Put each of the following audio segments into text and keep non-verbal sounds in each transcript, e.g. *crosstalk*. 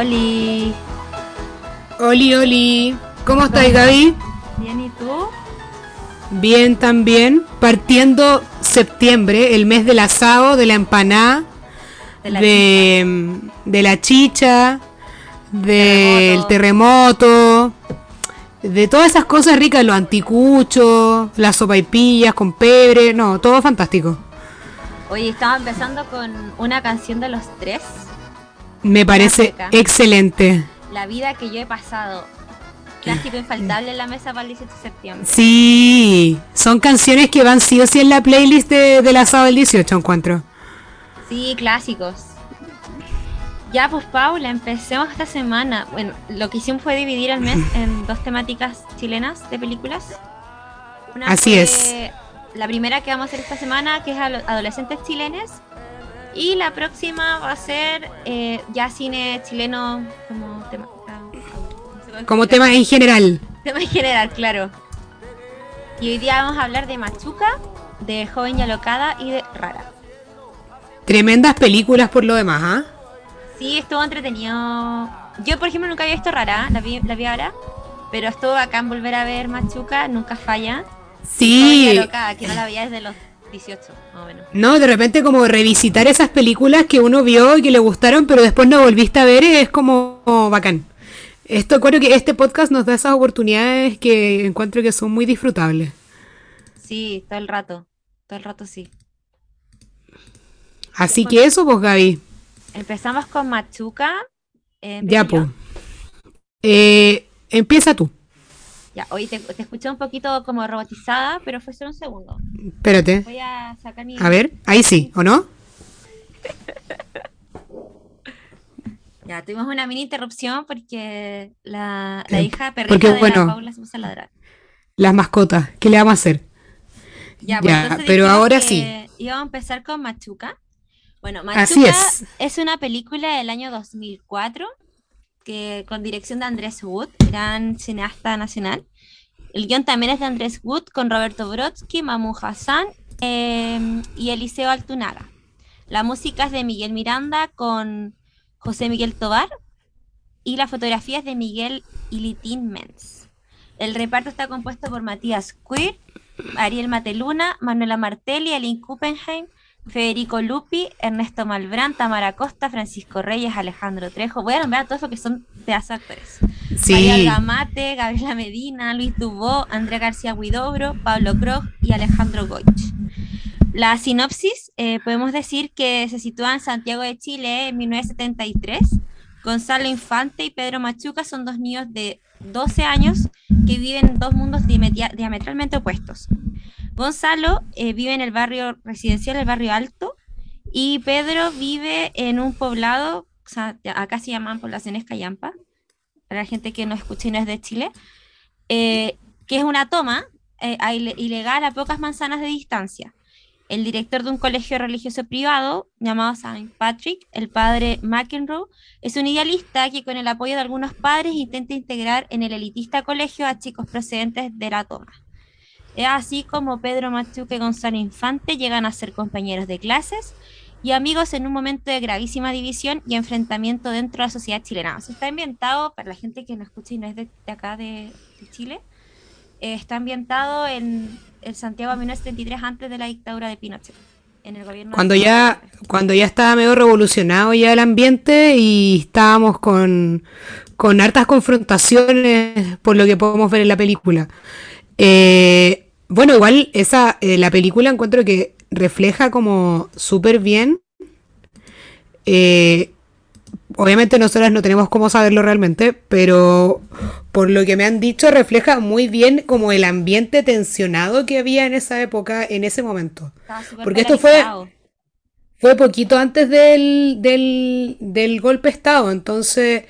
Oli. Oli, Oli. ¿Cómo estás, Gaby? Bien, ¿y tú? Bien también. Partiendo septiembre, el mes del asado, de la empanada, De la de, de la chicha, del terremoto, de todas esas cosas ricas, los anticuchos, las sopaipillas con pebre, no, todo fantástico. Oye, estaba empezando con una canción de los tres. Me parece excelente. La vida que yo he pasado. Clásico infaltable en la mesa para el 18 de septiembre. Sí, son canciones que van sí o sí en la playlist de- del asado del 18, encuentro. Sí, clásicos. Ya, pues Paula, empecemos esta semana. Bueno, lo que hicimos fue dividir el mes en *laughs* dos temáticas chilenas de películas. Una Así es. La primera que vamos a hacer esta semana, que es adolescentes chilenes. Y la próxima va a ser eh, ya cine chileno como sé cómo Como tema en general. Tema en general, claro. Y hoy día vamos a hablar de Machuca, de Joven y Alocada y de Rara. Tremendas películas por lo demás, ¿ah? Sí, estuvo entretenido. Yo, por ejemplo, nunca había visto Rara, la vi, la vi ahora. Pero estuvo bacán volver a ver Machuca, nunca falla. Sí. Joven y Alocada, que no la veía desde los 18, más o menos. No, de repente como revisitar esas películas que uno vio y que le gustaron, pero después no volviste a ver, es como oh, bacán. Esto creo que este podcast nos da esas oportunidades que encuentro que son muy disfrutables. Sí, todo el rato. Todo el rato sí. Así que eso, pues Gaby. Empezamos con Machuca. eh, Ya, pues. Eh, empieza tú. Ya, hoy te, te escuché un poquito como robotizada, pero fue solo un segundo. Espérate. Voy a sacar mi. A ver, ahí sí, ¿o no? *laughs* Ya, tuvimos una mini interrupción porque la, la Eh, hija perrita porque, de la bueno, Paula se puso a ladrar. Las mascotas, ¿qué le vamos a hacer? Ya, pues, Ya, pero ahora sí. Íbamos a empezar con Machuca. Bueno, Así Machuca es. es una película del año 2004 que con dirección de Andrés Wood, gran cineasta nacional. El guion también es de Andrés Wood con Roberto Brodsky, Mamu Hassan eh, y Eliseo Altunaga. La música es de Miguel Miranda con José Miguel Tobar y la fotografía es de Miguel Ilitín Menz. El reparto está compuesto por Matías Queer, Ariel Mateluna, Manuela Martelli, Elin Kuppenheim, Federico Lupi, Ernesto Malbrán, Tamara Costa, Francisco Reyes, Alejandro Trejo. Voy a nombrar a todos porque son pedazos actores. María. Gamate, Gabriela Medina, Luis Dubó, Andrea García Huidobro, Pablo Krog y Alejandro Goich. La sinopsis, eh, podemos decir que se sitúa en Santiago de Chile en 1973. Gonzalo Infante y Pedro Machuca son dos niños de 12 años que viven en dos mundos diametralmente opuestos. Gonzalo eh, vive en el barrio residencial, el barrio alto, y Pedro vive en un poblado, o sea, acá se llaman poblaciones Cayampa, para la gente que no escucha y no es de Chile, eh, que es una toma eh, ilegal a pocas manzanas de distancia. El director de un colegio religioso privado llamado St. Patrick, el padre McEnroe, es un idealista que con el apoyo de algunos padres intenta integrar en el elitista colegio a chicos procedentes de la toma. Es así como Pedro Machuca y Gonzalo Infante llegan a ser compañeros de clases y amigos en un momento de gravísima división y enfrentamiento dentro de la sociedad chilena. O sea, está ambientado, para la gente que no escucha y no es de, de acá de, de Chile, eh, está ambientado en el Santiago de 1973 antes de la dictadura de Pinochet. En el gobierno Cuando ya, cuando ya estaba medio revolucionado ya el ambiente y estábamos con, con hartas confrontaciones por lo que podemos ver en la película. Eh, bueno, igual esa, eh, la película encuentro que refleja como súper bien. eh, obviamente nosotras no tenemos cómo saberlo realmente, pero por lo que me han dicho refleja muy bien como el ambiente tensionado que había en esa época, en ese momento. Porque esto fue-. Fue poquito antes del, del, del golpe de Estado, entonces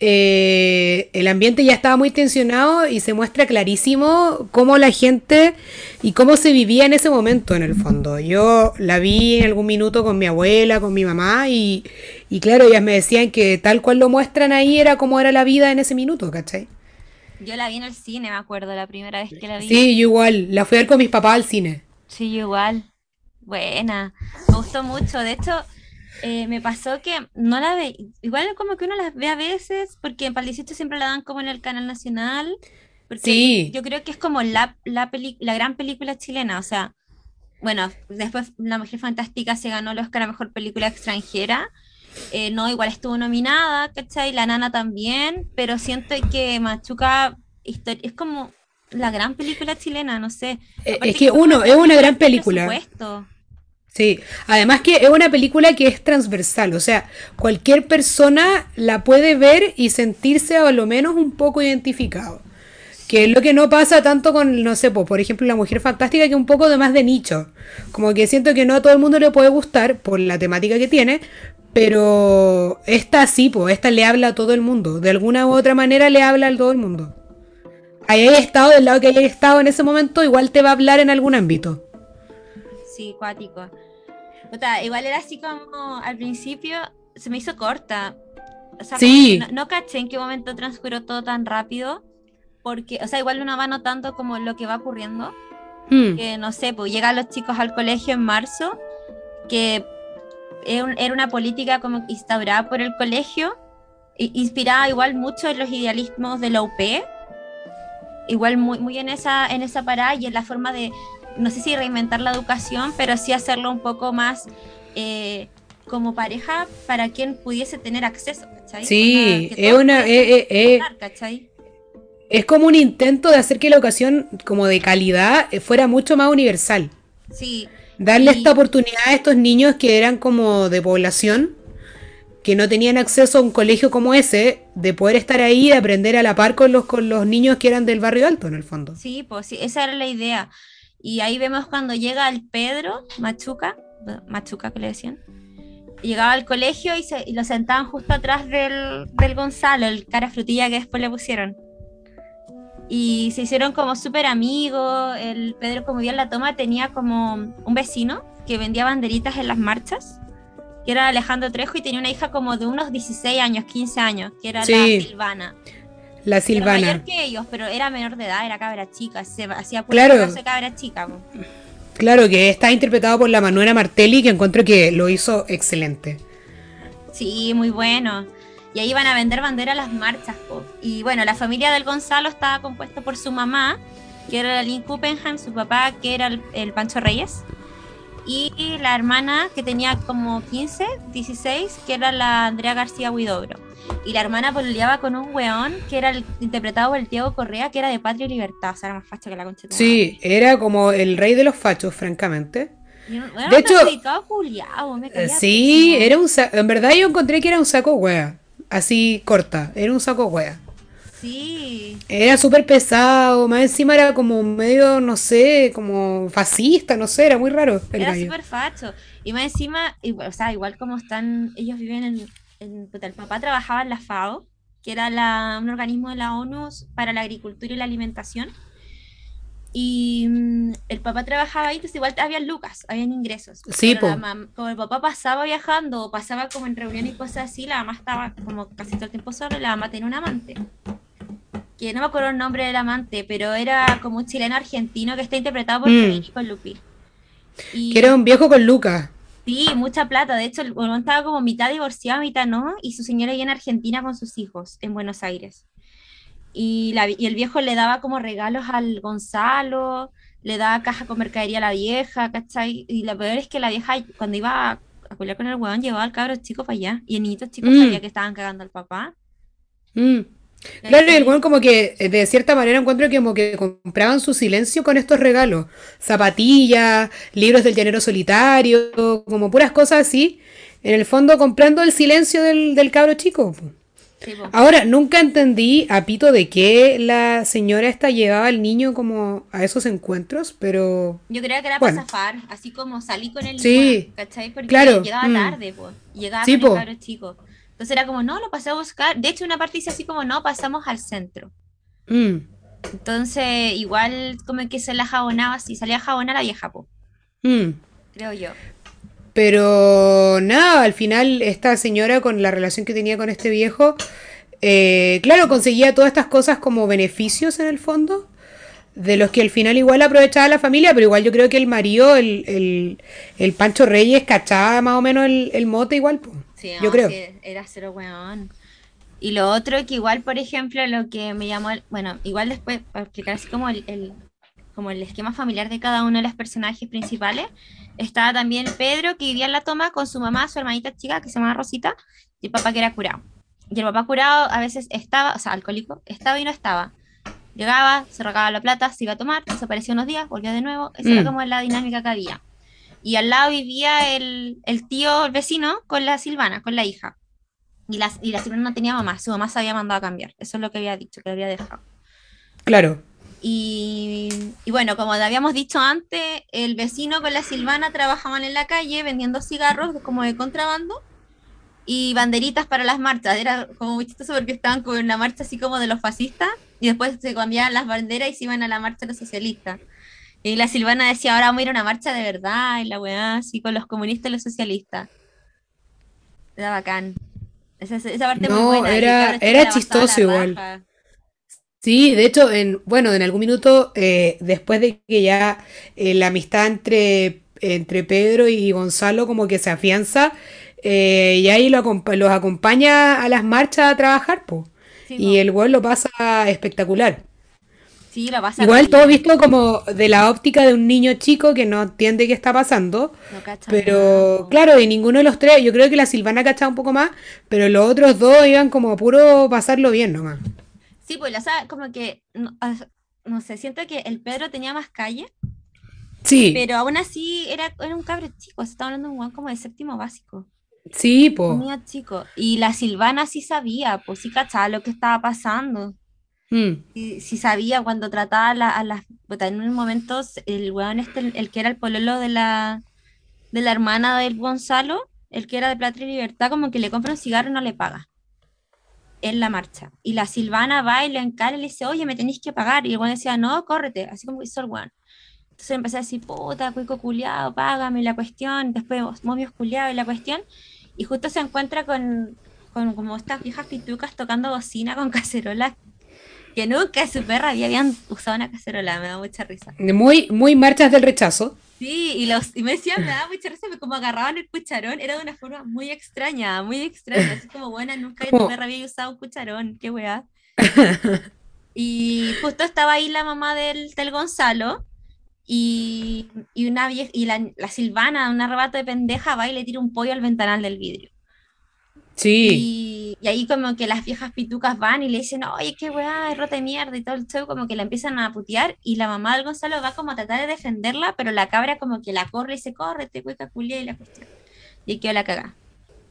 eh, el ambiente ya estaba muy tensionado y se muestra clarísimo cómo la gente y cómo se vivía en ese momento en el fondo. Yo la vi en algún minuto con mi abuela, con mi mamá y, y claro, ellas me decían que tal cual lo muestran ahí era como era la vida en ese minuto, ¿cachai? Yo la vi en el cine, me acuerdo, la primera vez que la vi. Sí, yo igual, la fui a ver con mis papás al cine. Sí, yo igual. Buena. Me gustó mucho. De hecho, Eh, me pasó que no la ve, igual como que uno las ve a veces, porque en Pal siempre la dan como en el canal nacional. Porque Sí, yo creo que es como la, la, peli- la gran película chilena, o sea, bueno, después La Mujer Fantástica se ganó el Oscar a Mejor Película Extranjera. Eh, no, igual estuvo nominada, ¿cachai? La Nana también, pero siento que Machuca es como la gran película chilena, no sé. Eh, es que fue uno, es una gran película. presupuesto. Sí, además que es una película que es transversal, o sea, cualquier persona la puede ver y sentirse a lo menos un poco identificado. Que es lo que no pasa tanto con, no sé, po, por ejemplo, La Mujer Fantástica, que es un poco de más de nicho. Como que siento que no a todo el mundo le puede gustar por la temática que tiene, pero esta sí, pues, esta le habla a todo el mundo. De alguna u otra manera le habla a todo el mundo. Ahí hayas estado del lado que hayas estado en ese momento, igual te va a hablar en algún ámbito. Sí, cuático. Puta, igual era así como al principio se me hizo corta. O sea, Sí. no, no caché en qué momento transcurrió todo tan rápido. Porque, o sea, igual uno va notando como lo que va ocurriendo. Hmm. Que no sé, pues llegan los chicos al colegio en marzo, que era un- era una política como instaurada por el colegio, inspirada igual mucho en los idealismos de la UP, igual muy, muy en esa, en esa parada y en la forma de, no sé si reinventar la educación, pero sí hacerlo un poco más eh, como pareja para quien pudiese tener acceso, ¿cachai? Sí, es una, eh, eh, es como un intento de hacer que la educación como de calidad fuera mucho más universal. Sí, Darle Y- esta oportunidad a estos niños que eran como de población, que no tenían acceso a un colegio como ese, de poder estar ahí y de aprender a la par con los, con los niños que eran del barrio alto, en el fondo. Sí, pues sí, esa era la idea. Y ahí vemos cuando llega el Pedro Machuca, Machuca que le decían, llegaba al colegio y, se, y lo sentaban justo atrás del, del Gonzalo, el cara frutilla que después le pusieron. Y se hicieron como súper amigos. El Pedro, como vio en la toma, tenía como un vecino que vendía banderitas en las marchas, que era Alejandro Trejo, y tenía una hija como de unos 16 años, 15 años, que era Sí. la Silvana. La Era Silvana. mayor que ellos, pero era menor de edad, era cabra chica, se hacía puro Claro. de cabra chica. po. Claro, que está interpretado por la Manuela Martelli, que encuentro que lo hizo excelente. Sí, muy bueno. Y ahí iban a vender bandera a las marchas. po. Y bueno, la familia del Gonzalo estaba compuesta por su mamá, que era la Lynn Kuppenheim, su papá, que era el, el Pancho Reyes, y la hermana, que tenía como 15, 16, que era la Andrea García Huidobro. Y la hermana pololeaba con un weón que era el, interpretado por el Diego Correa, que era de Patria y Libertad, o sea, era más facho que la concha. Sí, era como el rey de los fachos, francamente. De hecho- culiao, me Sí, era un sa- en verdad yo encontré que era un saco wea, así corta, era un saco wea. Sí, Era súper pesado, más encima era como medio, no sé, como fascista, no sé, era muy raro el era súper facho. Y más encima, igual, o sea, igual como están, ellos viven en, puta, el papá trabajaba en la FAO, que era la, un organismo de la ONU para la agricultura y la alimentación. Y mm, el papá trabajaba ahí, entonces igual había lucas, habían ingresos. Sí, po. como el papá pasaba viajando o pasaba como en reuniones y cosas así, la mamá estaba como casi todo el tiempo sola la mamá tenía un amante. Que no me acuerdo el nombre del amante, pero era como un chileno argentino que está interpretado por Mm. Federico Lupi. Y Que era un viejo con Lucas. Sí, mucha plata. De hecho, el huevón estaba como mitad divorciado, mitad no, y su señora ahí en Argentina con sus hijos, en Buenos Aires. Y, la, y el viejo le daba como regalos al Gonzalo, le daba caja con mercadería a la vieja, ¿cachai? Y lo peor es que la vieja, cuando iba a, a culiar con el huevón, llevaba al cabro chico para allá. Y el niñito chico Mm. sabía que estaban cagando al papá. Mm. Claro, y el como que eh, de cierta manera encuentro que como que compraban su silencio con estos regalos. Zapatillas, libros del llanero solitario, como puras cosas así. En el fondo comprando el silencio del, del cabro chico. Sí. Ahora, nunca entendí a Pito de qué la señora esta llevaba al niño como a esos encuentros, pero Yo creía que era Bueno. para zafar, así como salí con el Sí, ¿cachai? Porque claro, llegaba mm. tarde. Llegaba Sí, con po. el cabro chico. Entonces era como, no, lo pasé a buscar. De hecho, una parte dice así como, no, pasamos al centro. mm, Entonces, igual como que se la jabonaba así, salía jabona la vieja, po, mm. creo yo. Pero nada, al final esta señora con la relación que tenía con este viejo, eh, claro, conseguía todas estas cosas como beneficios en el fondo de los que al final igual aprovechaba la familia, pero igual yo creo que el marido, el, el, el Pancho Reyes, cachaba más o menos el, el mote igual. po. Sí, yo creo. sí, era cero weón. Y lo otro que igual, por ejemplo, lo que me llamó, bueno, igual después, para explicar así como el, el- como el esquema familiar de cada uno de los personajes principales, estaba también Pedro, que vivía en la toma con su mamá, su hermanita chica, que se llamaba Rosita, y el papá que era curado. Y el papá curado a veces estaba, o sea, alcohólico, estaba y no estaba. Llegaba, se rogaba la plata, se iba a tomar, desaparecía unos días, volvía de nuevo. Esa era Mm. como la dinámica que había. Y al lado vivía el, el tío, el vecino, con la Silvana, con la hija. Y la, y la Silvana no tenía mamá, su mamá se había mandado a cambiar. Eso es lo que había dicho, que lo había dejado. Claro. Y, y bueno, como te habíamos dicho antes, el vecino con la Silvana trabajaban en la calle vendiendo cigarros como de contrabando y banderitas para las marchas. Era como muy chistoso porque estaban con una marcha así como de los fascistas y después se cambiaban las banderas y se iban a la marcha de los socialistas. Y la Silvana decía, ahora vamos a ir a una marcha de verdad, y la weá, así con los comunistas y los socialistas. Era bacán. Esa, esa parte muy No, buena. era- era chistoso igual. raja. Sí, de hecho, en, bueno, en algún minuto, eh, después de que ya eh, la amistad entre, entre Pedro y Gonzalo como que se afianza, eh, y ahí lo los acompaña a las marchas a trabajar, po. Sí, Y el güey lo pasa espectacular. Sí, Igual todo visto como de la óptica de un niño chico que no entiende qué está pasando. No cacha Pero nada, claro, y ninguno de los tres, yo creo que la Silvana cachaba un poco más, pero los otros dos iban como a puro pasarlo bien nomás. Sí, pues, o sea, como que, no, ah, no sé, siento que el Pedro tenía más calle, Sí, pero aún así era, era un cabro chico, se estaba hablando de un guan como de séptimo básico, sí, un po. niño chico. Y la Silvana sí sabía, pues sí cachaba lo que estaba pasando. Mm, Sí, sí sabía cuando trataba a, la- a las, en un momento el weón este, el, el que era el pololo de la, de la hermana del Gonzalo, el que era de Plata y Libertad, como que le compra un cigarro y no le paga. En la marcha. Y la Silvana va y le encara y le dice, oye, me tenéis que pagar. Y el weón decía, no, córrete, así como hizo el weón. Entonces empecé a decir, puta, cuico culiado, págame la cuestión. Después, momios culiado y la cuestión. Y justo se encuentra con, con como estas viejas pitucas tocando bocina con *laughs* cacerolas que nunca su perra había habían usado una cacerola, me da mucha risa. Muy, muy marchas del rechazo. Sí, y, los, y me decían, me daba mucha risa, me como agarraban el cucharón, era de una forma muy extraña, muy extraña, así como, buena, nunca tu Como- perra había usado un cucharón, qué weá. Y justo estaba ahí la mamá del, del Gonzalo, y, y una vieja, y la, la Silvana, un arrebato de pendeja, va y le tira un pollo al ventanal del vidrio. Sí, Y, y ahí como que las viejas pitucas van y le dicen, oye, qué weá, es rota de mierda y todo el show, como que la empiezan a putear y la mamá del Gonzalo va como a tratar de defenderla, pero la cabra como que la corre y se corre, te cuica culia y la cuestión. Y quedó la cagá.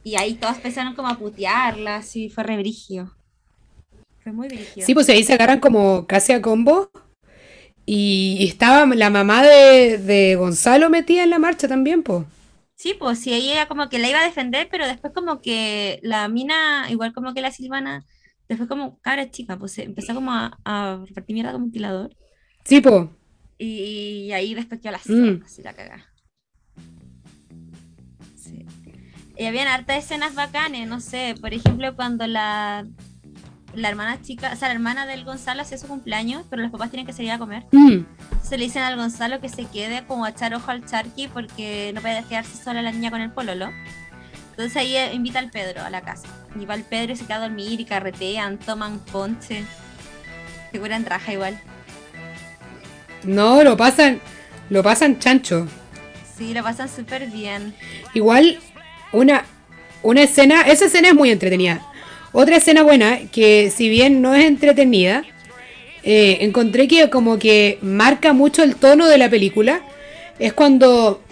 Y ahí todos empezaron como a putearla, así, fue re brigio. Fue muy brigio. sí, pues ahí se agarran como casi a combo. Y, y estaba la mamá de, de Gonzalo metida en la marcha también, pues. Sí, pues sí, ella como que la iba a defender, pero después como que la mina, igual como que la Silvana, después como cabra chica, pues empezó como a, a repartir mierda como un tilador. Sí, pues. Y, y ahí después quedó la Mm. así la cagá. Sí. Y habían hartas escenas bacanes, no sé, por ejemplo, cuando la, la hermana chica, o sea, la hermana del Gonzalo hace su cumpleaños, pero los papás tienen que salir a comer. Mm. Entonces le dicen al Gonzalo que se quede como a echar ojo al charqui porque no puede quedarse sola la niña con el pololo. Entonces ahí eh, invita al Pedro a la casa. Y va el Pedro y se queda a dormir y carretean, toman ponche. Se curan raja igual. No, lo pasan, lo pasan chancho. Sí, lo pasan súper bien. Igual, una, una escena, esa escena es muy entretenida. Otra escena buena, que si bien no es entretenida, eh, encontré que como que marca mucho el tono de la película, es cuando,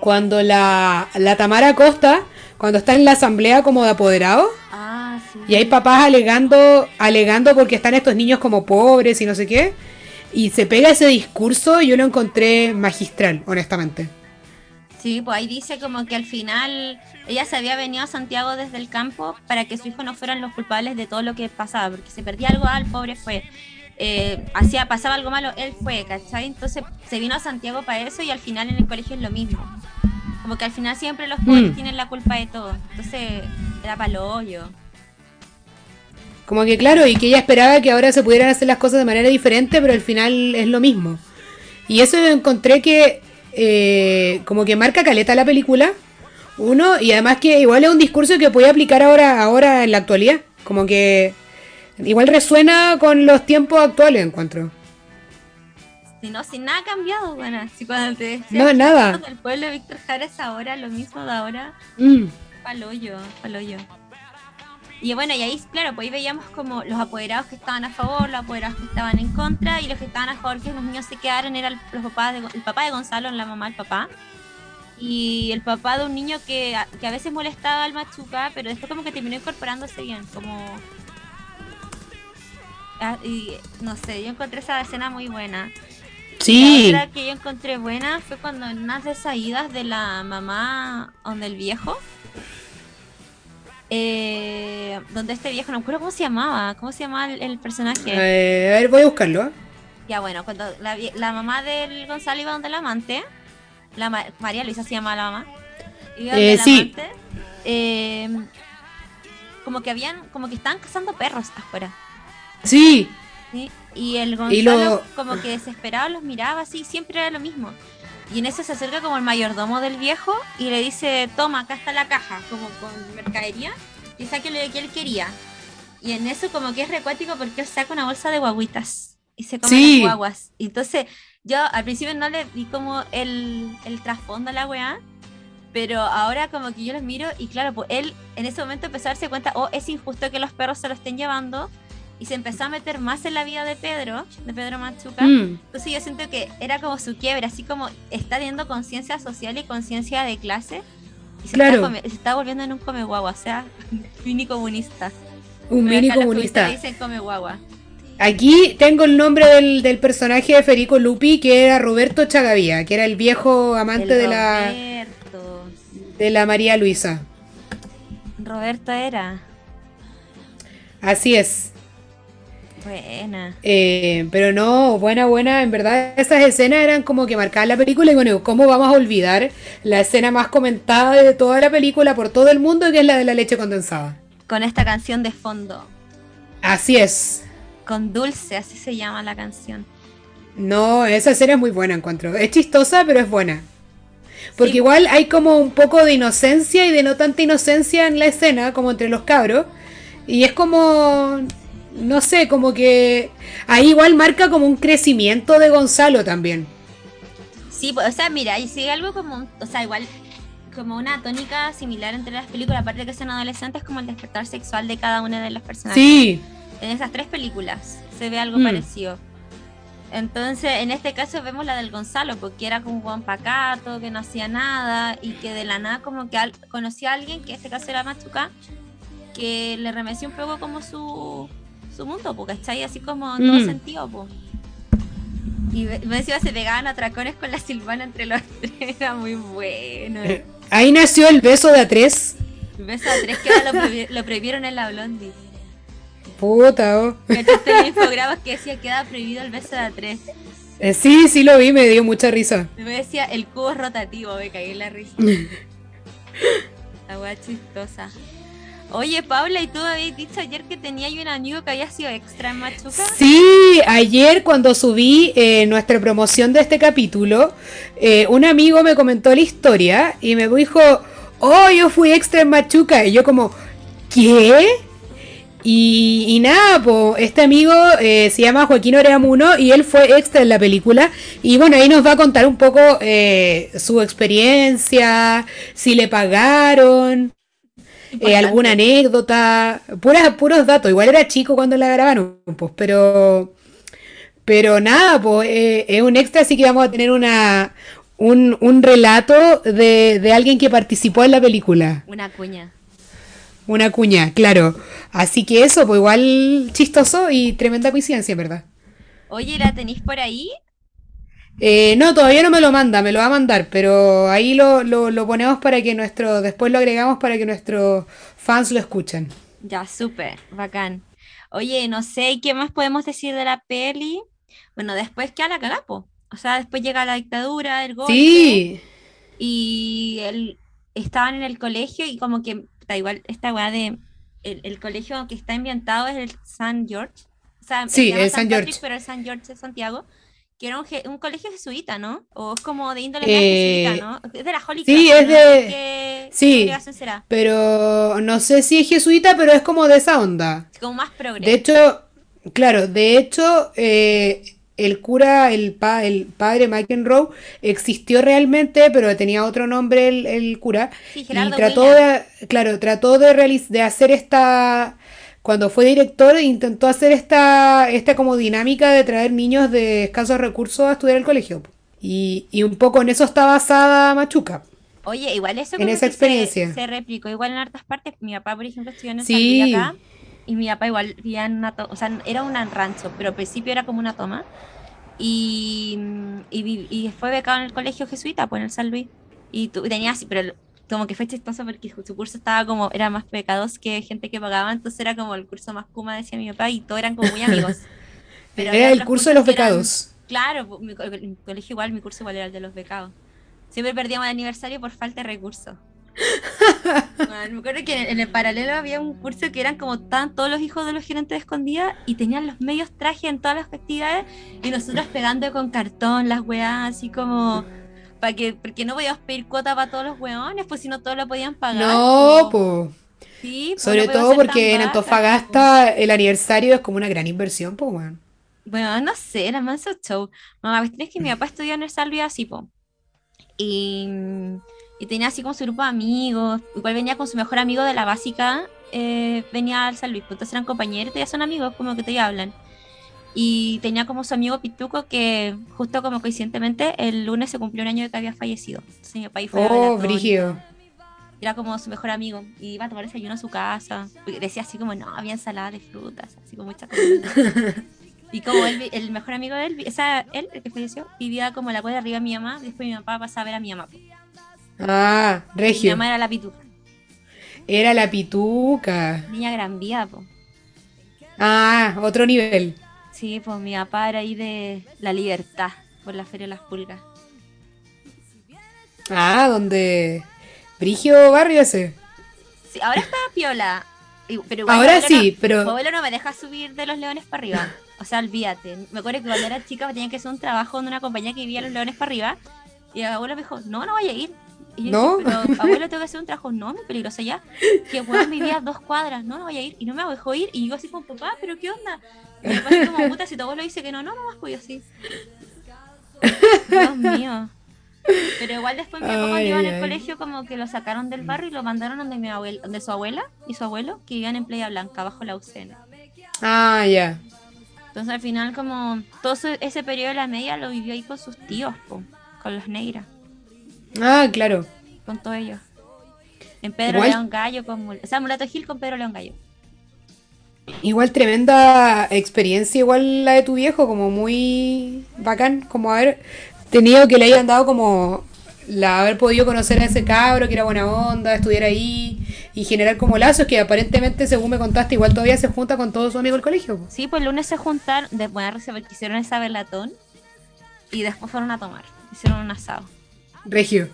cuando la, la Tamara Costa, cuando está en la asamblea como de apoderados, Ah, sí. y hay papás alegando, alegando porque están estos niños como pobres y no sé qué, y se pega ese discurso, yo lo encontré magistral, honestamente. Sí, pues ahí dice como que al final ella se había venido a Santiago desde el campo para que su hijo no fueran los culpables de todo lo que pasaba, porque si perdía algo, al pobre fue. Eh, hacía, pasaba algo malo, él fue, ¿cachai? Entonces se vino a Santiago para eso y al final en el colegio es lo mismo. Como que al final siempre los pobres Mm. tienen la culpa de todo. Entonces era para hoyo. Como que claro, y que ella esperaba que ahora se pudieran hacer las cosas de manera diferente, pero al final es lo mismo. Y eso encontré que eh, como que marca caleta la película. Uno, y además que igual es un discurso que puede aplicar ahora, ahora en la actualidad. Como que igual resuena con los tiempos actuales, encuentro. Si no, si nada ha cambiado, bueno, si cuando te No, nada. El pueblo de Víctor Jara es ahora lo mismo de ahora. Mm. Paloyo, paloyo. Y bueno, y ahí, claro, pues ahí veíamos como los apoderados que estaban a favor, los apoderados que estaban en contra, y los que estaban a favor que los niños se quedaran era el, los papás de, el papá de Gonzalo, la mamá, el papá. Y el papá de un niño que, a- que a veces molestaba al machuca, pero después como que terminó incorporándose bien, como... Ah, y no sé, yo encontré esa escena muy buena. Sí. La otra que yo encontré buena fue cuando en unas de esas idas de la mamá donde el viejo, eh, donde este viejo, no me acuerdo cómo se llamaba, cómo se llamaba el, el personaje. Eh, a ver, voy a buscarlo. ¿eh? Ya bueno, cuando la, mamá del Gonzalo iba donde el amante, la Ma- María Luisa se llama la mamá, iba donde Eh, el sí. amante, eh, como que habían, como que estaban cazando perros afuera. Sí. ¿sí? Y el Y Gonzalo lo- como que desesperado los miraba así, siempre era lo mismo. Y en eso se acerca como el mayordomo del viejo y le dice, toma, acá está la caja, como con mercadería, y saque lo que él quería. Y en eso como que es recuático porque él saca una bolsa de guaguitas y se come Sí. las guaguas. Entonces yo al principio no le vi como el, el trasfondo a la weá, pero ahora como que yo los miro y claro, pues él en ese momento empezó a darse cuenta, oh, es injusto que los perros se lo estén llevando. Y se empezó a meter más en la vida de Pedro, de Pedro Machuca. Mm. Entonces yo siento que era como su quiebre, así como está teniendo conciencia social y conciencia de clase. Y se, Claro. está, se está volviendo en un come guagua, o sea, *laughs* mini comunista. Un Pero mini comunista. dicen come guagua. Aquí tengo el nombre del, del personaje de Federico Lupi, que era Roberto Chagavía, que era el viejo amante El de la, Roberto. de la María Luisa. Roberto era. Así es. Buena. Eh, pero no, buena, buena. En verdad, esas escenas eran como que marcaban la película. Y bueno, ¿cómo vamos a olvidar la escena más comentada de toda la película por todo el mundo, que es la de la leche condensada? Con esta canción de fondo. Así es. Con Dulce, así se llama la canción. No, esa escena es muy buena, encuentro. Es chistosa, pero es buena. Porque Sí. igual hay como un poco de inocencia y de no tanta inocencia en la escena, como entre los cabros. Y es como, no sé, como que ahí igual marca como un crecimiento de Gonzalo también. Sí, o sea, mira, y sigue algo como, o sea, igual como una tónica similar entre las películas, aparte de que son adolescentes, como el despertar sexual de cada una de los personajes. Sí, En esas tres películas se ve algo Mm. parecido. Entonces, en este caso vemos la del Gonzalo, porque era como un buen pacato, que no hacía nada y que de la nada como que al- conocía a alguien, que en este caso era Machuca, que le remeció un poco como su, su mundo, está ahí así como en todo Mm. sentido, pues. Y ve- encima se pegaban atracones con la Silvana entre los *laughs* tres, era muy bueno. ahí nació el beso de a tres. El beso a tres que ahora lo, lo prohibieron en la Blondie. Puta, oh. ¿Cachaste el infograma que decía queda prohibido el beso de a tres? Eh, sí, sí lo vi, me dio mucha risa. Me decía el cubo es rotativo, me caí en la risa. *laughs* Wea chistosa. Oye, Paula, ¿y tú habías dicho ayer que tenía un amigo que había sido extra en Machuca? Sí, ayer cuando subí eh, nuestra promoción de este capítulo, eh, un amigo me comentó la historia y me dijo, oh, yo fui extra en Machuca. Y yo como, ¿qué? Y, nada, este amigo eh, se llama Joaquín Oreamuno y él fue extra en la película. Y bueno, ahí nos va a contar un poco su experiencia, si le pagaron, eh, alguna anécdota, puras, puros datos. Igual era chico cuando la grabaron, pues, pero, pero nada, pues eh, es un extra, así que vamos a tener una, un, un relato de, de alguien que participó en la película. Una cuña. Una cuña, claro. Así que eso, pues igual chistoso y tremenda coincidencia, en verdad. Oye, ¿la tenéis por ahí? Eh, no, todavía no me lo manda, me lo va a mandar, pero ahí lo, lo, lo ponemos para que nuestro, después lo agregamos para que nuestros fans lo escuchen. Ya, súper, bacán. Oye, no sé, ¿y ¿qué más podemos decir de la peli? Bueno, después queda la cagapo. O sea, después llega la dictadura, el golpe. Sí, y él, estaban en el colegio y como que da igual esta weá de el, el colegio que está ambientado es el San George. O sea, Sí, se el San Patrick, George. pero el San George de Santiago, que era un, un colegio jesuita, ¿no? O es como de índole Eh, más jesuita, ¿no? Es de la Holy sí, Cross, es ¿no? de- ¿Qué sí. será? Pero no sé si es jesuita, pero es como de esa onda. Es como más progre. De hecho, claro, de hecho, eh, el cura, el, pa- el padre McEnroe, existió realmente, pero tenía otro nombre el, el cura. Sí, Y trató de, claro, trató de, de hacer esta, cuando fue director, intentó hacer esta, esta como dinámica de traer niños de escasos recursos a estudiar el colegio. Y, y un poco en eso está basada Machuca. Oye, igual eso en esa que experiencia. Se, se replicó igual en hartas partes. Mi papá, por ejemplo, estudió en el Sí. San Luis acá. Y mi papá igual vivía en una toma, o sea, era un rancho, pero al principio era como una toma. Y, y, fue becado en el colegio jesuita, pues en el San Luis. Y, tu- y tenía así, pero como que fue chistoso porque su curso estaba como, era más pecados que gente que pagaba, entonces era como el curso más kuma, decía mi papá, y todos eran como muy *laughs* amigos. Pero Era el curso de los eran- pecados. Claro, mi, mi colegio igual, mi curso igual era el de los becados. Siempre perdíamos el aniversario por falta de recursos. *laughs* Me acuerdo que en el, en el paralelo había un curso que eran como estaban todos los hijos de los gerentes de escondida y tenían los medios trajes en todas las actividades y nosotros pegando con cartón las weas así como para que porque no podíamos pedir cuota para todos los weones pues si no todos lo podían pagar No, po. Sí, Sobre no todo porque en. Antofagasta el aniversario es como una gran inversión, pues, weón. Bueno, no sé, era más show. No, la es que mi papá estudió en el San Luis así, po. Y, y tenía así como su grupo de amigos. Igual venía con su mejor amigo de la básica, eh, venía al San Luis. Pues entonces eran compañeros ya son amigos, como que te hablan. Y tenía como su amigo Pituco que justo como coincidentemente el lunes se cumplió un año de que había fallecido. Entonces mi papá fue Oh, brígido. Era como su mejor amigo. Y iba a tomar desayuno a su casa. Decía así como, no, había ensalada de frutas, así como mucha comida. *laughs* Y como él, el mejor amigo de él, o sea, él, el que falleció, vivía como la cuadra arriba de mi mamá. Después mi papá pasaba a ver a mi mamá. Ah, Mi regio. mamá era la pituca, Era la pituca. niña gran vía, po. Ah, otro nivel. Sí, pues mi papá era ahí de la libertad por la Feria de las Pulgas. Ah, donde. Brigio barrio ese. Sí, ahora está piola. Pero igual Ahora sí, no- pero- Mi abuelo no me deja subir de los leones para arriba. O sea, olvídate. Me acuerdo que cuando era chica tenía que hacer un trabajo en una compañía que vivía los leones para arriba. Y el abuelo me dijo, no, no vaya a ir. Y yo ¿No? dije, pero *laughs* abuelo, tengo que hacer un trabajo. No, muy peligroso ya. Que weón vivía a dos cuadras. No, no vaya a ir. Y no me dejó ir. Y yo así como, papá, pero ¿qué onda? Y papá así como, puta, si tu abuelo dice que no, no, no más, pues así. Dios mío. Pero igual después mi papá cuando iba en el colegio como que lo sacaron del barrio y lo mandaron donde mi abuela, donde su abuela y su abuelo que vivían en Playa Blanca bajo la UCN. Ah, ya. Entonces al final como todo ese- ese periodo de la media lo vivió ahí con sus tíos, po, con los negras, Ah, claro. con todos ellos. En Pedro Igual- León Gallo, con, o sea, Mulato Gil con Pedro León Gallo. Igual tremenda experiencia, igual la de tu viejo, como muy bacán, como haber tenido que le hayan dado como la haber podido conocer a ese cabro que era buena onda, estudiar ahí y generar como lazos que aparentemente, según me contaste, igual todavía se junta con todos sus amigos del colegio. Sí, pues el lunes se juntaron, de buena risa porque hicieron esa velatón y después fueron a tomar, hicieron un asado. Regio.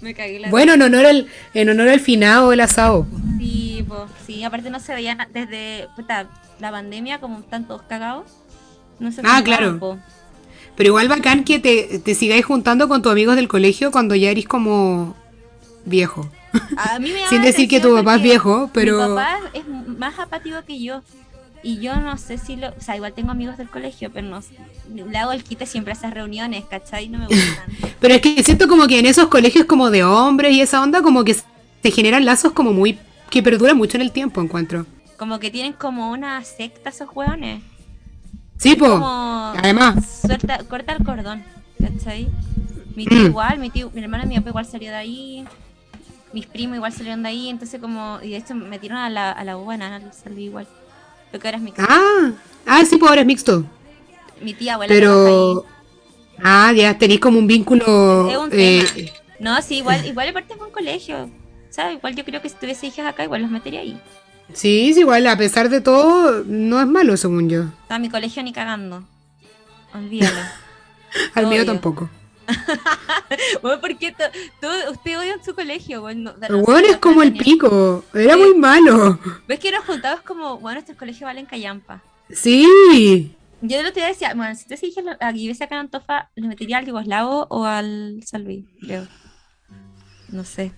Me cagué la Bueno, en honor al, en honor al finado del asado. Sí, pues, sí, aparte no se veían desde puta, la pandemia, como están todos cagados. No se Ah, claro. po. Pero igual bacán que te, te sigáis juntando con tus amigos del colegio cuando ya eres como viejo. A mí me *laughs* Sin decir que tu papá es viejo, pero- Mi papá es más apático que yo. Y yo no sé si lo. O sea, igual tengo amigos del colegio, pero no. Le hago el quite siempre a esas reuniones, ¿cachai? No me *laughs* gustan. Pero es que siento como que en esos colegios como de hombres y esa onda como que se generan lazos como muy... que perduran mucho en el tiempo, encuentro. Como que tienen como una secta esos hueones. Sí, po. Como. Además. Suelta, corta el cordón, ¿cachai? Mi tío Mm. igual, mi tío, mi hermana y mi papá igual salió de ahí. Mis primos igual salieron de ahí, entonces como. Y de hecho me metieron a la, a la buena, al salí igual. Lo que ahora es mi casa. Ah, ah, sí, pues ahora es mixto. Mi tía abuela Pero... Ah, ya tenéis como un vínculo... Es un eh, tema. No, sí, igual, igual aparte es un colegio. ¿Sabes? Igual yo creo que si tuviese hijas acá, igual los metería ahí. sí, sí, igual, a pesar de todo, no es malo, según yo. A mi colegio ni cagando. Olvídalo. *laughs* Al mío tampoco. *laughs* bueno, porque usted odia en su colegio. Bueno, bueno es como el pico. Era muy malo. ¿Ves que nos juntamos como, bueno, este colegio vale en Callampa? Sí. Yo lo te decía, bueno, si te dije aquí ves acá en Antofa, ¿le metería al Yugoslavo o al Salvi? Creo. No sé.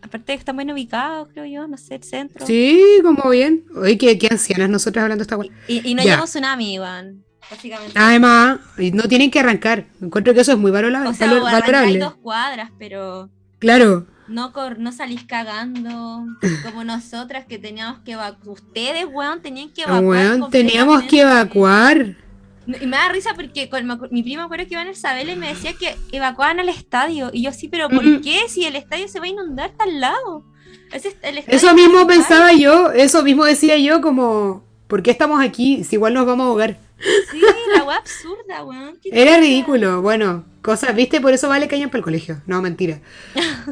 Aparte que están bien ubicados, creo yo, no sé, el centro. Sí, como bien. Oye, qué, qué ancianas nosotras hablando esta. Y, y no llevamos tsunami, Iván. Básicamente. Además, no tienen que arrancar. Encuentro que eso es muy valorable. O sea, hay dos cuadras, pero. Claro. No, no salís cagando como nosotras que teníamos que evacuar. Ustedes, weón, tenían que evacuar. Weón, teníamos que evacuar. Y me da risa porque con, mi prima acuerdo que iba en el Sabela y me decía que evacuaban al estadio. Y yo sí, pero ¿por mm. qué? Si el estadio se va a inundar, está al lado. eso mismo pensaba yo, eso mismo decía yo como, ¿por qué estamos aquí si igual nos vamos a ahogar? Sí, la weá absurda, weón. Era ridículo, bueno, cosas, viste, por eso vale cañón para el colegio. No, mentira.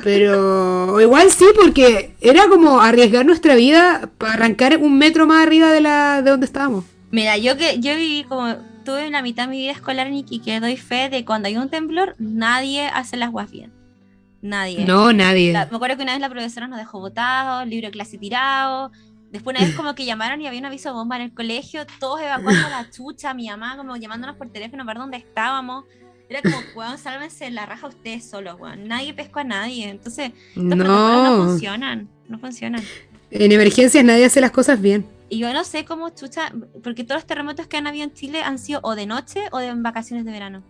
Pero igual sí, porque era como arriesgar nuestra vida para arrancar un metro más arriba de la de donde estábamos. Mira, yo que yo viví como tuve una mitad de mi vida escolar en que doy fe de cuando hay un temblor, nadie hace las guas bien. Nadie. No, nadie. me acuerdo que una vez la profesora nos dejó botados, libro de clase tirado, Después una vez como que llamaron y había un aviso de bomba en el colegio, todos evacuando la chucha, mi mamá como llamándonos por teléfono para dónde estábamos. Era como, weón, sálvense la raja ustedes solos, weón. Nadie pescó a nadie. Entonces, no. no funcionan. No funcionan. En emergencias nadie hace las cosas bien. Y yo no sé cómo chucha, porque todos los terremotos que han habido en Chile han sido o de noche o de vacaciones de verano.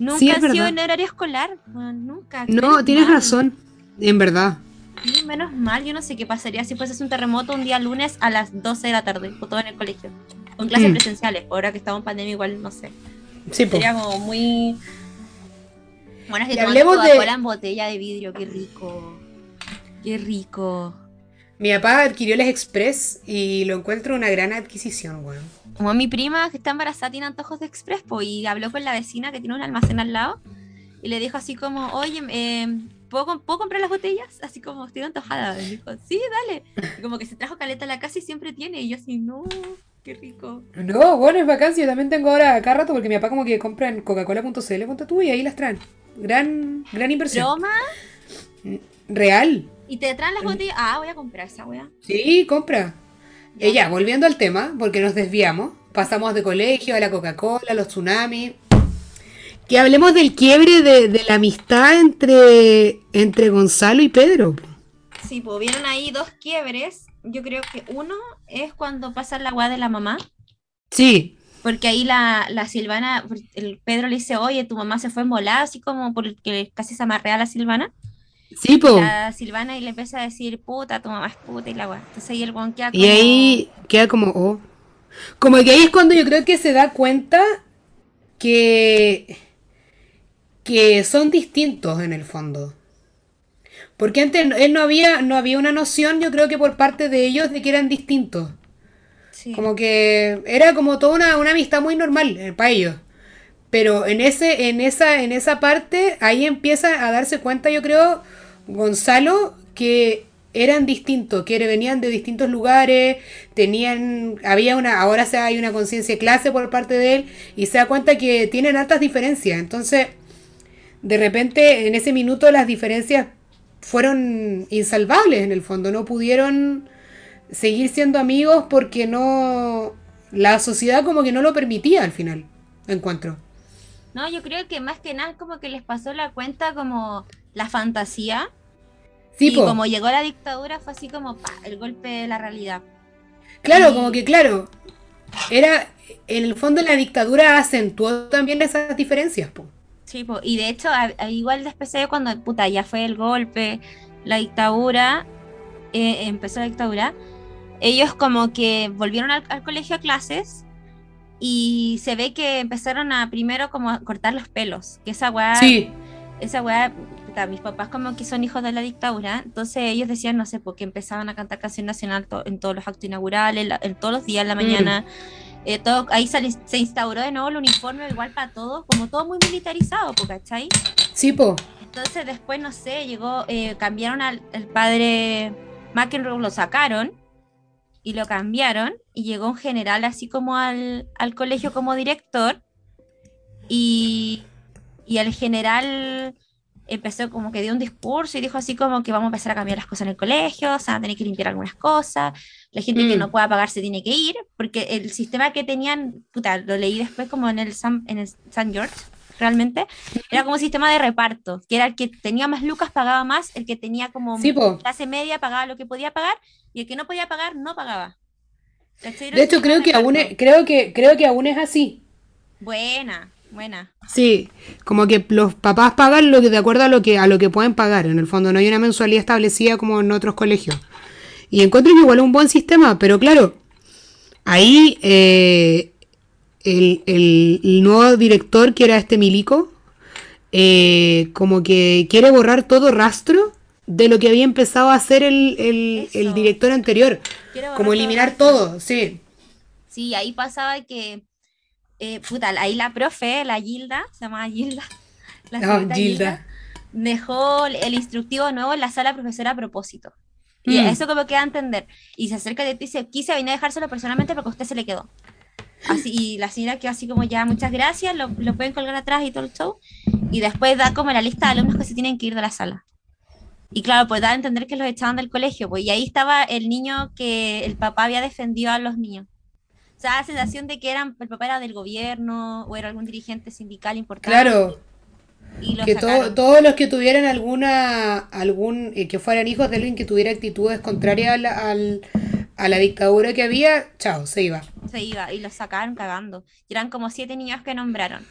Nunca han sido en horario escolar. nunca. No, tienes razón. En verdad. Sí, menos mal, yo no sé qué pasaría si fuese un terremoto un día lunes a las 12 de la tarde, o todo en el colegio. Con clases mm. presenciales, ahora que estamos en pandemia igual, no sé. Sí, Sería como muy... Bueno, es que hablemos de... en botella de vidrio, qué rico. Qué rico. Mi papá adquirió el Express y lo encuentro una gran adquisición, weón. Como mi prima que está embarazada tiene antojos de Express, pues, y habló con la vecina que tiene un almacén al lado y le dijo así como, oye, eh, ¿puedo, comprar las botellas? Así como, estoy antojada. Y dijo, sí, dale. Y como que se trajo caleta a la casa y siempre tiene. Y yo así, no, qué rico. No, bueno, es vacancia. Yo también tengo ahora acá rato porque mi papá como que compra en coca-cola.cl, tú, y ahí las traen. Gran, gran inversión. ¿Broma? Real. ¿Y te traen las botellas? Ah, voy a comprar esa weá. Sí, compra. Ella, volviendo al tema, porque nos desviamos, pasamos de colegio a la Coca-Cola, los tsunamis, que hablemos del quiebre de, la amistad entre, entre Gonzalo y Pedro. Sí, pues vieron ahí dos quiebres. Yo creo que uno es cuando pasa la agua de la mamá. Sí. Porque ahí la, la Silvana, el Pedro le dice, oye, tu mamá se fue envolada, así como porque casi se amarrea a la Silvana. Sí, po. La Silvana y le empieza a decir, puta, tu mamá es puta y la agua. Entonces ahí el guan queda como... Y ahí queda como, oh. Como que ahí es cuando yo creo que se da cuenta que que son distintos en el fondo. Porque antes él no había, no había una noción, yo creo que por parte de ellos, de que eran distintos. Como que era como toda una, una amistad muy normal eh, para ellos. Pero en, ese, en, esa, en esa parte, ahí empieza a darse cuenta, yo creo, Gonzalo, que eran distintos, que venían de distintos lugares, tenían, había una, ahora se hay una conciencia de clase por parte de él, y se da cuenta que tienen altas diferencias. Entonces, de repente en ese minuto las diferencias fueron insalvables en el fondo, no pudieron seguir siendo amigos porque no la sociedad como que no lo permitía al final, encuentro. No, yo creo que más que nada como que les pasó la cuenta como la fantasía. Sí, y como llegó la dictadura fue así como el golpe de la realidad. Claro, como que claro, era en el fondo la dictadura acentuó también esas diferencias, po y de hecho, igual después de cuando puta, ya fue el golpe, la dictadura, eh, empezó la dictadura, ellos como que volvieron al, colegio a clases y se ve que empezaron a primero como a cortar los pelos, que esa weá, esa weá, mis papás como que son hijos de la dictadura, entonces ellos decían, no sé, porque empezaban a cantar canción nacional en todos los actos inaugurales, en todos los días en la mm. Eh, todo, ahí se, instauró de nuevo el uniforme igual para todos, como todo muy militarizado, ¿cachai? Sí, po. Entonces después, no sé, llegó, eh, cambiaron al padre McEnroe, lo sacaron y lo cambiaron y llegó un general así como al, al colegio como director y, y el general empezó como que dio un discurso y dijo así como que vamos a empezar a cambiar las cosas en el colegio, o sea, tener que limpiar algunas cosas, la gente que Mm. no pueda pagar se tiene que ir, porque el sistema que tenían, puta, lo leí después como en el San, en el San George, realmente, era como un sistema de reparto, que era el que tenía más lucas pagaba más, el que tenía como Sí, clase media pagaba lo que podía pagar, y el que no podía pagar no pagaba. De hecho, creo que aún es, creo que, creo que aún es así. Buena, buena. Sí, como que los papás pagan lo que de acuerdo a lo que a lo que pueden pagar. En el fondo no hay una mensualidad establecida como en otros colegios. Y encuentro que igual un buen sistema, pero claro, ahí eh, el, el- el nuevo director, que era este Milico, eh, como que quiere borrar todo rastro de lo que había empezado a hacer el, el- director anterior. Como eliminar todo, sí. Sí, ahí pasaba que, eh, puta, ahí la profe, la Gilda, se llamaba Gilda, la Ah, señorita Gilda. dejó el instructivo nuevo en la sala profesora a propósito. Y Mm. eso como que a entender. Y se acerca y te dice, quise venir a dejárselo personalmente porque a usted se le quedó. Así, y la señora quedó así como ya, muchas gracias, lo, lo pueden colgar atrás y todo el show. Y después da como la lista de alumnos que se tienen que ir de la sala. Y claro, pues da a entender que los echaban del colegio. Pues, y ahí estaba el niño que el papá había defendido a los niños. O sea, la sensación de que eran, el papá era del gobierno o era algún dirigente sindical importante. Claro, Y lo que to- todos los que tuvieran alguna algún eh, que fueran hijos de alguien que tuviera actitudes contrarias a la, al- a la dictadura que había, chao, se iba. se iba y los sacaron cagando. Y eran como siete niños que nombraron.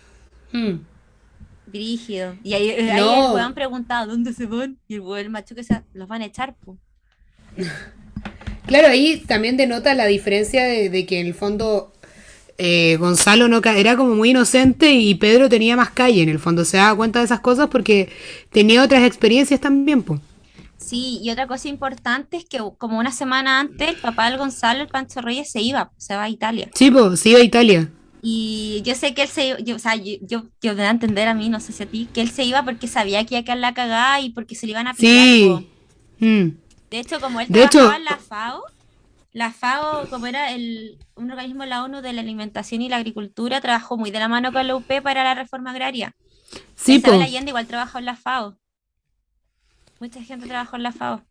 Mm. Brígido. Y ahí, ahí No. el weón preguntaba, ¿dónde se van? Y el weón, el macho que se, los van a echar, po. *laughs* Claro, ahí también denota la diferencia de, de que en el fondo eh, Gonzalo no era como muy inocente y Pedro tenía más calle en el fondo. Se daba cuenta de esas cosas porque tenía otras experiencias también, pues. Sí, y otra cosa importante es que como una semana antes, el papá del Gonzalo, el Pancho Reyes, se iba, se va a Italia. Sí, pues, se iba a Italia. Y yo sé que él se iba, yo, o sea, yo, yo, yo me da a entender a mí, no sé si a ti, que él se iba porque sabía que iba a quedar la cagada y porque se le iban a pillar. Sí. Mm. De hecho, como él De trabajaba hecho- en la FAO, la FAO, como era el, un organismo de la ONU de la alimentación y la agricultura, trabajó muy de la mano con la UP para la reforma agraria. Sí, Isabel pues. Allende igual trabajó en la FAO. Mucha gente trabajó en la FAO.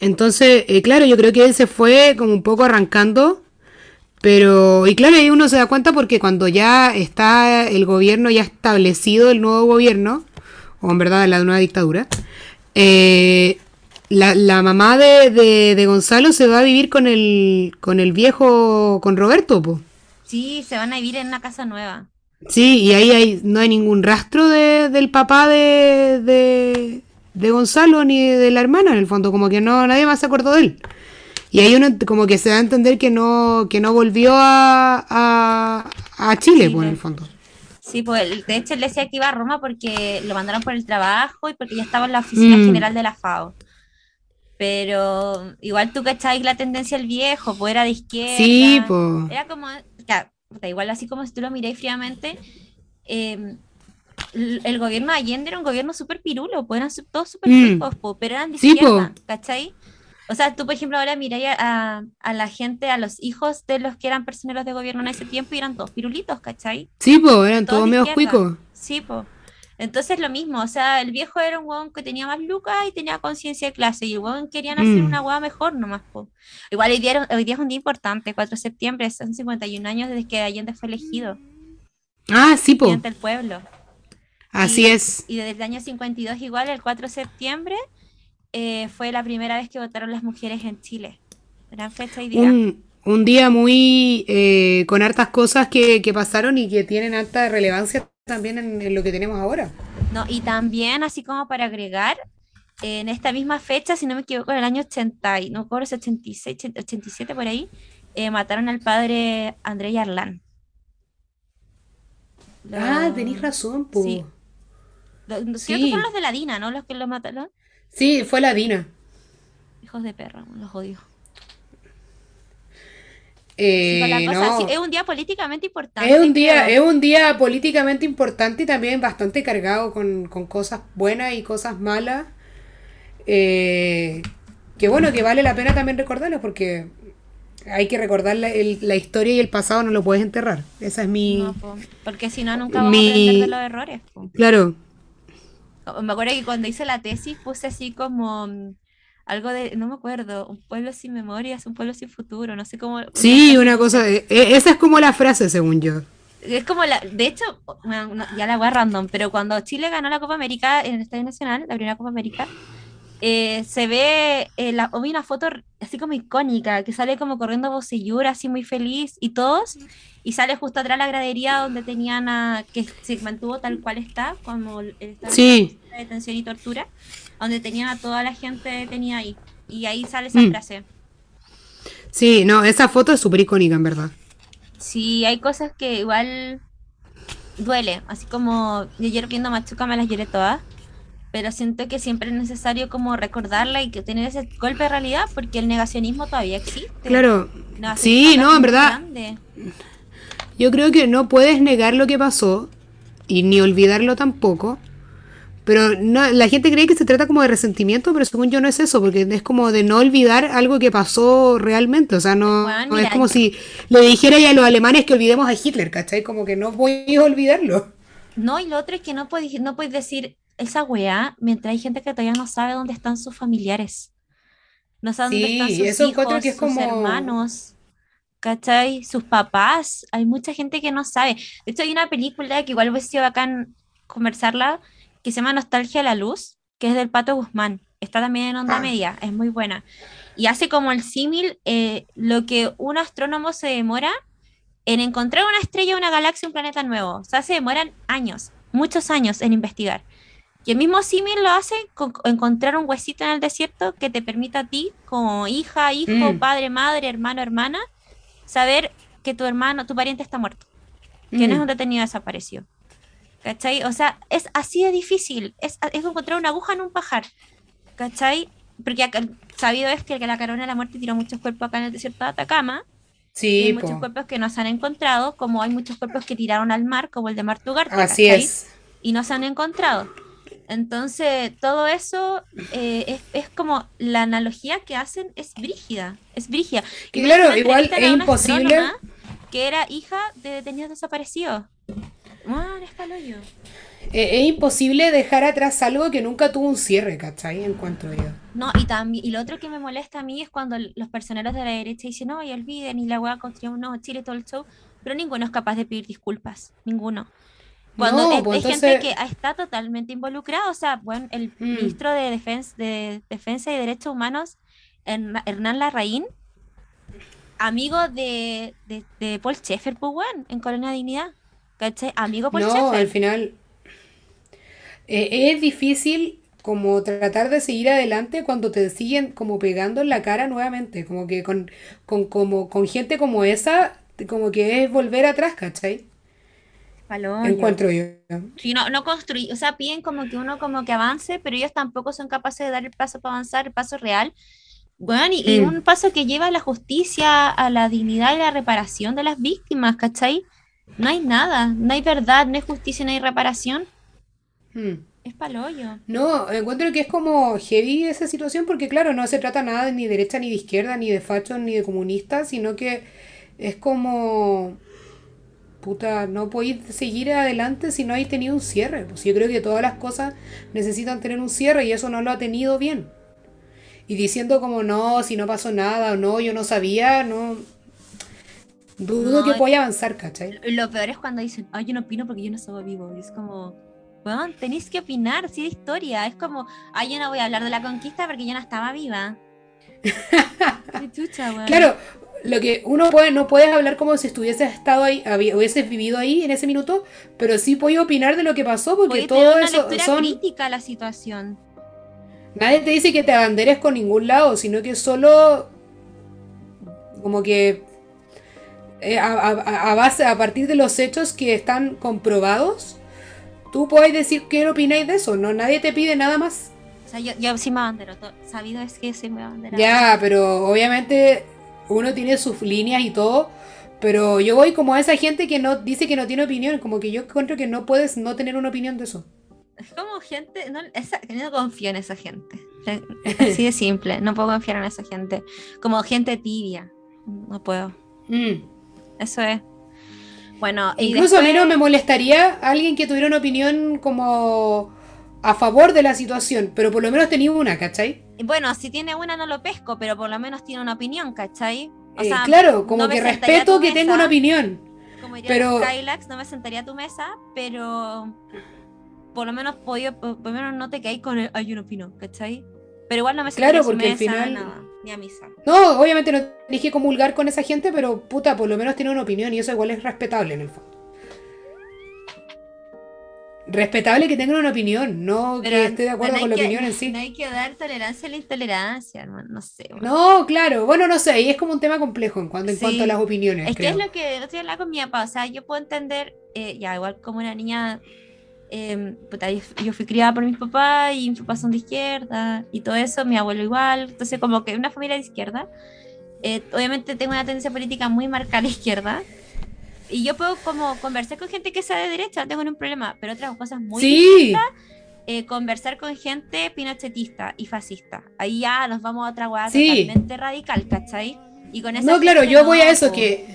Entonces, eh, claro, yo creo que él se fue como un poco arrancando, pero, y claro, ahí uno se da cuenta porque cuando ya está el gobierno ya establecido, el nuevo gobierno, o en verdad la nueva dictadura, eh, la, la mamá de, de- de Gonzalo se va a vivir con el, con el viejo, con Roberto, pues. Sí, se van a vivir en una casa nueva. Sí, y ahí hay, no hay ningún rastro de, del papá de, de, de Gonzalo ni de la hermana, en el fondo, como que no nadie más se acordó de él. Y ahí uno como que se da a entender que no, que no volvió a, a, a Chile, pues, en el fondo. Sí, pues de hecho él decía que iba a Roma porque lo mandaron por el trabajo y porque ya estaba en la oficina Mm. general de la FAO. Pero igual tú cachabas la tendencia del viejo, pues era de izquierda. Sí, pues. Era como, puta, igual así como si tú lo miráis fríamente, eh, el, gobierno de Allende era un gobierno súper pirulo, pues eran todos súper Mm. po, pero eran de Sí, izquierda, po. ¿cachai? O sea, tú, por ejemplo, ahora miráis a, a- a la gente, a los hijos de los que eran personeros de gobierno en ese tiempo y eran todos pirulitos, ¿cachai? Sí, pues, eran Todos todos medio cuicos. Sí, pues. Entonces lo mismo, o sea, el viejo era un hueón que tenía más lucas y tenía conciencia de clase, y el hueón querían hacer Mm. una hueá mejor nomás, po. Igual hoy día, hoy día es un día importante, 4 de septiembre, son 51 años desde que Allende fue elegido, Ah, sí, pues. presidente del pueblo. Así Y- es. Y desde el año 52 igual, el 4 de septiembre, eh, fue la primera vez que votaron las mujeres en Chile. Gran fecha hoy día. Un, un día muy eh, con hartas cosas que, que pasaron y que tienen alta relevancia también en, en lo que tenemos ahora. No, y también, así como para agregar, en esta misma fecha, si no me equivoco, en el año 80, y no si 86, 87 por ahí, eh, mataron al padre André Yarlán. Lo- Ah, tenéis razón, pues. Sí. lo- Creo Sí. que fueron los de la DINA, ¿no? Los que lo mataron. Sí, fue la Dina. Hijos de perra, los odio. Eh, no. es un día políticamente importante. Es un día, creo. es un día políticamente importante y también bastante cargado con, con cosas buenas y cosas malas. Eh, que bueno, que vale la pena también recordarlo porque hay que recordar la, el- la historia y el pasado, no lo puedes enterrar. Esa es mi... No, po, porque si no, nunca vamos Mi- a aprender de los errores. po. Claro, Me acuerdo que cuando hice la tesis puse así como mm, algo de, no me acuerdo, un pueblo sin memorias, un pueblo sin futuro, no sé cómo. sí, una cosa, e- esa es como la frase, según yo. Es como la, de hecho, ya la voy a random, pero cuando Chile ganó la Copa América en el Estadio Nacional, la primera Copa América, eh, se ve, eh, la, vi una foto así como icónica, que sale como corriendo Bocellur, así muy feliz, y todos, y sale justo atrás la gradería donde tenían a, que se mantuvo tal cual está, como el estado Sí, de detención y tortura, donde tenían a toda la gente detenida ahí, y ahí sale esa Mm. frase. sí, no, esa foto es súper icónica, en verdad. Sí, hay cosas que igual duele, así como yo ayer viendo Machuca me las lloré todas, pero siento que siempre es necesario como recordarla y que tener ese golpe de realidad porque el negacionismo todavía existe. Claro, sí, no, en verdad, grande. yo creo que no puedes negar lo que pasó y ni olvidarlo tampoco. Pero no, la gente cree que se trata como de resentimiento, pero según yo no es eso, porque es como de no olvidar algo que pasó realmente. O sea, no, es como si le dijera a los alemanes que olvidemos a Hitler, ¿cachai? Como que no voy a olvidarlo. No, y lo otro es que no puedes, no puedes decir esa weá mientras hay gente que todavía no sabe dónde están sus familiares. No saben dónde Sí, están sus eso hijos, que es sus como- hermanos, ¿cachai? Sus papás. Hay mucha gente que no sabe. De hecho, hay una película que igual hubiese sido bacán conversarla, que se llama Nostalgia a la Luz, que es del Pato Guzmán. Está también en Onda Ah. Media, es muy buena. Y hace como el símil eh, lo que un astrónomo se demora en encontrar una estrella, una galaxia, un planeta nuevo. O sea, se demoran años, muchos años en investigar. Y el mismo símil lo hace con encontrar un huesito en el desierto que te permita a ti, como hija, hijo, Mm. padre, madre, hermano, hermana, saber que tu hermano, tu pariente está muerto, que no es Mm. un detenido desaparecido. ¿Cachai? O sea, es así de difícil. Es, es encontrar una aguja en un pajar. ¿Cachai? Porque acá- sabido es que la Carona de la Muerte tiró muchos cuerpos acá en el desierto de Atacama. Y Sí, hay po. muchos cuerpos que no se han encontrado, como hay muchos cuerpos que tiraron al mar, como el de Martugarte, Así ¿cachai? es. Y no se han encontrado. Entonces, todo eso eh, es, es como la analogía que hacen es brígida, es brígida. Que Y claro, igual es imposible- Que era hija de detenidos desaparecidos. Bueno, es palollo. Eh, es imposible dejar atrás algo que nunca tuvo un cierre, ¿cachai? Encuentro yo. No, y también, y lo otro que me molesta a mí es cuando los personeros de la derecha dicen, no, y olviden, y la weá construyó un nuevo Chile, todo el show, pero ninguno es capaz de pedir disculpas, ninguno. Cuando No, es- pues hay gente que está totalmente involucrada, o sea, bueno, el Mm. ministro de, Defensa de Defensa y Derechos Humanos, Hern- Hernán Larraín, amigo de, de, de Paul Schaeffer, pues, weón, en Colonia Dignidad, ¿cachai? Amigo Paul No, al final eh, es difícil como tratar de seguir adelante cuando te siguen como pegando en la cara nuevamente, como que con, con, como, con gente como esa, como que es volver atrás, ¿cachai? Encuentro yo. Sí, no, no construir, o sea, piden como que uno como que avance, pero ellos tampoco son capaces de dar el paso para avanzar, el paso real. Bueno, y, y Mm. un paso que lleva a la justicia, a la dignidad y la reparación de las víctimas, ¿cachai? No hay nada, no hay verdad, no hay justicia, no hay reparación. Mm. Es palollo. No, encuentro que es como heavy esa situación porque claro, no se trata nada de ni derecha ni de izquierda, ni de fachos ni de comunistas, sino que es como puta, no podéis seguir adelante si no habéis tenido un cierre. Pues yo creo que todas las cosas necesitan tener un cierre y eso no lo ha tenido bien. Y diciendo como no, si no pasó nada o no, yo no sabía, no dudo No, que pueda avanzar, ¿cachai? Lo peor es cuando dicen, ay, yo no opino porque yo no soy vivo. Y es como, bueno, tenéis que opinar, sí, de historia. Es como, ay, yo no voy a hablar de la conquista porque yo no estaba viva. *laughs* Qué chucha, weón. Claro, lo que uno puede, no puedes hablar como si estuvieses estado ahí, hubieses vivido ahí en ese minuto, pero sí puedes opinar de lo que pasó, porque todo una eso son. crítica a la situación. Nadie te dice que te abanderes con ningún lado, sino que solo como que eh, a, a- a base, a partir de los hechos que están comprobados, tú puedes decir qué opináis de eso, no nadie te pide nada más. O sea, yo, yo sí me abandero. Sabido es que sí me abandero. Ya, pero obviamente uno tiene sus líneas y todo, pero yo voy como a esa gente que no dice que no tiene opinión, como que yo encuentro que no puedes no tener una opinión de eso. Es como gente, no, esa, no confío en esa gente. Así de simple, no puedo confiar en esa gente. Como gente tibia. no puedo. Mm. Eso es. Bueno, Incluso a mí no me molestaría alguien que tuviera una opinión como a favor de la situación, pero por lo menos tenía una, ¿cachai? Bueno, si tiene una no lo pesco, pero por lo menos tiene una opinión, ¿cachai? O Eh, sea, claro, como no que respeto que tenga una opinión. Como dirían pero- los Kylax, no me sentaría a tu mesa, pero por lo menos podía, por lo menos no te caes con el, hay una opinión, ¿cachai? Pero igual no me Claro, porque al final- nada, ni a misa. No, obviamente no dije comulgar con esa gente, pero puta, por lo menos tiene una opinión y eso igual es respetable en el fondo. Respetable que tengan una opinión, no Pero que esté de acuerdo con la que- opinión en sí. No hay que dar tolerancia a la intolerancia, hermano, no sé. bueno. No, claro, bueno, no sé, y es como un tema complejo en cuanto, en Sí. cuanto a las opiniones. Es que es lo que no estoy hablando con mi papá, o sea, yo puedo entender, eh, ya igual como una niña, eh, yo, fui criada por mis papás y mis papás son de izquierda y todo eso, mi abuelo igual, entonces como que una familia de izquierda, eh, obviamente tengo una tendencia política muy marcada a la izquierda y yo puedo como conversar con gente que sea de derecha, no tengo ningún problema, pero otras cosas muy Sí, eh, conversar con gente pinochetista y fascista. Ahí ya nos vamos a otra hueá Sí. totalmente radical, ¿cachai? Y con esa no, claro, yo voy a no, eso, que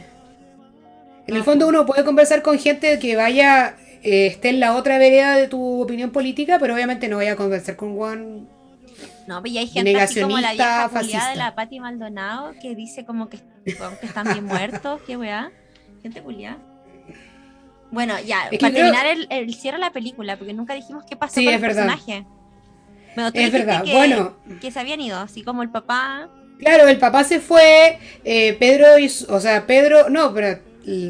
en el No, fondo uno puede conversar con gente que vaya, eh, esté en la otra vereda de tu opinión política, pero obviamente no vaya a conversar con Juan. No, pero ya hay gente así como la vieja culiada de la Pati Maldonado que dice como que, están bien muertos, qué weá. Gente culiada. Bueno, ya, Es que para creo- terminar el, el cierre de la película, porque nunca dijimos qué pasó Sí, con el verdad. personaje. Bueno, Es verdad, que, bueno. que se habían ido, así como el papá. Claro, el papá se fue, eh, Pedro o sea, Pedro, no, pero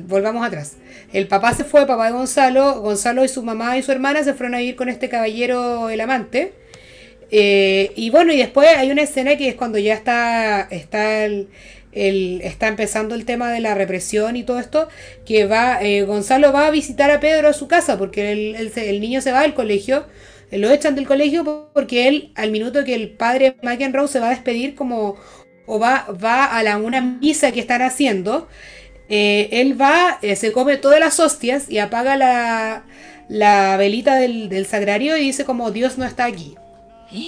volvamos atrás. El papá se fue, papá de Gonzalo, Gonzalo y su mamá y su hermana se fueron a vivir con este caballero, el amante. Eh, y bueno, y después hay una escena que es cuando ya está, está el, está empezando el tema de la represión y todo esto, que va, eh, Gonzalo va a visitar a Pedro a su casa, porque el, el el niño se va del colegio, eh, lo echan del colegio porque él, al minuto que el padre McEnroe se va a despedir como, o va, va a la, una misa que están haciendo, eh, él va, eh, se come todas las hostias y apaga la, la velita del, del sagrario y dice como Dios no está aquí.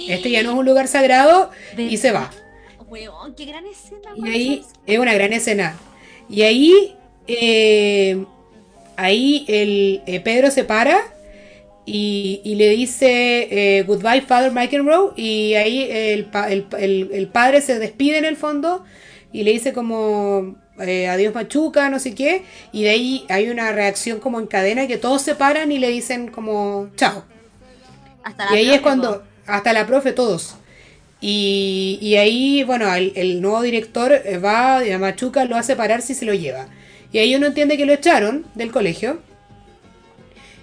Este ya no es un lugar sagrado y se va. Weón, qué gran escena, Y ahí es una gran escena. Y ahí, eh, ahí el Pedro se para y, y le dice eh, Goodbye Father McEnroe y ahí el- el- el padre se despide en el fondo y le dice como eh, adiós Machuca, no sé qué. Y de ahí hay una reacción como en cadena que todos se paran y le dicen como chao. Hasta Y ahí profe, es cuando, hasta la profe, todos. Y, y ahí, bueno, el, el nuevo director va, a Machuca lo hace parar si se lo lleva. Y ahí uno entiende que lo echaron del colegio.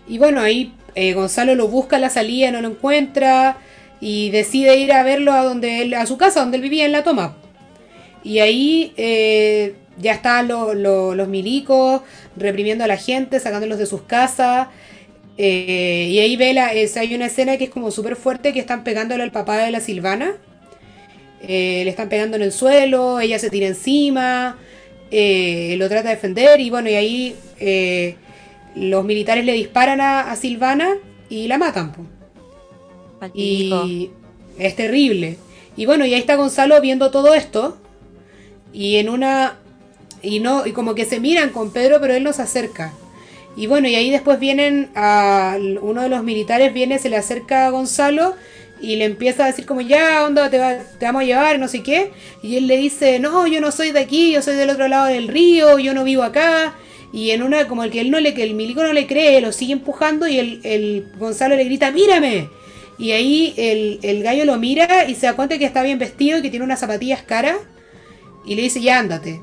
Y bueno, ahí eh, Gonzalo lo busca a la salida, no lo encuentra. Y decide ir a verlo a donde él, a su casa, donde él vivía en la toma. Y ahí eh, ya están lo- lo- los milicos reprimiendo a la gente, sacándolos de sus casas. Eh, y ahí ve la, es- hay una escena que es como súper fuerte que están pegándole al papá de la Silvana. Eh, le están pegando en el suelo, ella se tira encima, eh, lo trata de defender y bueno, y ahí los militares le disparan a, a Silvana y la matan. po. Y es terrible. Y bueno, y ahí está Gonzalo viendo todo esto. Y en una. Y no. Y como que se miran con Pedro, pero él no se acerca. Y bueno, y ahí después vienen a. Uno de los militares viene, se le acerca a Gonzalo y le empieza a decir como ya, onda, te, va- te vamos a llevar, no sé qué. Y él le dice, no, yo no soy de aquí, yo soy del otro lado del río, yo no vivo acá. Y en una, como el que él no le, que el milico no le cree, lo sigue empujando y el, el Gonzalo le grita, mírame. Y ahí el, el gallo lo mira y se da cuenta que está bien vestido y que tiene unas zapatillas caras. Y le dice, ya ándate.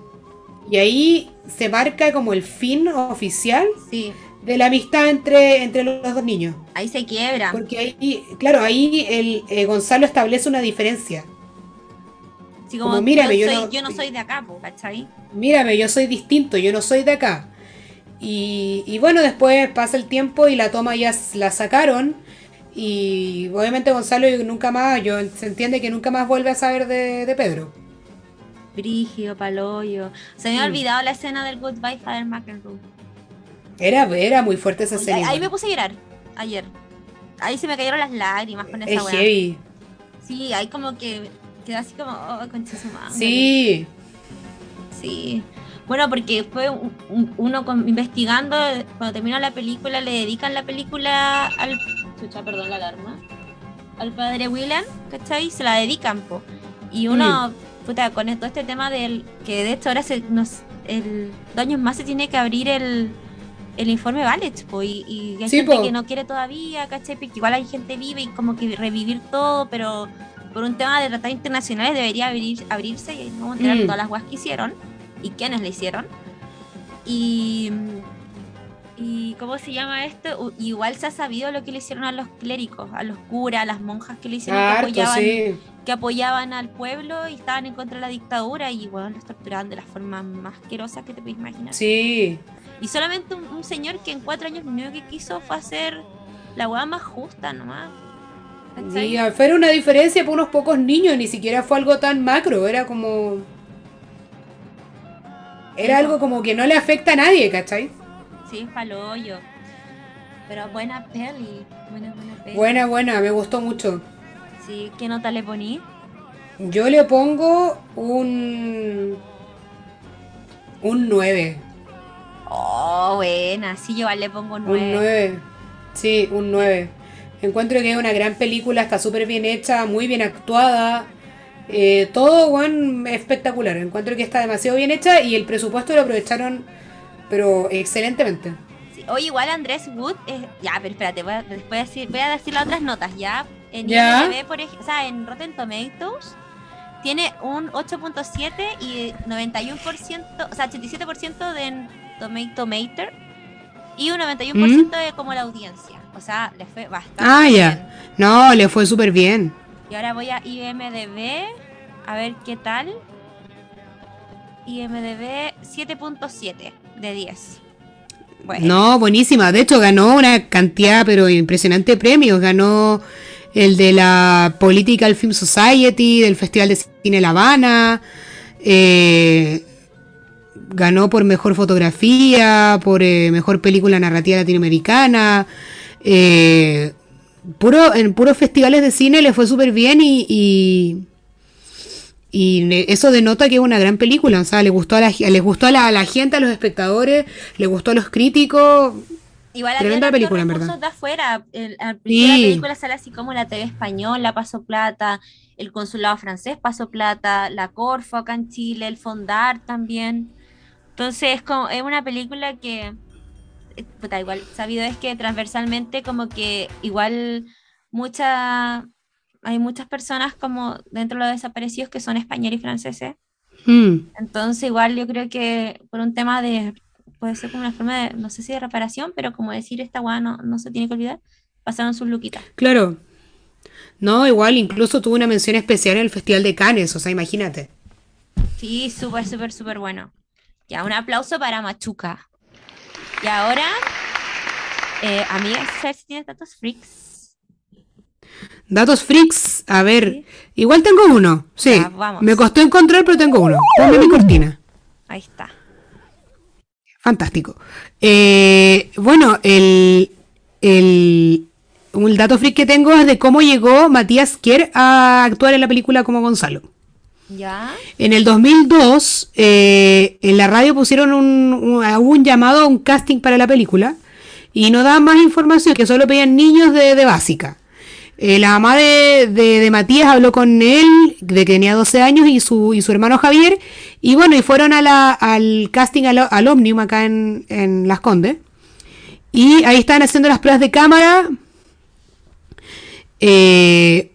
Y ahí se marca como el fin oficial Sí, de la amistad entre, entre los dos niños. ahí se quiebra. Porque ahí, claro, ahí el eh, Gonzalo establece una diferencia. Así como, mírame, yo, no- yo no soy de acá, ¿cachai? Mírame, yo soy distinto, yo no soy de acá. Y, y bueno, después pasa el tiempo y la toma ya la sacaron. Y obviamente Gonzalo nunca más, yo se entiende que nunca más vuelve a saber de, de Pedro. Brígido, paloyo. Se me Mm. olvidado la escena del Goodbye Father McEnroe. Era, era muy fuerte esa Ahí, escena. ahí me puse a llorar ayer. Ahí se me cayeron las lágrimas con esa Es weá. Sí. Bueno, porque fue uno investigando, cuando terminó la película, le dedican la película al. Chucha, perdón la alarma. Al padre William, ¿cachai? Se la dedican, po. Y uno, mm. Puta, con todo este tema del. que de hecho ahora se nos. El, dos años más se tiene que abrir el, el informe Valet, po, y, y hay gente que no quiere todavía, ¿cachai? Porque igual hay gente vive y como que revivir todo, pero por un tema de tratados internacionales debería abrir, abrirse y vamos a enterar mm. todas las guas que hicieron y quiénes le hicieron. Y, y ¿cómo se llama esto? Igual se ha sabido lo que le hicieron a los clérigos, a los curas, a las monjas que le hicieron, que, apoyaban, que apoyaban al pueblo y estaban en contra de la dictadura y bueno, los torturaban de la forma más asquerosa que te puedes imaginar. Sí. Y solamente un, señor que en cuatro años lo único que quiso fue hacer la hueá más justa nomás. Sí, fue una diferencia por unos pocos niños, ni siquiera fue algo tan macro, era como... Era algo como que no le afecta a nadie, ¿cachai? Sí, yo. Pero buena peli. Buena, buena peli. Buena, buena, me gustó mucho. Sí, ¿qué nota le poní? Yo le pongo un. Un 9. Oh, buena. Sí, yo le pongo un 9. Un 9. Sí, un 9. Encuentro que es una gran película, está súper bien hecha, muy bien actuada. Eh, todo, bueno, espectacular. Encuentro que está demasiado bien hecha y el presupuesto lo aprovecharon, pero excelentemente. Oye, igual Andrés Wood, ya, pero espérate, voy a, decir, voy a decir las otras notas, ¿ya? En IMDb, por ejemplo, o sea, en Rotten Tomatoes, tiene un 8.7 y 91%, o sea, 87% de Tomato Meter y un 91% de como la audiencia. O sea, le fue bastante. Ah, ya. No, le fue súper bien. Y ahora voy a IMDB a ver qué tal. IMDB 7.7 de 10. No, buenísima. De hecho, ganó una cantidad, pero impresionante de premios. Ganó el de la Political Film Society, del Festival de Cine La Habana. Eh, ganó por mejor fotografía, por eh, mejor película narrativa latinoamericana. Eh, puro, en puros festivales de cine le fue súper bien y, eso denota que es una gran película. O sea, le gustó a la, les gustó a la, gente, a los espectadores, le gustó a los críticos. Igual Tremenda película, en verdad. de afuera. la película sale así como la TV española pasó plata, el consulado francés pasó plata, la Corfo acá en Chile, el Fondar también. Entonces es como es una película que puta, igual sabido es que transversalmente como que igual mucha, hay muchas personas como dentro de los desaparecidos que son españoles y franceses. Mm. Entonces igual yo creo que por un tema de, puede ser como una forma de, no sé si de reparación, pero como decir esta guay no, no se tiene que olvidar, pasaron sus luquitas. Claro. No, igual incluso tuvo una mención especial en el Festival de Cannes, o sea, imagínate. Sí, súper, súper, súper bueno. Ya, un aplauso para Machuca. Y ahora, eh, amiga, a si tienes datos freaks. Datos freaks, a ver, igual tengo uno, sí. Me costó encontrar, pero tengo uno. Ponme mi cortina. Ahí está. Fantástico. Eh, bueno, el, el, un dato freak que tengo es de cómo llegó Matías Kier a actuar en la película como Gonzalo. ¿Ya? En el 2002, eh, en la radio pusieron un, un, llamado a un casting para la película y no daban más información, que solo pedían niños de, básica. Eh, la mamá de, Matías habló con él, de que tenía 12 años, y su, y su hermano Javier, y bueno, y fueron a la, al casting al, al Omnium acá en, en Las Condes. Y ahí estaban haciendo las pruebas de cámara. Eh,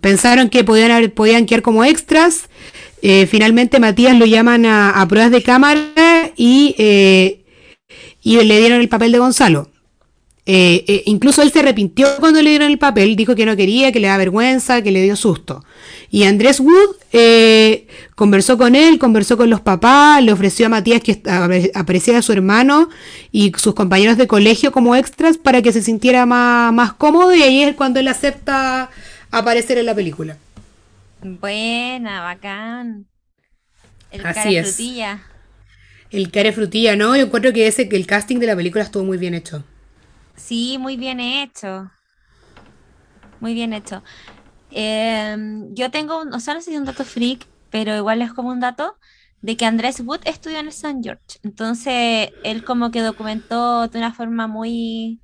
pensaron que podían, podían quedar como extras. Eh, finalmente Matías lo llaman a, pruebas de cámara y, y le dieron el papel de Gonzalo. Eh, incluso él se arrepintió cuando le dieron el papel, dijo que no quería, que le da vergüenza, que le dio susto. Y Andrés Wood conversó con él, conversó con los papás, le ofreció a Matías que apareciera a su hermano y sus compañeros de colegio como extras para que se sintiera más, más cómodo y ahí es cuando él acepta aparecer en la película. Buena, bacán. El Así es. frutilla. El care frutilla, ¿no? Yo encuentro que ese que el casting de la película estuvo muy bien hecho. Sí, muy bien hecho. Muy bien hecho. Em, yo tengo, o sea, no sé si es un dato freak, pero igual es como un dato. de que Andrés Wood estudió en el St. George. Entonces, él como que documentó de una forma muy,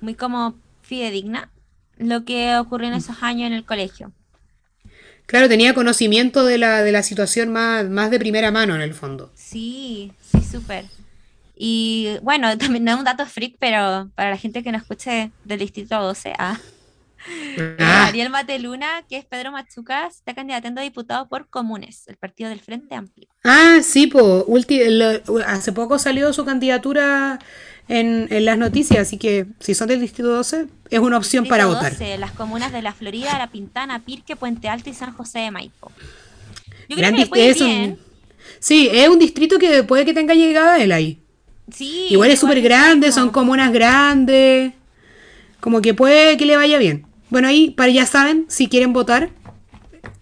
muy como fidedigna lo que ocurrió en esos años en el colegio. Claro, tenía conocimiento de la, de la situación más, más de primera mano en el fondo. Sí, sí, súper. Y bueno, *laughs* también no es un dato freak, pero para la gente que nos escuche del Distrito 12, ah, *laughs* Ah, Ariel Mateluna, que es Pedro Machuca, está candidatando a diputado por Comunes, el partido del Frente Amplio. ah, sí, po, ulti- lo- hace poco salió su candidatura en, en las noticias, así que si son del Distrito 12, es una opción Distrito para votar. 12, las comunas de La Florida, La Pintana, Pirque, Puente Alto y San José de Maipo. Yo creo que le dist- puede ir es un- bien. sí, es un distrito que puede que tenga llegada él ahí. Sí, Igual es súper grande, son comunas grandes, como que puede que le vaya bien. Bueno, ahí para ya saben, si quieren votar,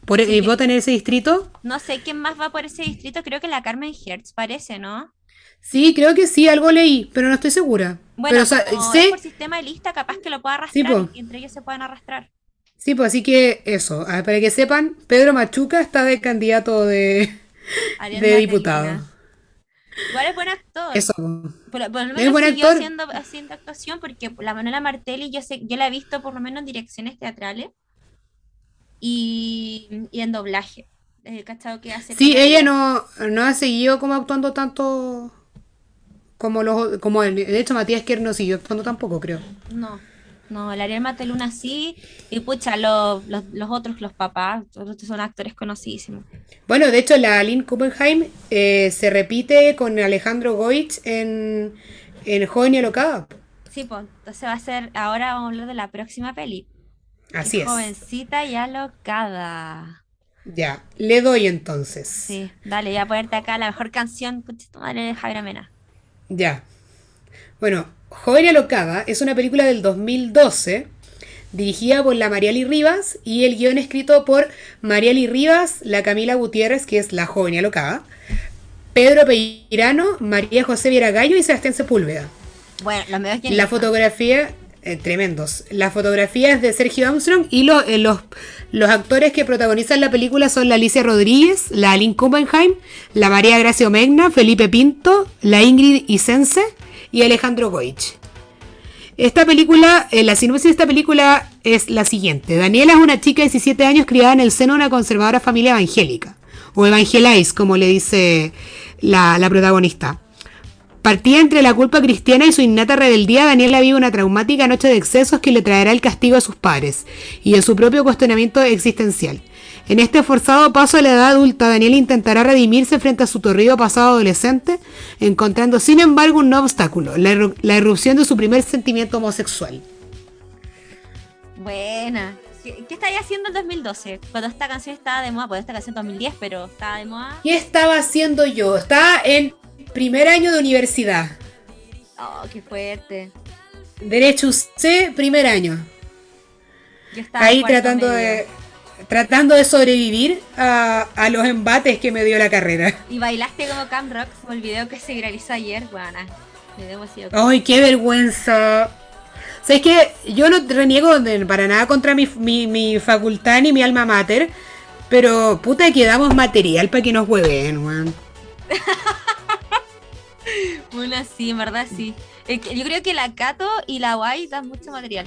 por, eh, voten en ese distrito. No sé quién más va por ese distrito, creo que la Carmen Hertz parece, ¿no? Sí, creo que sí, algo leí, pero no estoy segura. Bueno, pero o sea, como sé, es por sistema de lista, capaz que lo pueda arrastrar y entre ellos se puedan arrastrar. sí, pues así que eso, para que sepan, Pedro Machuca está de candidato de, de diputado. Igual es buen actor. Eso. Por, por lo Es menos buen siguió actor. haciendo, haciendo actuación porque la Manuela Martelli yo sé, yo la he visto por lo menos en direcciones teatrales y, y en doblaje. El cachado que hace Sí, ella no, no ha seguido como actuando tanto como los como él. De hecho, Matías Kerr no siguió actuando tampoco, creo. No, no, el Ariel Mateluna sí, y pucha, los, los, los otros, los papás, todos son actores conocidísimos. Bueno, de hecho, la Aline Kuppenheim eh, se repite con Alejandro Goich en, en Joven y Alocada. Sí, pues, entonces va a ser, ahora vamos a hablar de la próxima peli. Así es. Jovencita y alocada. Ya, le doy entonces. Sí, dale, voy a ponerte acá la mejor canción, tu madre, de Javier Mena. Ya. Bueno, Joven y Alocada es una película del 2012 dirigida por la Mariali Rivas y el guion escrito por Mariali Rivas, la Camila Gutiérrez, que es la joven y alocada, Pedro Peirano, María José Vieragallo y Sebastián Sepúlveda. Bueno, los medios La fotografía, eh, tremendos. La fotografía es de Sergio Armstrong y lo- eh, los, los actores que protagonizan la película son la Alicia Rodríguez, la Aline Kuppenheim, la María Gracia Omegna, Felipe Pinto, la Ingrid Isense y Alejandro Goich. Esta película, eh, la sinopsis de esta película es la siguiente. Daniela es una chica de 17 años criada en el seno de una conservadora familia evangélica, o evangelize, como le dice la, la protagonista. Partida entre la culpa cristiana y su innata rebeldía, Daniela vive una traumática noche de excesos que le traerá el castigo a sus padres y de su propio cuestionamiento existencial. En este forzado paso a la edad adulta, Daniela intentará redimirse frente a su torrido pasado adolescente, encontrando sin embargo un nuevo obstáculo, la, irru- la irrupción de su primer sentimiento homosexual. Buena. ¿Qué, qué estáis haciendo en 2012? Cuando esta canción estaba de moda, pues esta canción en 2010, pero estaba de moda. ¿Qué estaba haciendo yo? Estaba en primer año de universidad. Oh, qué fuerte. Derecho C, primer año. Yo estaba ahí tratando medio. de tratando de sobrevivir a, a los embates que me dio la carrera. Y bailaste como Cam Rock, como el video que se viralizó ayer, buena. Me. ¡Ay, qué vergüenza! ¿Sabes que Yo no reniego de- para nada contra mi, mi, mi facultad ni mi alma mater, pero puta que damos material para que nos hueven, weón. *laughs* Una sí, en verdad sí. Yo creo que la Cato y la Guay dan mucho material.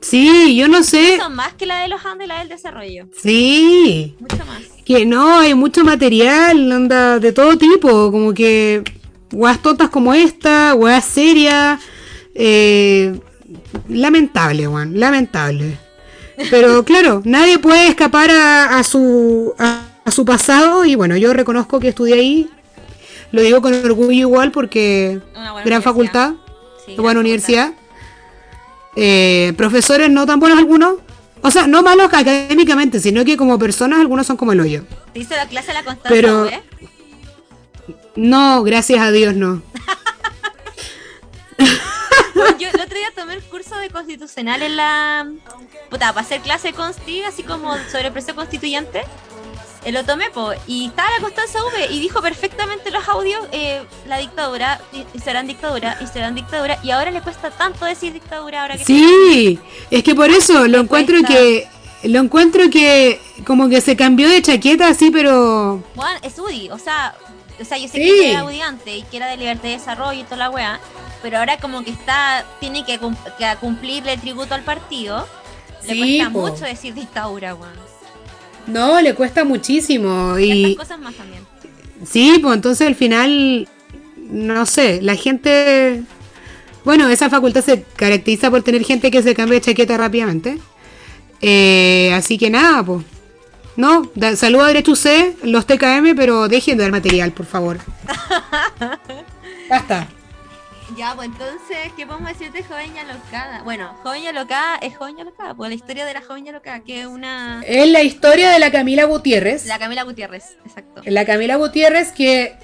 Sí, yo no sé. Son más que la de los Andes y la del desarrollo. Sí, Mucho más. que no, hay mucho material, anda, de todo tipo, como que weas tontas como esta, weas serias, eh, lamentable, weón, lamentable. Pero *laughs* claro, nadie puede escapar a, a su, a, a su pasado y bueno, yo reconozco que estudié ahí, lo digo con orgullo igual porque gran facultad, Sí, buena gran universidad. Eh, profesores no tan buenos algunos. O sea, no malos académicamente, sino que como personas algunos son como el hoyo. Te hizo la clase la Constanza, Pero- ¿eh? No, gracias a Dios no. Yo el otro día tomé el curso de constitucional en la. Puta, para hacer clase consti, así como sobre el proceso constituyente. Eh, lo tomé, po, y estaba la Constanza V y dijo perfectamente los audios: eh, la dictadura, y, serán dictadura, y serán dictadura. Y ahora le cuesta tanto decir dictadura ahora que. Sí, es que por eso lo encuentro cuesta. que lo encuentro que como que se cambió de chaqueta así, pero... Bueno, es Udi, o sea, o sea, yo sé que era Udi antes y que era de libertad y desarrollo y toda la weá, pero ahora como que está, tiene que, cumplirle tributo al partido. Le cuesta mucho decir dictadura, weón. No, le cuesta muchísimo. Y, cosas más también. Sí, pues entonces al final, no sé, la gente... Bueno, esa facultad se caracteriza por tener gente que se cambia de chaqueta rápidamente. Eh, así que nada, pues. No, saludo a Derecho C, los TKM, pero dejen de dar material, por favor. *laughs* Basta. Ya, pues entonces, ¿qué podemos decir de Joven y Alocada? Bueno, Joven y Alocada es Joven y Alocada, pues la historia de la Joven y Alocada, que es una... Es la historia de la Camila Gutiérrez. La Camila Gutiérrez, exacto. La Camila Gutiérrez que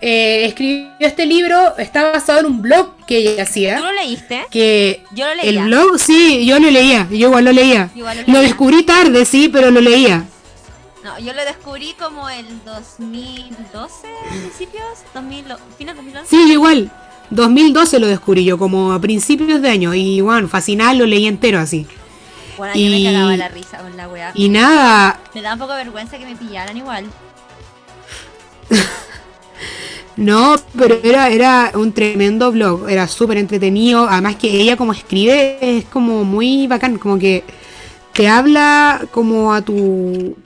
eh, escribió este libro, está basado en un blog que ella hacía. ¿Tú lo leíste? Que yo lo leía. El blog, sí, yo lo leía, yo igual lo leía. lo, descubrí tarde, sí, pero lo leía. No, yo lo descubrí como el 2012, principios, 2000, fines 2011. Sí, igual. 2012 lo descubrí yo, como a principios de año. Y bueno, fascinado, lo leí entero así. Bueno, y, yo me cagaba la risa con la weá. Y nada. Me da un poco de vergüenza que me pillaran igual. *laughs* No, pero era, era un tremendo blog, era súper entretenido. Además que ella como escribe es como muy bacán, como que te habla como a tu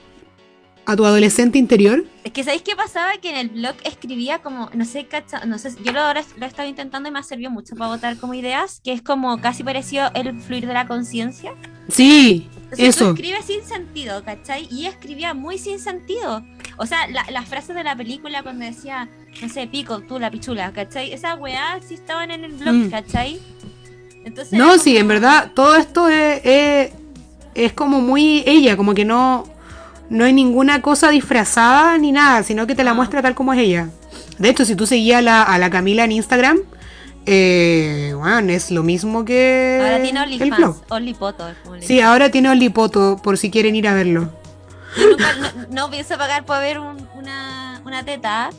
a tu adolescente interior. Es que ¿sabéis qué pasaba? Que en el blog escribía como, no sé, no sé, yo lo ahora lo he estado intentando y me ha servido mucho para votar como ideas, que es como casi parecido el fluir de la conciencia. Sí, eso. escribe sin sentido, ¿cachai? Y escribía muy sin sentido. O sea, las frases de la película cuando decía, no sé, pico, tú, la pichula, ¿cachai? Esas weá sí estaban en el blog, mm. ¿cachai? Entonces, no, sí, en verdad, todo esto es, es, como muy ella, como que no, no hay ninguna cosa disfrazada ni nada, sino que te la ah. muestra tal como es ella. De hecho, si tú seguías a la, a la Camila en Instagram, eh, bueno, es lo mismo que. Ahora tiene OnlyFans, OnlyPoto. Sí, ahora tiene OnlyPoto, por si quieren ir a verlo. no, pienso pagar por ver una, una teta,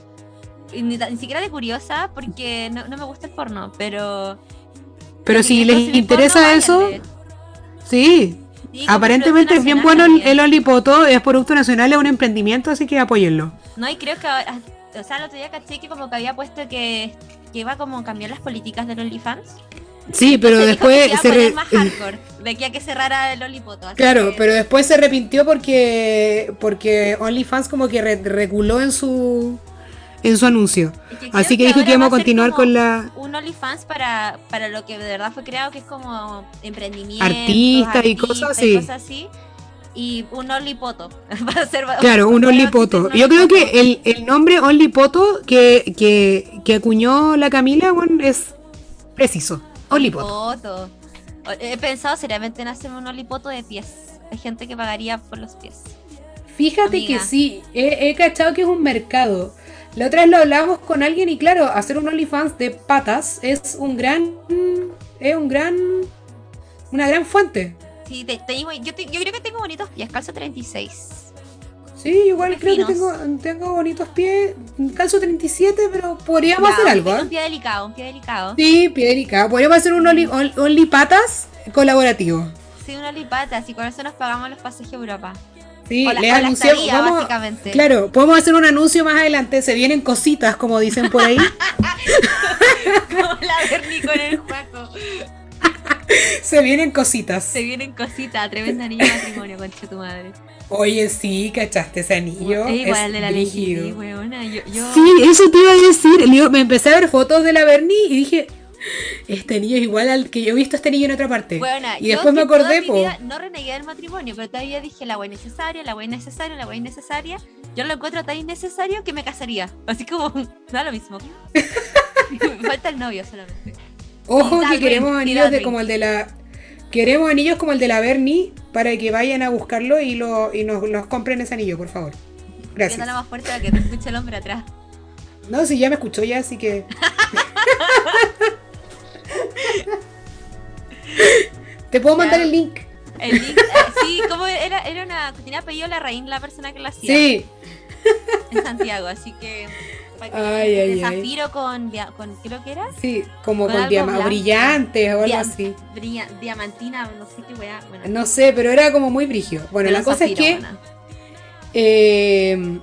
ni, siquiera de curiosa, porque no, me gusta el porno, pero. Pero si les interesa eso, sí. Aparentemente es bien bueno el, OnlyPoto, es producto nacional, es un emprendimiento, así que apóyenlo. No, y creo que. O sea, el otro día caché que como que había puesto que que iba como a cambiar las políticas del OnlyFans. Sí, pero después se re... más hardcore, de que, que cerrara el OnlyPoto. Claro, pero después se arrepintió porque porque OnlyFans como que reculó en su en su anuncio. Así que, dijo que íbamos a continuar con la un OnlyFans para para lo que de verdad fue creado que es como emprendimiento, artistas, y cosas así. cosas así y un Onlypoto. *laughs* claro, un *laughs* Onlypoto. Yo creo que el, el nombre Onlypoto que, que, que acuñó la Camila bueno, es preciso. Onlypoto. He pensado seriamente en hacer un Onlypoto de pies. Hay gente que pagaría por los pies. Fíjate que sí, he, he, cachado que es un mercado. La otra vez lo hablábamos con alguien y claro, hacer un OnlyFans de patas es un gran. es un gran. una gran fuente. Sí, te, te, yo, yo, creo que tengo bonitos pies, calzo 36. Sí, igual creo que tengo, tengo bonitos pies, calzo 37, pero podríamos hacer algo. ¿eh? Un pie delicado, un pie delicado. Sí, pie delicado. Podríamos hacer un only, patas colaborativo. Sí, un only patas, y con eso nos pagamos los pasajes a Europa. Sí, les anunciamos. básicamente. Claro, podemos hacer un anuncio más adelante. Se vienen cositas, como dicen por ahí. *laughs* como la Berni con el Juaco. *laughs* Se vienen cositas. Se vienen cositas. Tremendo anillo de matrimonio, concha tu madre. Oye, sí, ¿cachaste ese anillo? Es igual de la Legiti, weona. Yo, Sí, eso te iba a decir. Me empecé a ver fotos de la Bernie y dije, este anillo es igual al que yo he visto este anillo en otra parte. y después me acordé. No renegué del matrimonio, pero todavía dije la buena necesaria, la buena necesaria, la buena innecesaria. Yo lo encuentro tan innecesario que me casaría. Así como, *laughs* da lo mismo. me *laughs* falta el novio solamente. Ojo que queremos anillos de como el de la. Queremos anillos como el de la Bernie para que vayan a buscarlo y, lo, y nos los compren ese anillo, por favor. Gracias. más fuerte que te escuche el hombre atrás. No, si ya me escuchó ya, así que. *laughs* Te puedo mandar el link. El link, eh, sí, como era, era una. Tenía apellido la raíz la persona que lo hacía. Sí. En Santiago, así que. Ay, ay, de ay. zafiro con, con, creo que era, Sí, como Con con algo diama- blanco. brillantes o algo así. brilla- diamantina, no sé qué weá. Bueno, No sé, pero era como muy brigio. Bueno, la cosa es zafiro, que. buena. eh,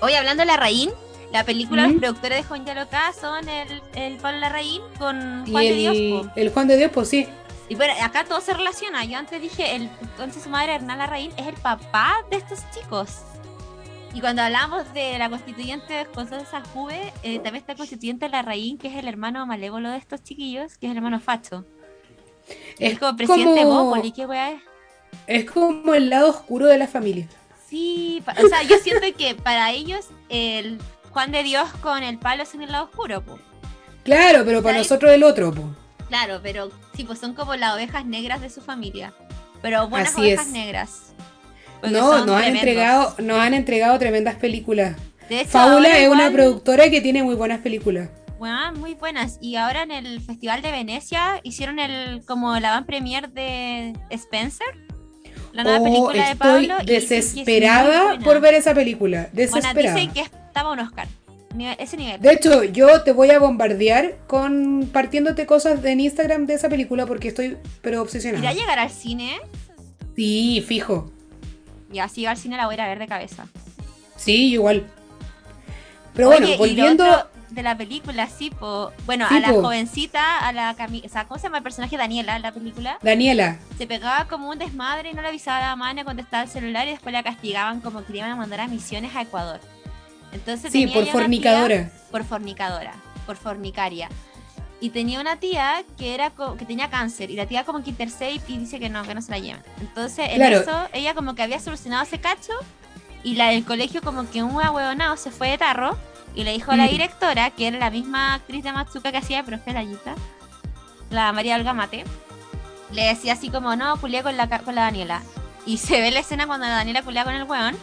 Hoy hablando de Larraín, la película, ¿Mm? los productores de Juan de Loca son el, el Pablo Larraín con y Juan de el, Dios. po. el Juan de Dios, pues sí. Y bueno, acá todo se relaciona. Yo antes dije, el, entonces su madre Hernán Larraín es el papá de estos chicos. Y cuando hablamos de la constituyente Constanza Juve, eh, también está el constituyente Larraín, que es el hermano malévolo de estos chiquillos, que es el hermano Facho. Es, Es como presidente como- Bópoli, qué weá es. Es como el lado oscuro de la familia. Sí, o sea, yo siento que para ellos el Juan de Dios con el palo es en el lado oscuro. Claro, pero para nosotros el otro, pues. Claro, pero sí, pues son como las ovejas negras de su familia. Pero buenas Así ovejas es. negras. No, nos han tremendos. entregado, nos han entregado tremendas películas. De hecho, Fábula es una productora que tiene muy buenas películas. bueno, muy buenas. Y ahora en el Festival de Venecia hicieron el como la van premier de Spencer, la nueva Oh, película de estoy Pablo. y dicen que es muy desesperada por ver esa película. Bueno, Desesperada. dicen que estaba un Oscar. Nive- Ese nivel. De hecho, yo te voy a bombardear con partiéndote cosas en Instagram de esa película porque estoy pero ¿Irá a obsesionada. llegar al cine? Sí, fijo. Y así al cine la voy a ir a ver de cabeza. Sí, igual. Pero Oye, bueno, volviendo. de la película, sí, po, bueno, Sí, a la po. jovencita, a la Cami o sea, ¿cómo se llama el personaje Daniela en la película? Daniela, Se pegaba como un desmadre y no le avisaba a la mamá ni contestaba el celular y después la castigaban como que le iban a mandar a misiones a Ecuador. Entonces sí, tenía por fornicadora. tía- por fornicadora, por fornicaria. Y tenía una tía que era que tenía cáncer y la tía como que intercede y dice que no, que no se la llevan. Entonces, en Claro. eso ella como que había solucionado ese cacho y la del colegio como que un huevonao se fue de tarro y le dijo a la Mm. directora, que era la misma actriz de Matsuka que hacía, pero fue la Yita, la María Olga Mate, le decía así como, no, culé con la, con la Daniela. Y se ve la escena cuando la Daniela culea con el hueón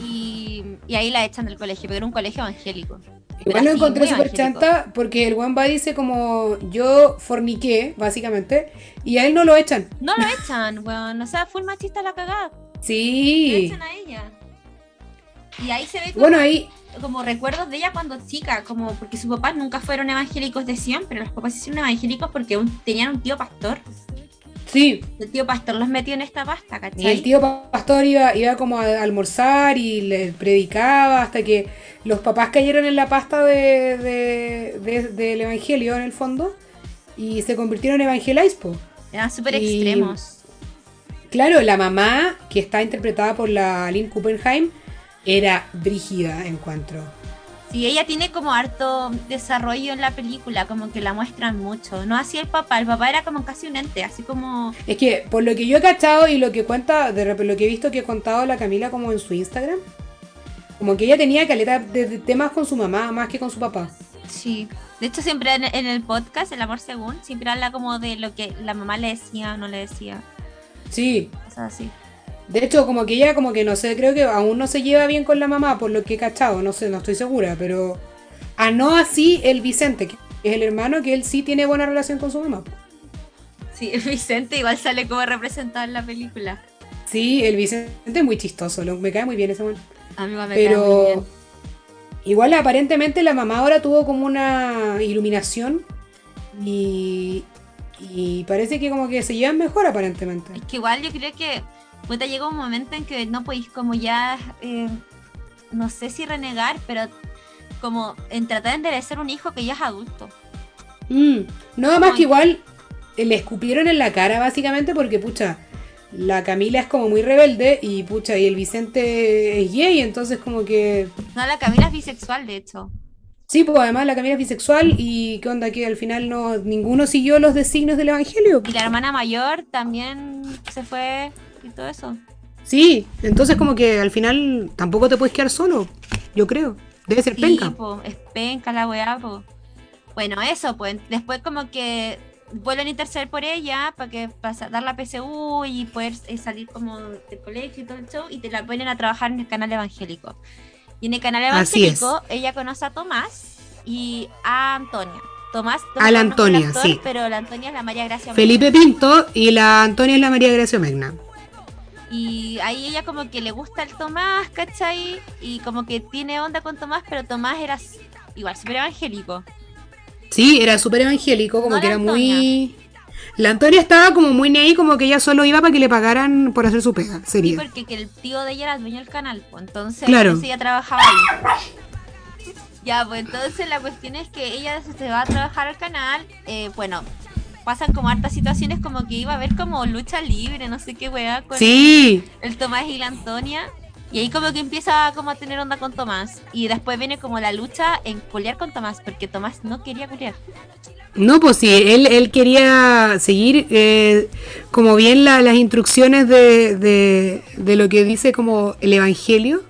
y, y ahí la echan del colegio, pero era un colegio evangélico. Igual lo encontré súper chanta porque el va dice como yo forniqué, básicamente, y a él no lo echan. No lo echan, weón. O sea, full machista la cagada. Sí. echan a ella. Y ahí se ve como, Bueno, ahí, como recuerdos de ella cuando chica, como porque sus papás nunca fueron evangélicos de siempre. Los papás hicieron evangélicos porque un- tenían un tío pastor. Sí. El tío pastor los metió en esta pasta, ¿cachai? Y el tío pastor iba, iba como a almorzar y le predicaba hasta que los papás cayeron en la pasta de, de- de- del evangelio en el fondo y se convirtieron en evangelais, po. Eran súper extremos. Claro, la mamá, que está interpretada por la Lynn Kuppenheim, era brígida, encuentro. Sí, ella tiene como harto desarrollo en la película, como que la muestran mucho. No así el papá, el papá era como casi un ente, así como... Es que por lo que yo he cachado y lo que cuenta, de repente lo que he visto que ha contado la Camila como en su Instagram, como que ella tenía caleta de, de temas con su mamá más que con su papá. Sí. De hecho, siempre en, en el podcast, El Amor Según, siempre habla como de lo que la mamá le decía o no le decía. Sí, Cosas así. De hecho, como que ella, como que no sé, creo que aún no se lleva bien con la mamá, por lo que he cachado, no sé, no estoy segura, pero. A no así el Vicente, que es el hermano, que él sí tiene buena relación con su mamá. Sí, Vicente igual sale como representado en la película. Sí, el Vicente es muy chistoso, lo- me cae muy bien ese man. A mí me cae muy Pero. bien. Igual aparentemente la mamá ahora tuvo como una iluminación y. Y parece que como que se llevan mejor aparentemente. Es que igual yo creo que puta, llega un momento en que no podéis como ya, eh, no sé si renegar, pero como en tratar de enderecer un hijo que ya es adulto. Mm, No, más que igual eh, le escupieron en la cara básicamente porque, pucha, la Camila es como muy rebelde y, pucha, y el Vicente es gay, entonces como que... No, la Camila es bisexual, de hecho. Sí, pues además la Camila es bisexual y qué onda que al final no ninguno siguió los designios del Evangelio. Y la hermana mayor también se fue y todo eso. Sí, entonces como que al final tampoco te puedes quedar solo, yo creo. Debe ser Sí, penca. po, es penca la weá, po. Bueno, eso, pues. Después como que vuelven a interceder por ella para que para dar la PSU y poder eh, salir como del colegio y todo el show y te la ponen a trabajar en el canal evangélico. Y en el canal evangélico ella conoce a Tomás y a Antonia. Tomás, A la Tomás es el Antonia, actor, sí. Pero la Antonia es la María Gracia. Felipe Pinto y la Antonia es la María Gracia Megna. Y ahí ella como que le gusta el Tomás, ¿cachai? Y como que tiene onda con Tomás, pero Tomás era igual súper evangélico. Sí, era súper evangélico, como No que era Antonia. muy... La Antonia estaba como muy ahí, como que ella solo iba para que le pagaran por hacer su pega, Sí, sería. porque que el tío de ella era el dueño del canal, pues entonces Claro. ella trabajaba ahí. Ya, pues entonces la cuestión es que ella se- se va a trabajar al canal, eh, bueno, pasan como hartas situaciones como que iba a haber como lucha libre, no sé qué weá, con Sí, el Tomás y la Antonia. Y ahí como que empieza como a tener onda con Tomás. Y después viene como la lucha en culear con Tomás, porque Tomás no quería culear. no, pues sí, él, él quería seguir eh, como bien la- las instrucciones de, de, de lo que dice como el Evangelio.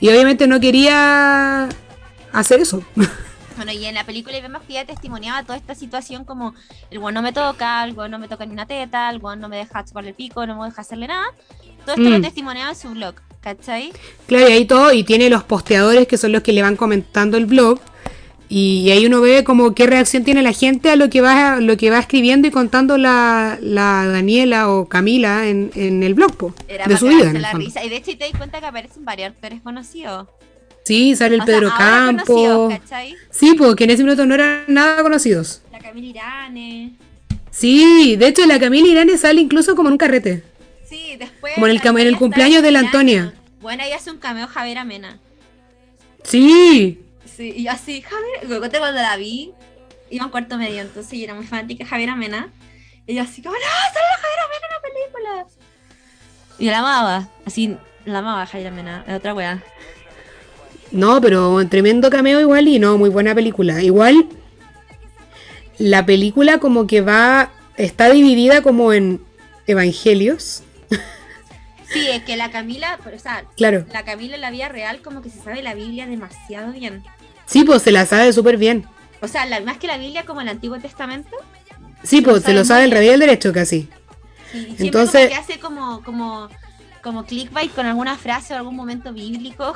Y obviamente no quería hacer eso. *laughs* Bueno, y en la película vemos que ella testimoniaba toda esta situación como el weón no me toca, el weón no me toca ni una teta, el weón no me deja chuparle el pico, no me deja hacerle nada. Todo esto Mm. lo testimoniaba en su blog, ¿cachai? Claro, y ahí todo, y tiene los posteadores que son los que le van comentando el blog. Y ahí uno ve como qué reacción tiene la gente a lo que va, lo que va escribiendo y contando la, la Daniela o Camila en, en el blog po, Era de su vida. En la risa. Y de hecho te das cuenta que aparecen varios actores conocidos. Sí, sale el O sea, Pedro ahora Campo. Sí, porque en ese minuto no eran nada conocidos. La Camila Irane. Sí, de hecho la Camila Irane sale incluso como en un carrete. Sí, después. Como en el la en cumpleaños de la Antonia. Bueno, ahí hace un cameo Javier Amena. Sí, Sí, y yo así, Javier, me cuando la vi, iba en cuarto medio, entonces yo era muy fanática de Javier Amena. Y yo así, como, ¡no! ¡Sale la Javier Amena en la película! Y yo la amaba, así, la amaba Javier Amena, es otra wea. No, pero un tremendo cameo igual y no, muy buena película. Igual la película como que va, está dividida como en evangelios. Sí, es que la Camila, o sea, Claro. la Camila en la vida real como que se sabe la Biblia demasiado bien. Sí, pues se la sabe súper bien. O sea, la, más que la Biblia como el Antiguo Testamento. Sí, Se pues se lo sabe el revés del derecho casi. Sí, Entonces- como que hace como, como, como clickbait con alguna frase o algún momento bíblico.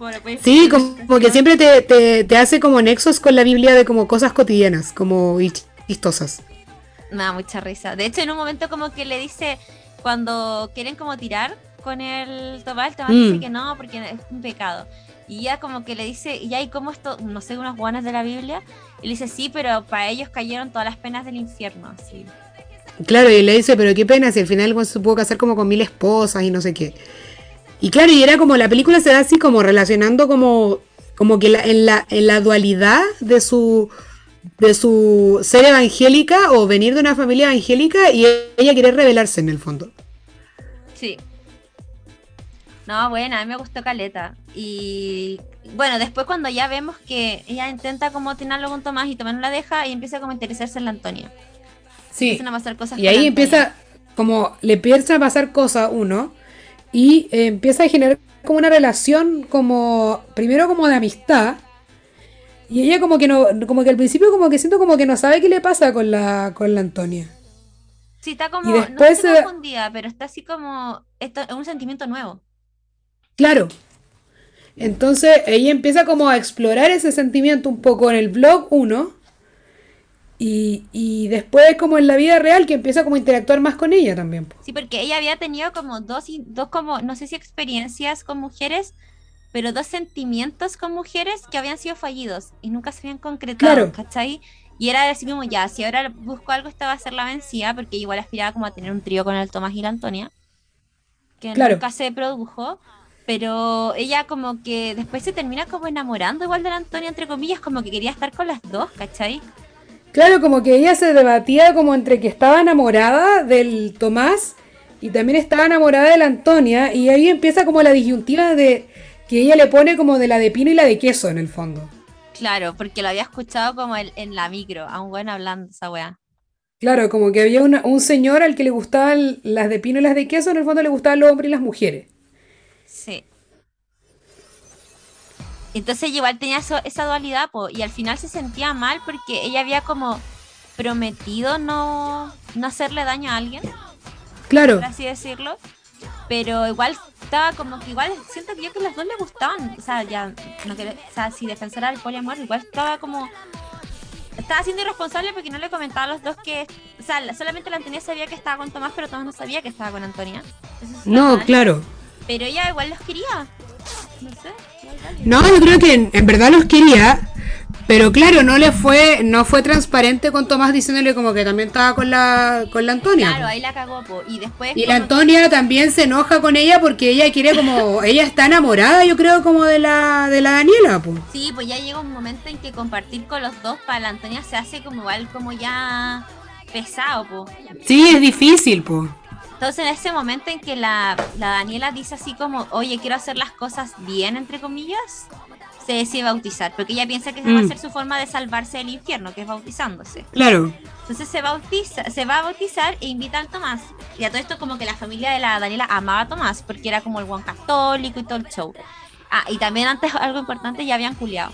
Por Sí, como que siempre te, te, te hace como nexos con la Biblia de como cosas cotidianas, como y chistosas. Me da mucha risa. De hecho, en un momento como que le dice, cuando quieren como tirar con el Tomás, el Tomás Mm. dice que no, porque es un pecado. Y ella como que le dice, y hay como esto, no sé, unas guanas de la Biblia. Y le dice, sí, pero para ellos cayeron todas las penas del infierno. Así. Claro, y le dice, pero qué pena si al final se pudo casar como con mil esposas y no sé qué. Y claro, y era como la película se da así como relacionando como, como que la- en, la, en la dualidad de su de su ser evangélica o venir de una familia evangélica y ella querer rebelarse en el fondo. Sí. No, bueno, a mí me gustó Caleta. Y bueno, después cuando ya vemos que ella intenta como tenerlo con Tomás y Tomás no la deja y empieza como a interesarse en la Antonia. Sí. Empiezan a pasar cosas Y ahí empieza, como le empieza a pasar cosas uno, y eh, empieza a generar como una relación como, primero como de amistad, y ella como que no, como que al principio como que siento como que no sabe qué le pasa con la, con la Antonia. Sí, está como, Y después no confundida, pero está así como, esto es un sentimiento nuevo. Claro. Entonces ella empieza como a explorar ese sentimiento un poco en el blog 1. Y, y después como en la vida real que empieza como a interactuar más con ella también. Sí, porque ella había tenido como dos, dos como, no sé si experiencias con mujeres, pero dos sentimientos con mujeres que habían sido fallidos y nunca se habían concretado, Claro. ¿cachai? Y era así como ya, si ahora busco algo, esta va a ser la vencida, porque igual aspiraba como a tener un trío con el Tomás y la Antonia, que Claro. nunca se produjo, pero ella como que después se termina como enamorando igual de la Antonia, entre comillas, como que quería estar con las dos, ¿cachai? Claro, como que ella se debatía como entre que estaba enamorada del Tomás y también estaba enamorada de la Antonia. Y ahí empieza como la disyuntiva de que ella le pone como de la de pino y la de queso en el fondo. Claro, porque lo había escuchado como el- en la micro, a un buen hablando esa weá. Claro, como que había una- un señor al que le gustaban las de pino y las de queso, en el fondo le gustaban los hombres y las mujeres. Sí. Entonces igual tenía eso- esa dualidad, po, y al final se sentía mal porque ella había como prometido no, no hacerle daño a alguien, Claro, por así decirlo. Pero igual estaba como que igual siento que yo que las dos le gustaban. O sea, ya no quería- o sea, si defensora del poliamor, igual estaba como estaba siendo irresponsable porque no le comentaba a los dos que, o sea, la- solamente la Antonia sabía que estaba con Tomás, pero Tomás no sabía que estaba con Antonia. Eso no, mal. claro. Pero ella igual los quería. No sé. No, yo creo que en, en verdad los quería, Pero claro, no le fue, no fue transparente con Tomás diciéndole como que también estaba con la, con la Antonia. Claro, ahí la cagó, po. Y después. Y la Antonia también se enoja con ella porque ella quiere como, ella está enamorada, yo creo, como de la, de la Daniela, pues. Sí, pues ya llega un momento en que compartir con los dos para la Antonia se hace como igual como ya pesado, po. Sí, es difícil, pues. Entonces en ese momento en que la, la Daniela dice así como, oye, quiero hacer las cosas bien, entre comillas, se decide bautizar, porque ella piensa que esa va a Mm. ser su forma de salvarse del infierno, que es bautizándose. Claro. Entonces se bautiza, se va a bautizar e invita al Tomás. Y a todo esto como que la familia de la Daniela amaba a Tomás, porque era como el buen católico y todo el show. Ah, y también antes *laughs* algo importante, ya habían culiado.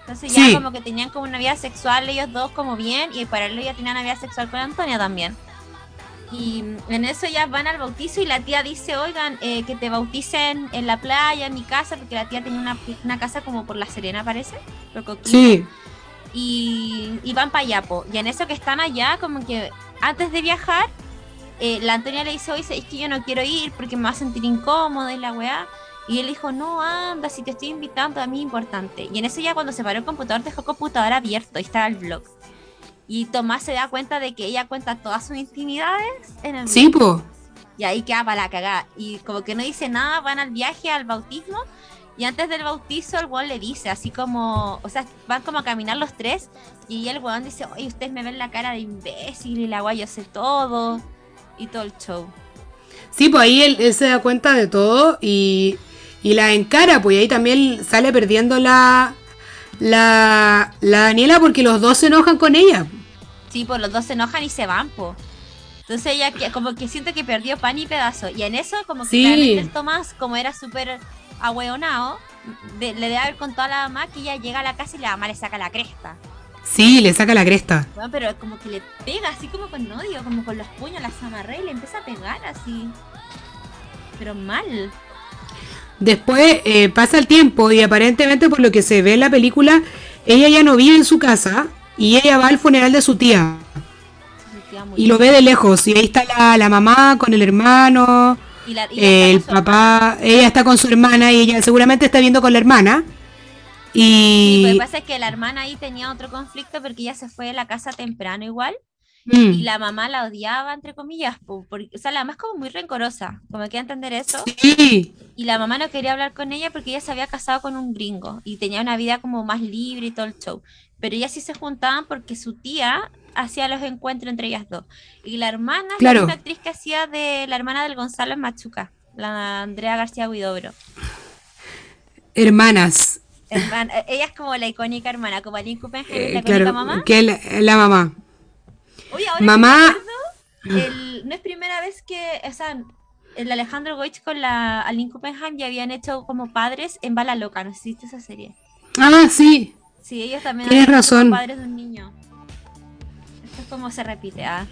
Entonces ya Sí. como que tenían como una vida sexual ellos dos como bien, y para él ya tenían una vida sexual con Antonia también. Y en eso ya van al bautizo y la tía dice, oigan, eh, que te bauticen en la playa, en mi casa, porque la tía tenía una, una casa como por La Serena, parece. Sí. y, y van para allá, po. Y en eso que están allá, como que antes de viajar, eh, la Antonia le dice, oye, es que yo no quiero ir porque me va a sentir incómoda y la weá. Y él dijo, no, anda, si te estoy invitando, a mí es importante. Y en eso ya cuando se paró el computador, dejó el computador abierto y estaba el blog. Y Tomás se da cuenta de que ella cuenta todas sus intimidades en el Sí, pues. Y ahí queda para la cagada. Y como que no dice nada, van al viaje, al bautismo. Y antes del bautizo, el weón le dice, así como, o sea, van como a caminar los tres. Y el weón dice, oye, ustedes me ven la cara de imbécil y la guay, yo sé todo. Y todo el show. Sí, pues ahí él, él se da cuenta de todo y, y la encara, pues y ahí también sale perdiendo la, la, la Daniela porque los dos se enojan con ella. Sí, pues los dos se enojan y se van, po. Entonces ella que- como que siente que perdió pan y pedazo. Y en eso, como que Sí. claramente el Tomás, como era súper ahueonado, de- le debe haber contado a la mamá que ella llega a la casa y la mamá le saca la cresta. Sí, le saca la cresta. Bueno, pero como que le pega así como con odio, como con los puños, las amarré y le empieza a pegar así. Pero mal. Después eh, pasa el tiempo y aparentemente por lo que se ve en la película, ella ya no vive en su casa y ella va al funeral de su tía. Y lo ve de lejos y ahí está la, la mamá con el hermano, Y la- y eh, el papá, ella está con su hermana y ella seguramente está viendo con la hermana. Pues, lo Y... que pasa es que la hermana ahí tenía otro conflicto porque ella se fue de la casa temprano igual Mm, y la mamá la odiaba, entre comillas, porque, o sea, la mamá es como muy rencorosa, como que entender eso, sí, y la mamá no quería hablar con ella porque ella se había casado con un gringo y tenía una vida como más libre y todo el show, pero ellas sí se juntaban porque su tía hacía los encuentros entre ellas dos, y la hermana es Claro. la misma actriz que hacía de la hermana del Gonzalo en Machuca, la Andrea García Huidobro. hermanas. Hermana- ella es como la icónica hermana, como Aline Kuppenheim, Eh, la icónica claro, mamá. que la, la mamá. Ahora Mamá- que me acuerdo, el- no es primera vez que, o sea, el Alejandro Goich con la Aline Kuppenheim ya habían hecho como padres en Bala Loca, ¿no existe esa serie? Ah, sí. Sí, ellos también Tienes razón. padres de un niño. Esto es como se repite, ah.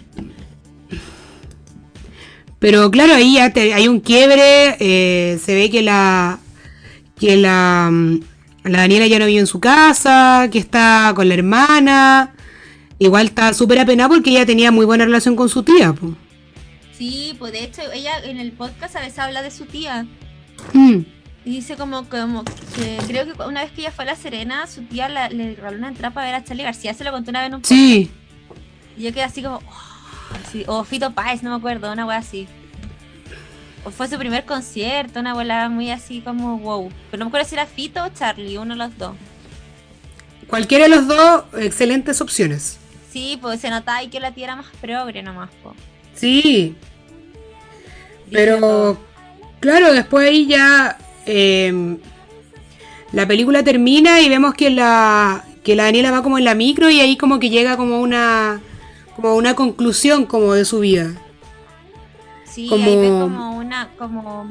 Pero claro, ahí ya te- hay un quiebre. eh, se ve que la que la, mm, la Daniela ya no vive en su casa, que está con la hermana. Igual está súper apenada porque ella tenía muy buena relación con su tía. po. Sí, pues de hecho ella en el podcast a veces habla de su tía. Mm, Y dice como, como que creo que una vez que ella fue a La Serena, su tía la- le regaló una entrada para ver a Charlie García. Se lo contó una vez en un podcast. Sí, Y yo quedé así como. oh, así, o Fito Páez, no me acuerdo, una wea así. O fue su primer concierto, una wea muy así como wow. Pero no me acuerdo si era Fito o Charlie, uno de los dos. cualquiera de los dos, excelentes opciones. Sí, pues se notaba ahí que la tía era más progre nomás, po. Sí, Pero, claro, después ahí ya eh, la película termina y vemos que la, que la Daniela va como en la micro y ahí como que llega como una, como una conclusión como de su vida. Sí, como- ahí ve como una, como.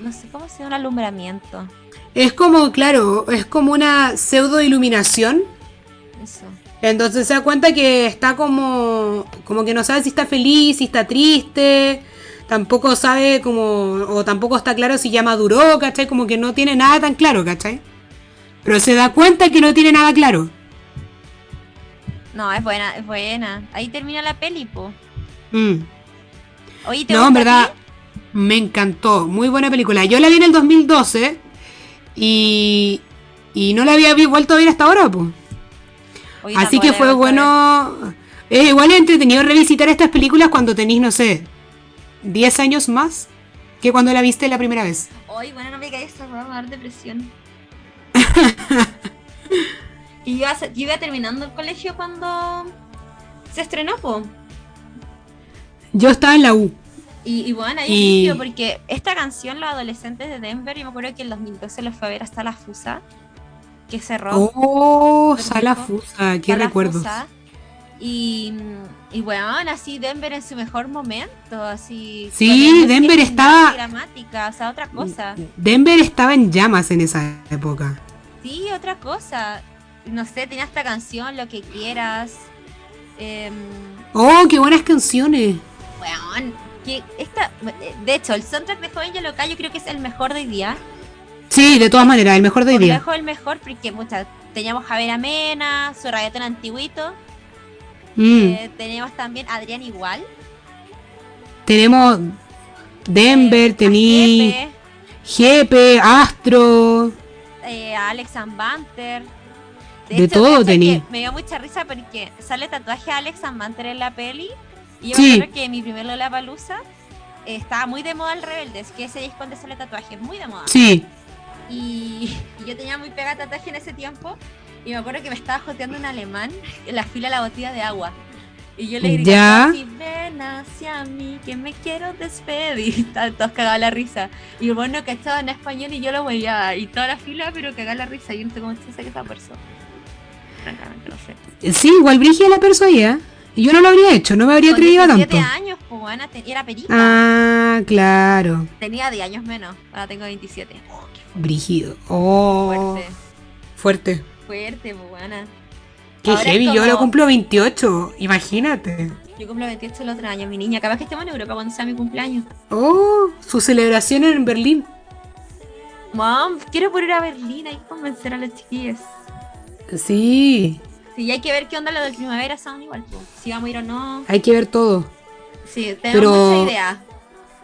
No sé cómo se llama, un alumbramiento. Es como, claro, es como una pseudo iluminación. Eso. Entonces se da cuenta que está como, como que no sabe si está feliz, si está triste, tampoco sabe como, o tampoco está claro si ya maduró, ¿cachai? Como que no tiene nada tan claro, ¿cachai? Pero se da cuenta que no tiene nada claro. No, es buena, es buena. Ahí termina la peli, po. Mm. Oye, ¿te No, en verdad, ti? me encantó, muy buena película. Yo la vi en el 2012 y, y no la había vuelto a ver hasta ahora, pues. Así que fue bueno. Es igual entretenido revisitar estas películas cuando tenéis, no sé, 10 años más que cuando la viste la primera vez. Ay, bueno, no me caigas esta va a dar depresión. *laughs* y yo, iba terminando el colegio cuando se estrenó, po. Yo estaba en la U. Y, bueno, ahí y... porque esta canción, Los Adolescentes de Denver, yo me acuerdo que en 2012 los fue a ver hasta la Fusa, que cerró. Oh, Sala Fusa, qué recuerdos. Y, y bueno, así Denver en su mejor momento, así. Sí, Denver estaba. Dramática, o sea, otra cosa. Denver estaba en llamas en esa época. Sí, otra cosa. No sé, tenía esta canción, Lo que quieras. Em, oh, qué buenas canciones. Bueno, que esta, de hecho, el soundtrack de Joven Local yo creo que es el mejor de hoy día. Sí, de todas maneras, el mejor de hoy día. El mejor, el mejor, porque muchas, teníamos Javier Amena, su reggaetón antiguito. Mm. Eh, tenemos también Adrián Igual. Tenemos Denver, eh, Jepe, Astro. Eh, Alex Banter. De, todo tenía. Me dio mucha risa porque sale tatuaje a Alex Banter en la peli. Y yo sí. que mi primer Lola Palusa estaba muy de moda el Rebeldes, que ese disco donde sale tatuaje, muy de moda. Sí. Y, *laughs* yo tenía muy pegada tatuaje en ese tiempo y me acuerdo que me estaba joteando un alemán en la fila de la botella de agua. Y yo le grité, ¿Ya? ven hacia mí, que me quiero despedir. *laughs* Todos cagaban la risa. Y bueno, que estaba en español y yo lo veía. Y toda la fila, pero cagaba la risa. Y yo no sé cómo se que esa persona. Francamente, no sé. Sí, igual Brigia la persona Yo no lo habría hecho, no me habría atrevido tanto. años, pues, era perita. Ah, claro. Tenía 10 años menos, ahora tengo 27. Brígido. Oh. Fuerte. Fuerte, buena. Qué heavy, yo lo cumplo 28, imagínate. Yo cumplo 28 el otro año, mi niña. Cada vez que estemos en Europa cuando sea mi cumpleaños. Oh, su celebración en Berlín. Mom, quiero poder ir a Berlín, que convencer a los chiquillos. Sí. Sí, hay que ver qué onda lo del primavera sound igual, si vamos a ir o no. Hay que ver todo. Sí, tenemos mucha idea.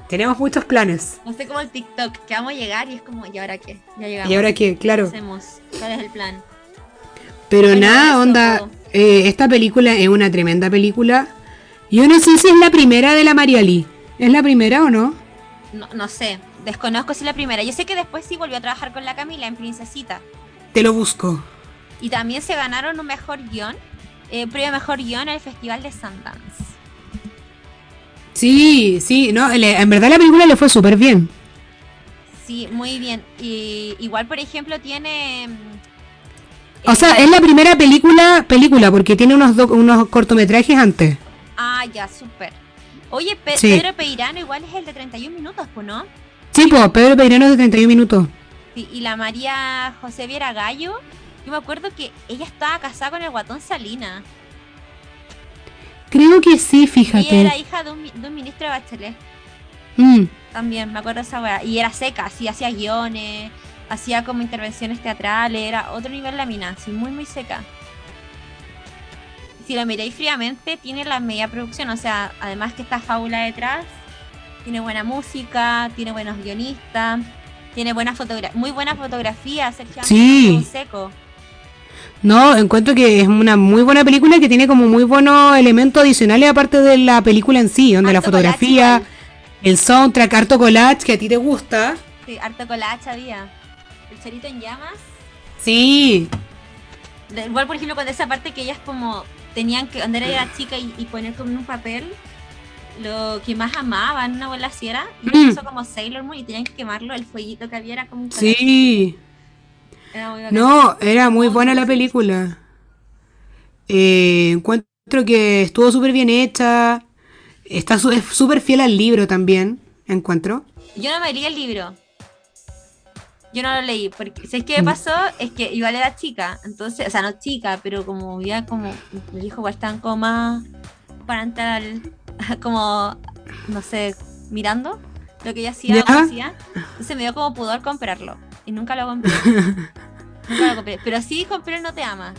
Tenemos muchos planes. No sé cómo el TikTok, que vamos a llegar y es como, ¿y ahora qué? Ya llegamos. ¿Y ahora qué? Claro. ¿Qué hacemos? ¿Cuál es el plan? Pero nada, onda, eh, esta película es una tremenda película. Yo no sé si es la primera de la María Lee. ¿Es la primera o no? No, no sé, desconozco si es la primera. Yo sé que después sí volvió a trabajar con la Camila en Princesita. Te lo busco. Y también se ganaron un mejor guion, eh, premio mejor guion el Festival de Sundance. Sí, sí, no, en verdad la película le fue súper bien. Sí, muy bien. Y igual, por ejemplo, tiene... O sea, es la primera película, película, porque tiene unos, unos cortometrajes antes. Ah, ya, súper. Oye, Pedro Peirano igual es el de 31 minutos, ¿no? Sí, pues, Pedro Peirano es de 31 minutos. Sí, y la María José Viera Gallo, yo me acuerdo que ella estaba casada con el guatón Salina. Creo que sí, fíjate. Y era hija de un, ministro de Bachelet. Mm. También, me acuerdo de esa weá. Y era seca, así, hacía guiones, hacía como intervenciones teatrales, era otro nivel la mina, así, muy, muy seca. Si lo miráis fríamente, tiene la media producción, o sea, además que está Fábula detrás, tiene buena música, tiene buenos guionistas, tiene buena muy buena fotografía, Sergio sí. seco. No, encuentro que es una muy buena película que tiene como muy buenos elementos adicionales aparte de la película en sí, donde la fotografía, el soundtrack, harto collage que a ti te gusta. Sí, harto collage había. El cerito en llamas. Sí. Igual, por ejemplo, cuando esa parte que ellas como tenían que andar era chica y, poner como en un papel lo que más amaban, una abuela así era, y mm. eso como Sailor Moon y tenían que quemarlo, el fueguito que había era como un Sí no, era muy buena la película. Eh, encuentro que estuvo súper bien hecha. Está súper fiel al libro también, encuentro. Yo no me leí el libro. Yo no lo leí, porque si es que mm. pasó, es que igual era chica, entonces, o sea, no chica, pero como ya como, el hijo igual estaban como más para entrar *laughs* como, no sé, mirando lo que ella hacía, hacía. Entonces me dio como pudor comprarlo. Y nunca lo compré. *laughs* nunca lo compré. Pero sí compré el No Te Ama.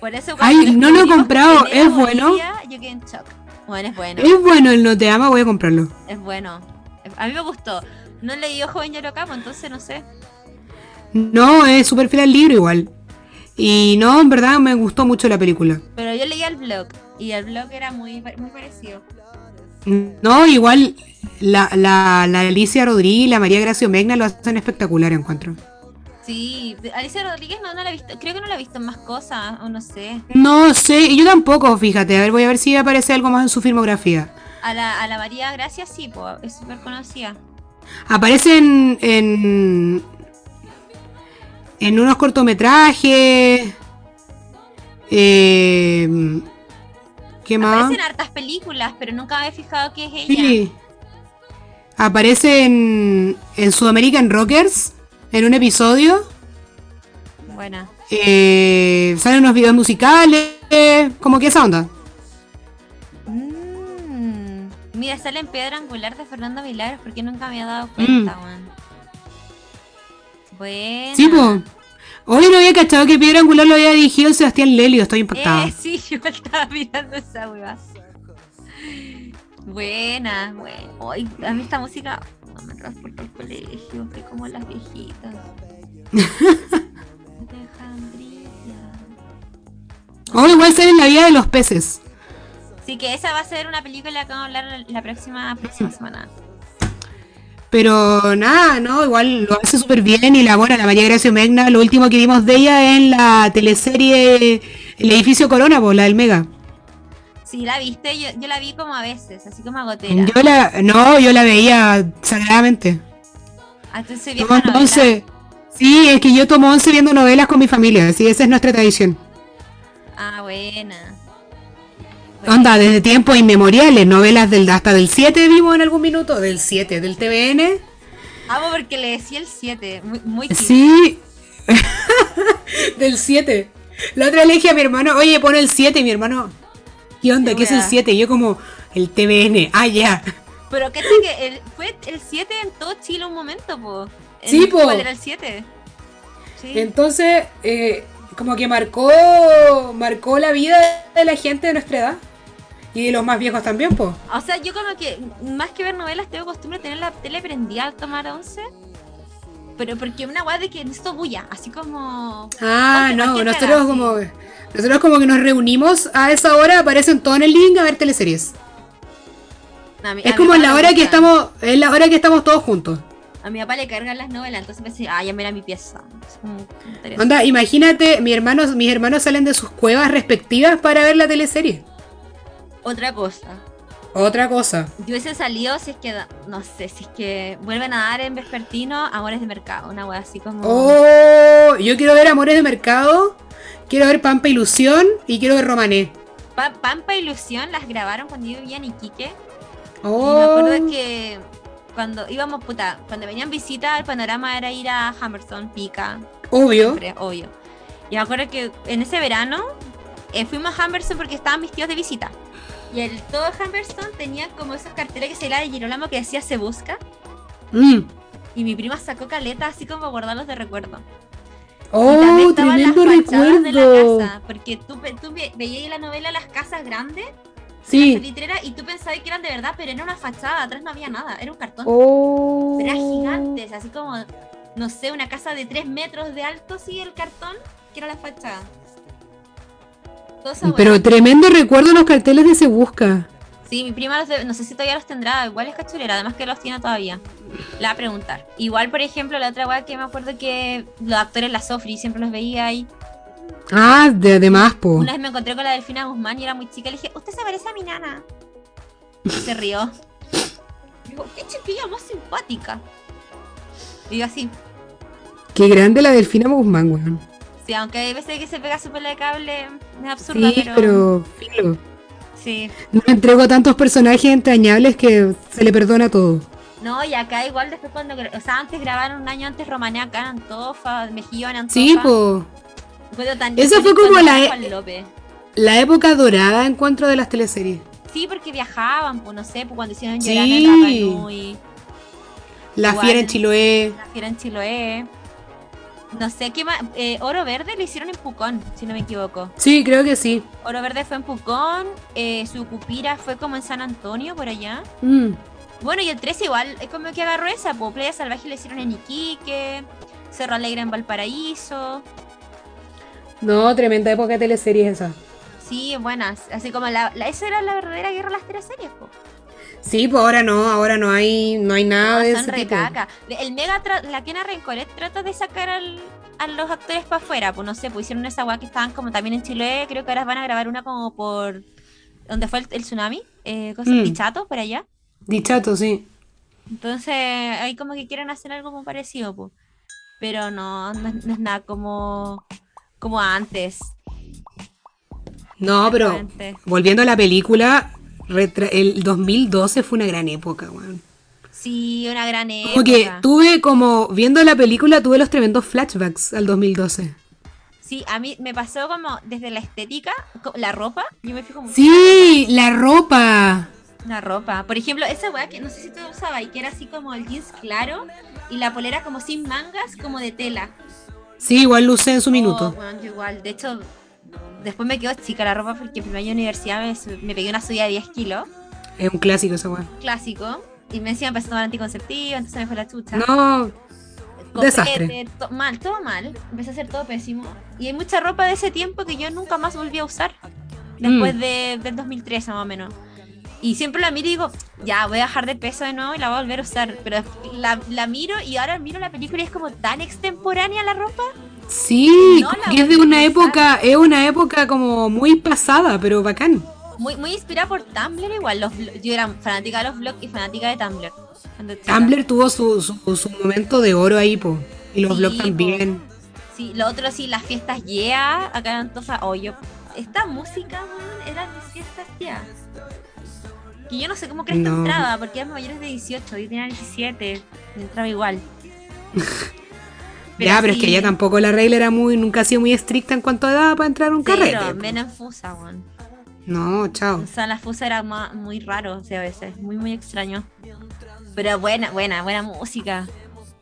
Por eso Ay, no lo he comprado. ¿Es bueno? Yo quedé en shock. Bueno, es bueno. Es bueno el No Te Ama, voy a comprarlo. Es bueno. A mí me gustó. No leí Joven Yorokamo, entonces no sé. No, es súper fiel al libro igual. Y no, en verdad me gustó mucho la película. Pero yo leía el blog y el blog era muy, muy parecido. No, igual la, la, la Alicia Rodríguez y la María Gracio Megna lo hacen espectacular, encuentro. Sí, Alicia Rodríguez no, no la he visto, creo que no la he visto en más cosas, o no sé. No sé, yo tampoco, fíjate, a ver, voy a ver si aparece algo más en su filmografía. A la, a la María Gracia sí, pues, es súper conocida. Aparece en, en, en unos cortometrajes. Eh, ¿Qué más? Aparecen hartas películas, pero nunca me he fijado que es ella. Sí. Aparece en, en Sudamerican Rockers, en un episodio. Buena. Eh, salen unos videos musicales, como que esa onda. Mira, sale en Piedra Angular de Fernando Milagros, porque nunca me había dado cuenta, mm. Bueno. Sí, pues. Hoy no había cachado que Piedra Angular lo había dirigido Sebastián Lelio, estoy impactado. Eh, sí, *laughs* yo estaba mirando esa hueva. Buena, bueno. Hoy, a mí esta música no me transporta al colegio, estoy como las viejitas. *laughs* Hoy igual ser en la vida de los peces. Sí, que esa va a ser una película que vamos a hablar la próxima, próxima semana. Pero nada, ¿no? Igual lo hace súper bien y la buena, la María Gracia Megna, lo último que vimos de ella en la teleserie El edificio Corona, pues la del Mega. Sí, la viste, yo, yo la vi como a veces, así como a gotera. Yo la, no, yo la veía sagradamente. Ah, entonces vieja novela. Sí, es que yo tomo once viendo novelas con mi familia, así esa es nuestra tradición. Ah, buena. Onda, desde tiempos inmemoriales, novelas del hasta del 7 vimos en algún minuto, del 7, del TVN. Amo porque le decía el 7, muy, muy Sí. *laughs* del 7. La otra le dije a mi hermano, oye, pone el 7, y mi hermano, ¿qué onda? ¿Qué, es el 7? Y yo como, el TVN, ah, ya. Pero que el, fue el 7 en todo Chile un momento, po. sí, po. ¿Cuál era el 7? Sí. Entonces, eh, como que marcó, marcó la vida de la gente de nuestra edad. Y los más viejos también, pues. O sea, yo como que, más que ver novelas, tengo costumbre de tener la tele prendida al tomar once. Pero porque una guay de que necesito bulla, así como... Ah, no, nosotros como... Nosotros como que nos reunimos a esa hora, aparecen todos en el link a ver teleseries. es como en la hora que estamos, es la hora que estamos todos juntos. A mi papá le cargan las novelas, entonces me dice, ah, ya mira mi pieza. Onda, imagínate, mi hermano, mis hermanos salen de sus cuevas respectivas para ver la teleserie. Otra cosa. Otra cosa. Yo hubiese salido si es que, no sé, si es que vuelven a dar en vespertino Amores de Mercado, una wea así como... Oh, yo quiero ver Amores de Mercado, quiero ver Pampa Ilusión y quiero ver Romané. Pampa Ilusión las grabaron cuando yo vivía en Iquique. Oh. Y me acuerdo que cuando íbamos, puta, cuando venían visitas, el panorama era ir a Hammerson, Pica. Obvio. obvio. Y me acuerdo que en ese verano eh, fuimos a Hammerson porque estaban mis tíos de visita. Y el todo Humberstone tenía como esas carteras que se la de Girolamo que decía se busca. Mm. Y mi prima sacó caleta así como guardarlos de recuerdo. Oh, tremendo recuerdo. De la casa, porque tú, tú veías la novela Las Casas Grandes. Sí. y tú pensabas que eran de verdad, pero era una fachada, atrás no había nada, era un cartón. Oh. Pero eran gigantes, así como, no sé, una casa de 3 metros de alto, sí, el cartón, que era la fachada. Pero tremendo recuerdo los carteles de Se Busca. Sí, mi prima no sé si todavía los tendrá, igual es cachulera, además que los tiene todavía. La va a preguntar. Igual, por ejemplo, la otra weá que me acuerdo que los actores la Sofri siempre los veía ahí. Ah, de, más, po. Una vez me encontré con la Delfina Guzmán y era muy chica, le dije, usted se parece a mi nana. se rió. Digo, qué chiquilla más simpática. Y así. Qué grande la Delfina Guzmán, weón. Sí, aunque hay veces que se pega su pela de cable, es absurdo, sí, pero... filo. Sí. No me entrego tantos personajes entrañables que se le perdona todo. No, y acá igual después cuando... O sea, antes grabaron un año antes en Antofa, Mejillo en Antofa. Sí, po. Eso fue como la, e la época dorada encuentro de las teleseries. Sí, porque viajaban, pues no sé, pues cuando hicieron llorar en La Fiera en Chiloé. La Fiera en Chiloé. No sé qué más. Eh, Oro Verde lo hicieron en Pucón, si no me equivoco. Sí, creo que sí. Oro Verde fue en Pucón. Eh, su cupira fue como en San Antonio, por allá. Mm. Bueno, y el 3 igual, es como que agarró esa. Pues Playa Salvaje lo hicieron en Iquique. Cerro Alegre en Valparaíso. No, tremenda época de teleseries esa. Sí, buenas. Así como la, la- esa era la verdadera guerra de las teleseries, po. Sí, pues ahora no, ahora no hay, no hay nada No, de son ese tipo. recaca. El Mega, la Kena Rencoret trata de sacar al- a los actores para afuera. Pues no sé, pues hicieron esa weá que estaban como también en Chile. Creo que ahora van a grabar una como por. donde fue el, el tsunami. Eh, cosas Mm. Pichato, por allá. Dichato, sí. Entonces, ahí como que quieren hacer algo como parecido, pues. Pero no, no, es- no es nada como. como antes. No, pero volviendo a la película, retra- el 2012 fue una gran época, weón. Sí, una gran época. Como que tuve como, viendo la película, tuve los tremendos flashbacks al 2012. Sí, a mí me pasó como desde la estética, la ropa, yo me fijo mucho Sí, la ropa. la ropa. Por ejemplo, esa weá que no sé si tú usabas y que era así como el jeans claro y la polera como sin mangas, como de tela. Sí, igual lo usé en su Oh, minuto. yo igual. De hecho, después me quedó chica la ropa porque en primer año de universidad me, me pegué una subida de 10 kilos, Es un clásico esa weón. clásico. Y me encima empecé a tomar anticonceptivo, entonces me fue la chucha. No, Copete, desastre. to- mal, todo mal. Empecé a hacer todo pésimo. Y hay mucha ropa de ese tiempo que yo nunca más volví a usar. Después Mm. de, del 2013 más o menos. Y siempre la miro y digo, ya, voy a bajar de peso de nuevo y la voy a volver a usar. Pero la, la miro y ahora miro la película y es como tan extemporánea la ropa. Sí, No que es de una época, es una época como muy pasada, pero bacán. Muy, muy inspirada por Tumblr igual. Los, yo era fanática de los blogs y fanática de Tumblr. Tumblr tuvo su, su, su momento de oro ahí, po. Y los Sí, blogs po. también. Sí, lo otro sí, las fiestas yeah, acá en Antofa, oh, yo, esta música, weón, era de fiestas yeah. Que yo no sé cómo crees que entraba, porque eran mayores de 18, yo tenía 17, y entraba igual. *laughs* ya, pero es que ya tampoco la regla era muy, nunca ha sido muy estricta en cuanto a edad para entrar a un cero, carrete. menos en Fusa, weón. No, chao. O sea, la Fusa era muy raro, o sea, a veces, muy, muy extraño. Pero buena, buena, buena música.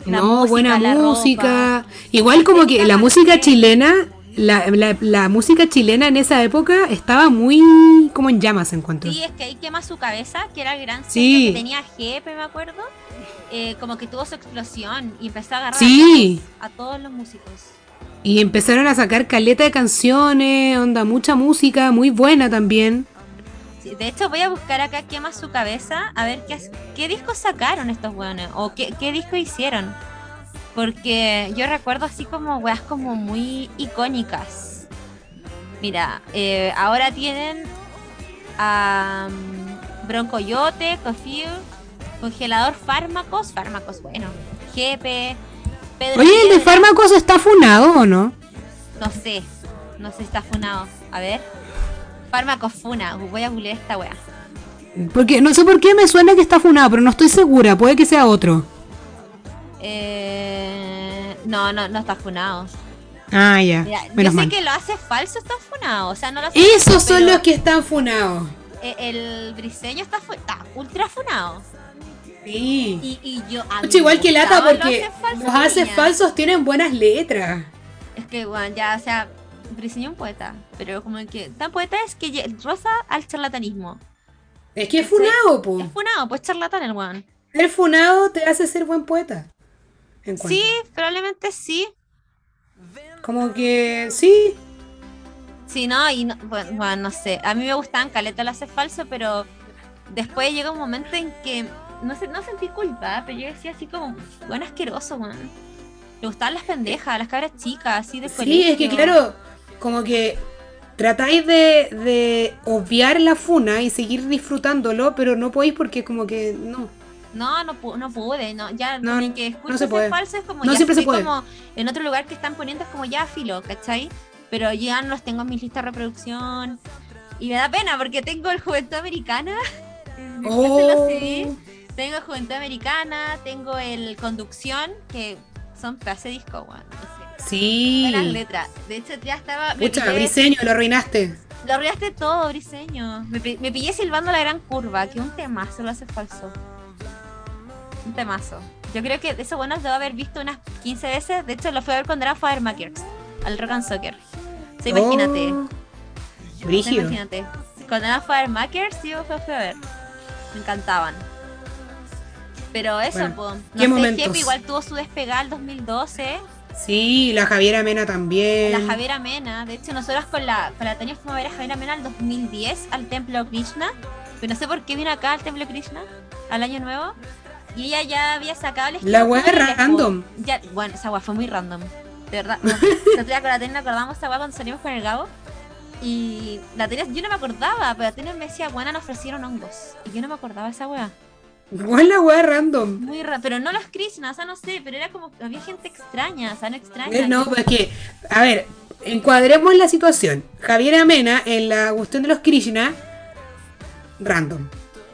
La no, música, buena la música. ropa. Igual como que la música chilena, la, la, la música chilena en esa época estaba muy como en llamas, encuentro. Sí, es que ahí quema su cabeza, que era el gran Sí. que tenía Jepe, me acuerdo. Eh, como que tuvo su explosión y empezó a agarrar Sí. a todos los músicos. Y empezaron a sacar caleta de canciones, onda, mucha música, muy buena también. Sí, de hecho, voy a buscar acá quema su cabeza a ver qué, qué discos sacaron estos weones o qué, qué disco hicieron. Porque yo recuerdo así como weas como muy icónicas. Mira, eh, ahora tienen a um, Broncoyote, Cofiu, Congelador Fármacos, Fármacos, bueno, Jepe, Pedro Oye, ¿el de fármacos está funado o no? No sé, no sé si está funado. A ver. Fármacos funa, voy a googlear esta wea. Porque no sé por qué me suena que está funado, pero no estoy segura, puede que sea otro. Eh, no, no, no está funado. Ah, ya, Mira, yo sé mal. que lo hace falso, está funado. O sea, no lo hace Esos falso, son los que están funados. eh, El briseño está, fu- está ultra funado. Sí. Y, y yo. a mí igual que lata porque Los Haces Falsos, los haces niña. falsos tienen buenas letras. Es que, bueno, ya, o sea, briseño es un poeta. Pero como que tan poeta es que roza al charlatanismo. Es que es funado, po. Es funado, pues charlatán el weón. Ser funado te hace ser buen poeta. Sí, probablemente sí. Como que sí. Sí, no, y no, bueno, bueno, no sé. A mí me gustaban caleta lo hace falso, pero después llega un momento en que no sé, no sentí culpa, pero yo decía así como, bueno, asqueroso, weón. Me gustaban las pendejas, las cabras chicas, así de Sí, es que claro, como que tratáis de, de obviar la funa y seguir disfrutándolo, pero no podéis porque como que no. No, no, no pude, no, ya No, como que escucho no se ese puede. falso es como No ya siempre se puede. como en otro lugar que están poniendo es como ya filo, ¿cachai? Pero ya no los tengo en mi lista de reproducción y me da pena porque tengo el Juventud Americana. *laughs* Oh. CD. Tengo Juventud Americana, tengo el Conducción, que son de disco, weón. no sé. Sí. Buenas letras. De hecho, ya estaba. Pillé- Briseño, lo arruinaste. lo arruinaste todo, Briseño. Me, me pillé silbando la gran curva, que un temazo lo hace falso. Un temazo. Yo creo que eso bueno debo haber visto unas 15 veces. De hecho, lo fui a ver cuando era Firemakers, al Rock and Soccer. O sea, imagínate. Oh, imagínate. Cuando era Firemakers, sí, yo fui a ver. Me encantaban. Pero eso, Bueno, po. No ¿qué sé? Jepe igual tuvo su despegada el 2012. Sí, la Javiera Mena también. La Javiera Mena, de hecho nosotros con la, con la Tania fuimos a ver a Javiera Mena en 2010 al Templo Krishna, pero no sé por qué vino acá al Templo Krishna, al Año Nuevo, y ella ya había sacado el La weá es random. Ya, bueno, esa weá fue muy random, de verdad. *laughs* No, con la Tania acordamos esa weá cuando salimos con el Gabo, y la Tania, yo no me acordaba, pero la Tania me decía, bueno, nos ofrecieron hongos, y yo no me acordaba esa weá. Igual la weá random. Muy raro, pero no los Krishna, o sea, no sé, pero era como había gente extraña, o sea, no extraña. Eh, no, pues que, a ver, encuadremos la situación. Javier Amena en la cuestión de los Krishna, random.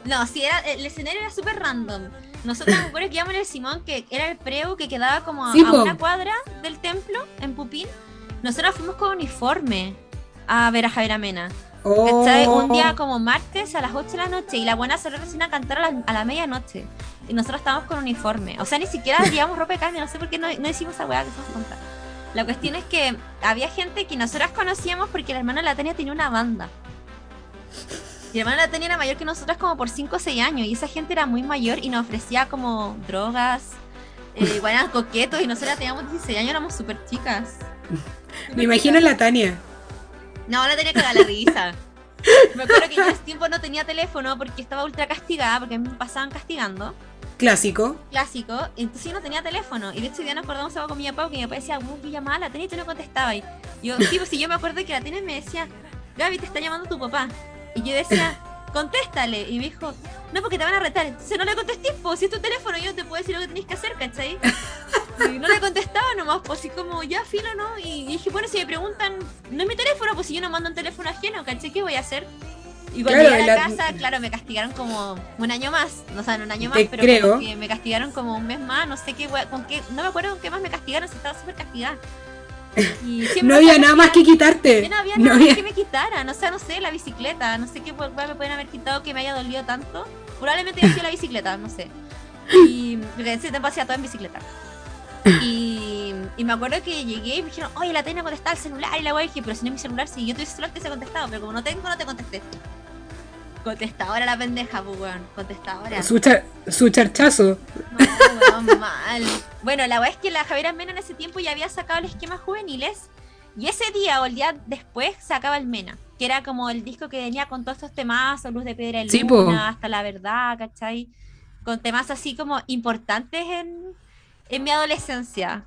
No, sí, era, el escenario era súper random. Nosotros me acuerdo que íbamos en el Simón, que era el preu que quedaba como a, una cuadra del templo, en Pupín. Nosotros fuimos con uniforme a ver a Javier Amena. Un día oh. como martes a las 8 de la noche y la buena se recién a cantar a la, medianoche. Y nosotros estábamos con uniforme. O sea, ni siquiera *laughs* llevamos ropa de carne, no sé por qué no, hicimos esa weá que se contar. La cuestión es que había gente que nosotras conocíamos porque la hermana de la Tenia tenía una banda. Y la hermana de la Tenia era mayor que nosotras como por 5 o 6 años. Y esa gente era muy mayor y nos ofrecía como drogas, eh, *laughs* eran coquetos. Y nosotras teníamos 16 años, éramos súper chicas. Me imagino la Tania. No, la tenía que dar la risa. *laughs* Me acuerdo que yo en ese tiempo no tenía teléfono porque estaba ultra castigada, porque me pasaban castigando. Clásico. Clásico. Entonces yo no tenía teléfono. Y de hecho ya nos acordamos algo con mi papá, porque mi papá decía, ¿cómo que llamaba la tenía y tú no contestabas. Y yo, sí, pues si yo me acuerdo que la tenía me decía, Gaby, te está llamando tu papá. Y yo decía, contéstale. Y me dijo, no, porque te van a retar. Entonces no le contesté, pues si es tu teléfono, yo te puedo decir lo que tenés que hacer, ¿cachai? Y no le contestaba nomás, pues así como, ya, filo, ¿no? Y dije, bueno, si me preguntan, no es mi teléfono, pues si yo no mando un teléfono ajeno, ¿cachai? ¿Qué voy a hacer? Y cuando llegué a la, casa, claro, me castigaron como un año más, no sé, un año más, pero creo. me castigaron como un mes más, no sé qué, con qué, no me acuerdo con qué más me castigaron, si estaba súper castigada. *laughs* no había nada más que quitarte. No había nada más que me quitaran. O sea, no sé, la bicicleta. No sé qué me pueden haber quitado que me haya dolido tanto. Probablemente haya sido la bicicleta, no sé. Y ese tiempo hacía todo en bicicleta. *laughs* Y, y, me acuerdo que llegué y me dijeron, oye, la tengo contestar el celular. Y la guay dije, pero si no es mi celular, si yo tuviese celular te he contestado. Pero como no tengo, no te contesté. Contestadora la pendeja, pues weón. Contestadora. Su, su charchazo. No, weón, mal. Bueno, la verdad es que la Javiera Mena en ese tiempo ya había sacado el esquema juveniles. Y ese día o el día después sacaba el Mena. Que era como el disco que venía con todos estos temas, Luz de Piedra y Luna, hasta la verdad, ¿cachai? Con temas así como importantes en, en mi adolescencia.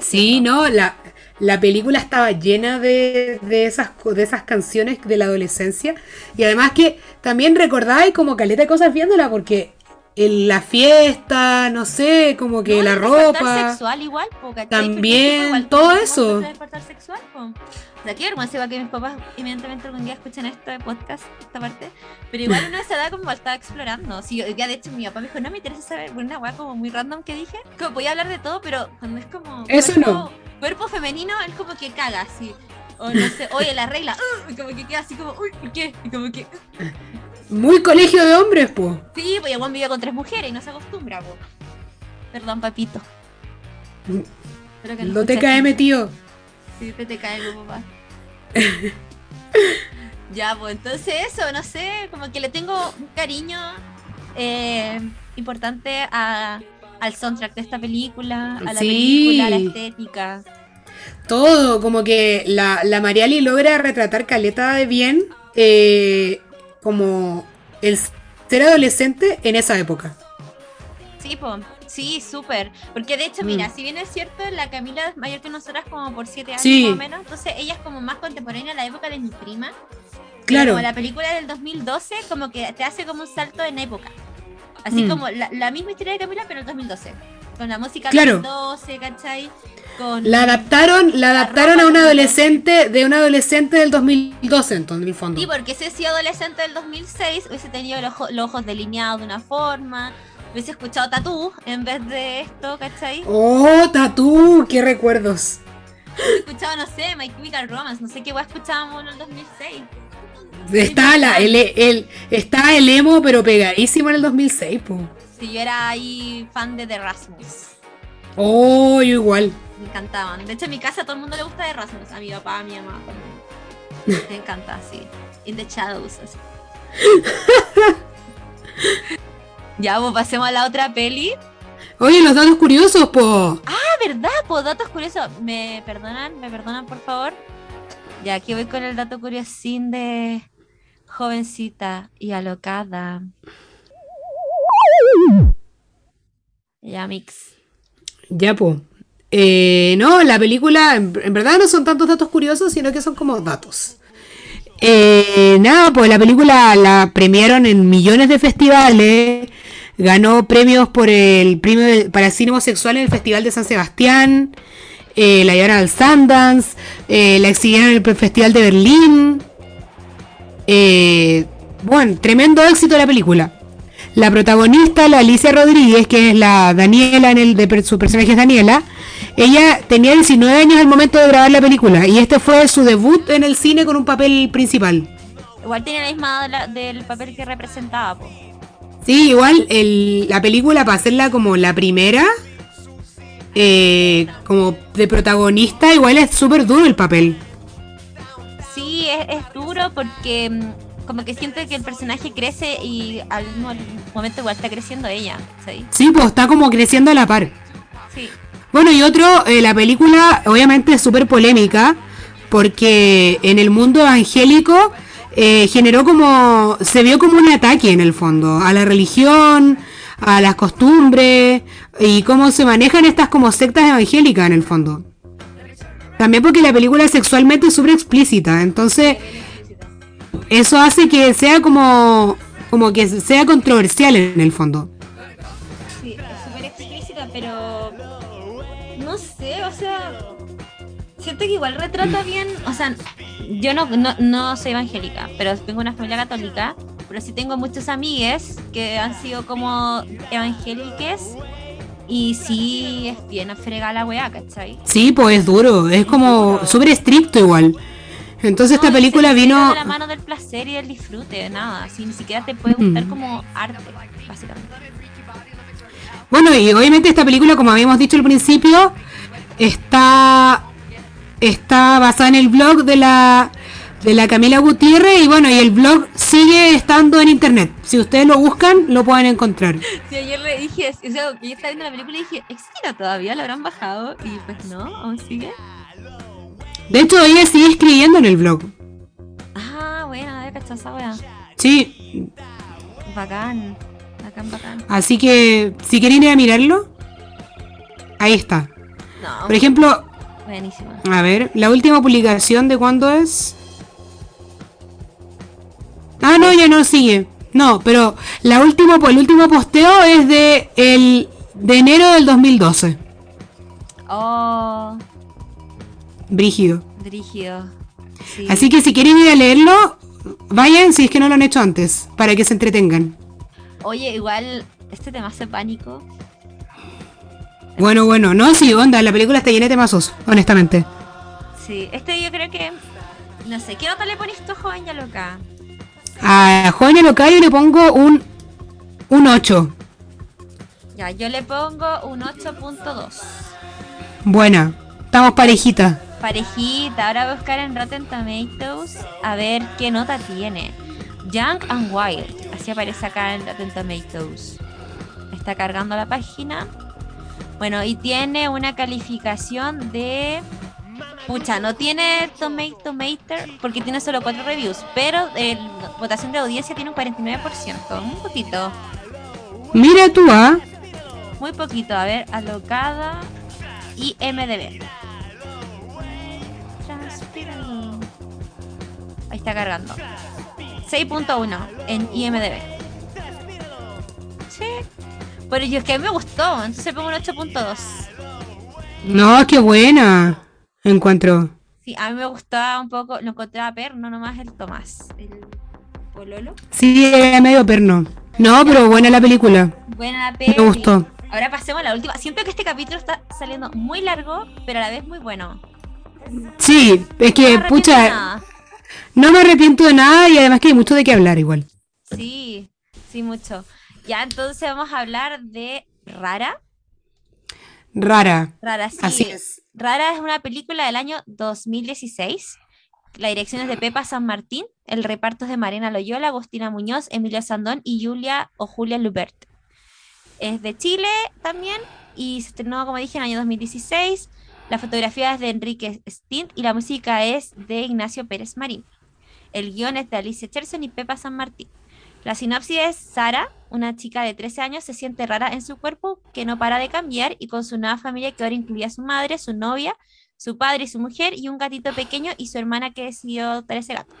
Sí, no, la, la película estaba llena de, de, esas, de esas canciones de la adolescencia. Y además que también recordáis como caleta de cosas viéndola, porque en la fiesta, no sé, como que la ropa. sexual igual, También, todo eso. Sexual, o sea, qué vergüenza que mis papás evidentemente algún día escuchen esto de podcast, esta parte. Pero igual uno se da como estaba explorando. Sí, ya de hecho mi papá me dijo, no me interesa saber una weá como muy random que dije. Como podía hablar de todo, pero cuando es como Eso cuerpo, no. cuerpo femenino, él como que caga así. O no sé, oye, la regla, uh, *laughs* y como que queda así como, uy, ¿por qué? Y como que. Muy colegio de hombres, po. Sí, pues igual vive con tres mujeres y no se acostumbra, po. Perdón, papito. no, te cae metido. Sí, te, te cae papá. *laughs* ya, pues entonces eso, no sé, como que le tengo un cariño eh, importante a, al soundtrack de esta película, a la película, a la estética. Todo, como que la, la Mariali logra retratar caleta de bien eh, como el ser adolescente en esa época. Sí, pues. Sí, súper. Porque de hecho, mira, mm. si bien es cierto, la Camila es mayor que nosotras como por siete años más o menos, entonces ella es como más contemporánea a la época de mi prima. Claro. Como la película del 2012, como que te hace como un salto en época. Así mm. como la, misma historia de Camila, pero el 2012. Con la música del 2012, ¿cachai? Con la adaptaron, la adaptaron a un adolescente de un adolescente del 2012, entonces, en el fondo. Sí, porque si sido adolescente del 2006, hubiese tenido los, los ojos delineados de una forma, hubiese escuchado Tatú en vez de esto, ¿cachai? ¡Oh, Tatú! ¡Qué recuerdos! Escuchaba, no sé, My Chemical Romance, no sé qué escuchábamos en el 2006. Está, la, el, el, está el emo, pero pegadísimo en el 2006, po. Sí, yo era ahí fan de The Rasmus. Oh, yo igual. Me encantaban. De hecho, en mi casa a todo el mundo le gusta The Rasmus. A mi papá, a mi mamá. Me encanta, sí. In the Shadows, así. *laughs* Ya, pues pasemos a la otra peli. Oye, los datos curiosos, po. Ah, ¿verdad? Po, datos curiosos. ¿Me perdonan? ¿Me perdonan, por favor? Ya, aquí voy con el dato curiosín de jovencita y alocada. Ya, mix. Ya, po. Eh, no, la película, en, verdad no son tantos datos curiosos, sino que son como datos. Eh, nada, pues la película la premiaron en millones de festivales, ganó premios por el premio para cine homosexual en el Festival de San Sebastián, eh, la llevaron al Sundance, eh, la exhibieron en el Festival de Berlín. Eh, bueno, tremendo éxito la película. La protagonista, la Alicia Rodríguez, que es la Daniela, en el de su personaje es Daniela, ella tenía 19 años al momento de grabar la película y este fue su debut en el cine con un papel principal. Igual tiene la misma edad de la- del papel que representaba, po. Sí, igual el- la película para hacerla como la primera, eh, como de protagonista, igual es súper duro el papel. Sí, es, es duro porque mm, como que siente que el personaje crece y al mismo momento igual está creciendo ella, ¿sí? Sí, pues está como creciendo a la par. Sí. Bueno, y otro, eh, la película obviamente es súper polémica porque en el mundo evangélico eh, generó como, se vio como un ataque en el fondo a la religión, a las costumbres y cómo se manejan estas como sectas evangélicas en el fondo. También porque la película sexualmente es súper explícita, entonces eso hace que sea como, como que sea controversial en el fondo. Sí, súper explícita, pero sé, o sea, siento que igual retrata bien, o sea, yo no, no, no soy evangélica, pero tengo una familia católica, pero sí tengo muchos amigues que han sido como evangéliques y sí es bien a fregar la weá, ¿cachai? Sí, pues es duro, es como súper estricto igual. Entonces esta película vino... de la mano del placer y del disfrute, nada, así ni siquiera te puede gustar Mm. como arte, básicamente. Bueno, y obviamente esta película, como habíamos dicho al principio, está, está basada en el blog de la, de la Camila Gutiérrez y bueno, y el blog sigue estando en internet. Si ustedes lo buscan, lo pueden encontrar. Sí, ayer le dije, o sea, yo estaba viendo la película y dije, ¿existirá todavía? ¿Lo habrán bajado? Y pues no, aún sigue. De hecho, ella sigue escribiendo en el blog. Ah, bueno, había cachado esa wea. Sí, Bacán, bacán, bacán. así que si quieren ir a mirarlo, ahí está. No, Por ejemplo, buenísima. A ver, la última publicación de cuándo es. Ah, no, ya no sigue. No, pero la última, el último posteo es de el de enero del 2012. Oh, Brígido. dirigido. Sí. Así que si quieren ir a leerlo, vayan si es que no lo han hecho antes, para que se entretengan. Oye, igual, este tema hace pánico. Bueno, bueno, no, sí, onda, la película está llena de temazos, honestamente. Sí, este yo creo que. No sé, ¿qué nota le pones tú, joven ya loca? A Joven Locayo le pongo un, un 8. Ya, yo le pongo un 8.2. Buena, estamos parejitas. Parejita, ahora voy a buscar en Rotten Tomatoes a ver qué nota tiene. Young and Wild, así aparece acá en Rotten Tomatoes. Está cargando la página. Bueno, y tiene una calificación de. Pucha, no tiene Tomato Meter porque tiene solo cuatro reviews, pero el votación de audiencia tiene un 49%, un poquito, Mira tú, ¿ah? muy poquito. A ver, alocada y MDB. Ahí está cargando. 6.1 en IMDB. Sí. Pero yo es que a mí me gustó, entonces pongo un 8.2. No, qué buena. Encuentro. Sí, a mí me gustaba un poco, lo encontraba perno nomás el Tomás. El Pololo. Sí, era medio perno. No, pero buena la película. Buena la peli. Me gustó. Ahora pasemos a la última. Siento que este capítulo está saliendo muy largo, pero a la vez muy bueno. Sí, es que, pucha, no me arrepiento de nada y además que hay mucho de qué hablar igual. Sí, sí, mucho. Ya, entonces vamos a hablar de Rara. Rara. Rara, sí. Así es. Rara es una película del año 2016. La dirección es de Pepa San Martín. El reparto es de Marina Loyola, Agustina Muñoz, Emilio Sandón y Julia o Julia Lubert. Es de Chile también y se estrenó, como dije, en el año 2016. La fotografía es de Enrique Stint y la música es de Ignacio Pérez Marín. El guion es de Alicia Cherson y Pepa San Martín. La sinopsis es Sara, una chica de 13 años, se siente rara en su cuerpo que no para de cambiar y con su nueva familia que ahora incluye a su madre, su novia, su padre y su mujer y un gatito pequeño y su hermana que decidió adoptar ese gato.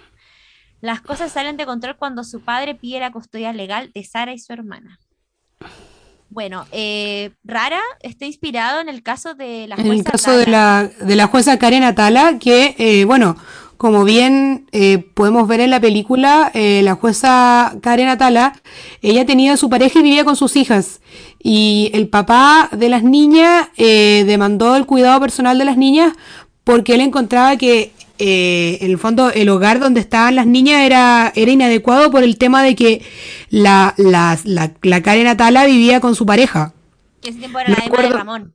Las cosas salen de control cuando su padre pide la custodia legal de Sara y su hermana. Bueno, eh, Rara está inspirado en el caso de la jueza. En el caso de la, de la jueza Karen Atala, que, eh, bueno, como bien eh, podemos ver en la película, eh, la jueza Karen Atala, ella tenía su pareja y vivía con sus hijas. Y el papá de las niñas eh, demandó el cuidado personal de las niñas porque él encontraba que en el fondo el hogar donde estaban las niñas era, era inadecuado por el tema de que la, la, la, Karen Atala vivía con su pareja. Que ese tiempo era la de Ramón.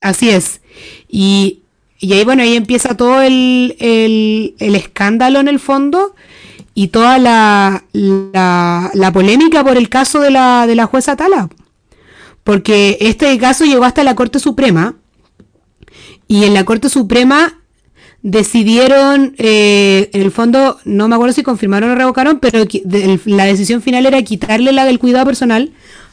Así es. Y y ahí, bueno, ahí empieza todo el, escándalo en el fondo y toda la, la, polémica por el caso de la, de la jueza Tala. Porque este caso llegó hasta la Corte Suprema y en la Corte Suprema decidieron, eh, en el fondo, no me acuerdo si confirmaron o revocaron, pero la decisión final era quitarle la del cuidado personal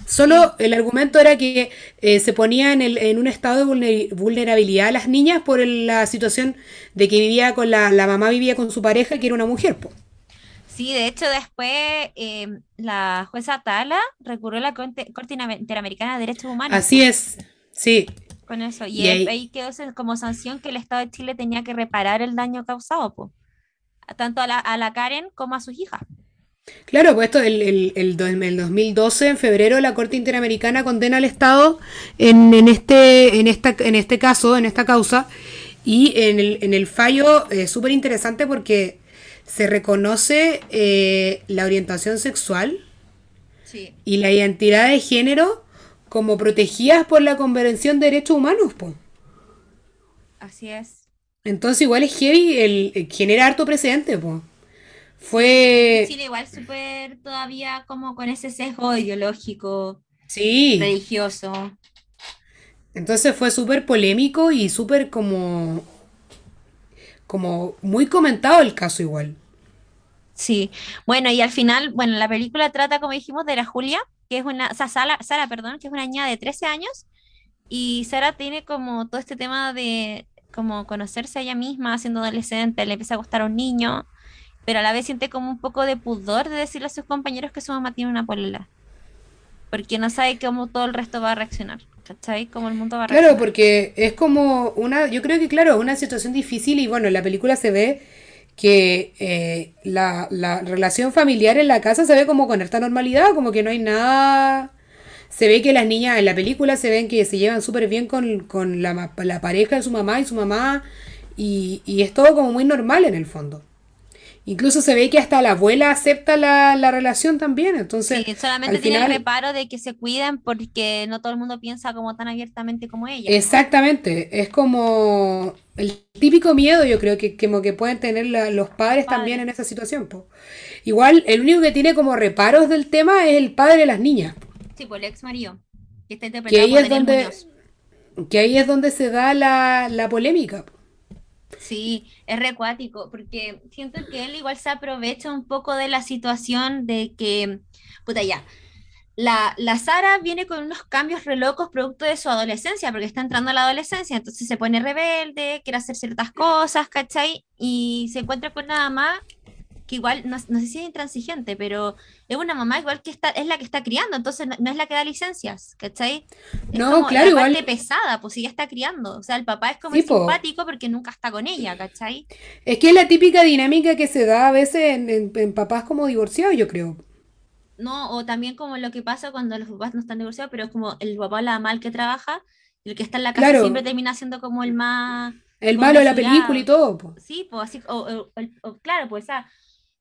Solo el argumento era que eh, se ponía en, el, en, un estado de vulnerabilidad a las niñas por la situación de que vivía con la, la, mamá vivía con su pareja, que era una mujer. Sí, de hecho después em, la jueza Tala recurrió a la Corte, Interamericana de Derechos Humanos. Así es, sí. Con eso. Y, ahí, quedó como sanción que el Estado de Chile tenía que reparar el daño causado, tanto a la, a la Karen como a sus hijas. Claro, pues esto, el, el, el, 2012, en febrero, la Corte Interamericana condena al Estado en, en, este, en, esta, en este caso, en esta causa, y en el, en el fallo es súper interesante porque se reconoce eh, la orientación sexual y la identidad de género como protegidas por la Convención de Derechos Humanos. pues. Así es. Entonces igual es heavy, el, genera harto precedente. pues. Fue. Chile igual súper todavía como con ese sesgo ideológico. Sí. Religioso. Entonces fue súper polémico y súper como. como muy comentado el caso igual. Sí. Bueno, y al final, bueno, la película trata, como dijimos, de la Julia, que es una. O sea, Sara, Sara, perdón, que es una niña de 13 años. Y Sara tiene como todo este tema de como conocerse a ella misma siendo adolescente, le empieza a gustar a un niño pero a la vez siente como un poco de pudor de decirle a sus compañeros que su mamá tiene una polola. Porque no sabe cómo todo el resto va a reaccionar. ¿Cachai? Cómo el mundo va a reaccionar. Claro, porque es como una, yo creo que claro, una situación difícil y bueno, en la película se ve que eh, la, la, relación familiar en la casa se ve como con esta normalidad, como que no hay nada... Se ve que las niñas en la película se ven que se llevan súper bien con, con la, la, pareja de su mamá y su mamá y, y es todo como muy normal en el fondo. Incluso se ve que hasta la abuela acepta la, relación también, entonces... Sí, solamente tiene el reparo de que se cuiden porque no todo el mundo piensa como tan abiertamente como ella. Exactamente, es como el típico miedo yo creo que, como que pueden tener los padres, también en esa situación. Igual, el único que tiene como reparos del tema es el padre de las niñas. Sí, pues el ex marido, que está interpretado que ahí es donde, Que ahí es donde se da la, la polémica. Sí, es recuático, porque siento que él igual se aprovecha un poco de la situación de que, puta ya, la, la Sara viene con unos cambios re locos producto de su adolescencia, porque está entrando a la adolescencia, entonces se pone rebelde, quiere hacer ciertas cosas, ¿cachai? Y se encuentra con nada más que igual, no, sé si es intransigente, pero es una mamá igual que está, es la que está criando, entonces no, es la que da licencias, ¿cachai? no, claro, igual. parte pesada, pues ella está criando, o sea, el papá es como simpático porque nunca está con ella, ¿cachai? Es que es la típica dinámica que se da a veces en, papás como divorciados, yo creo. No, o también como lo que pasa cuando los papás no están divorciados, pero es como el papá la mal que trabaja, el que está en la casa siempre termina siendo como el más... El malo de la película y todo. Sí, pues así, o, claro, pues esa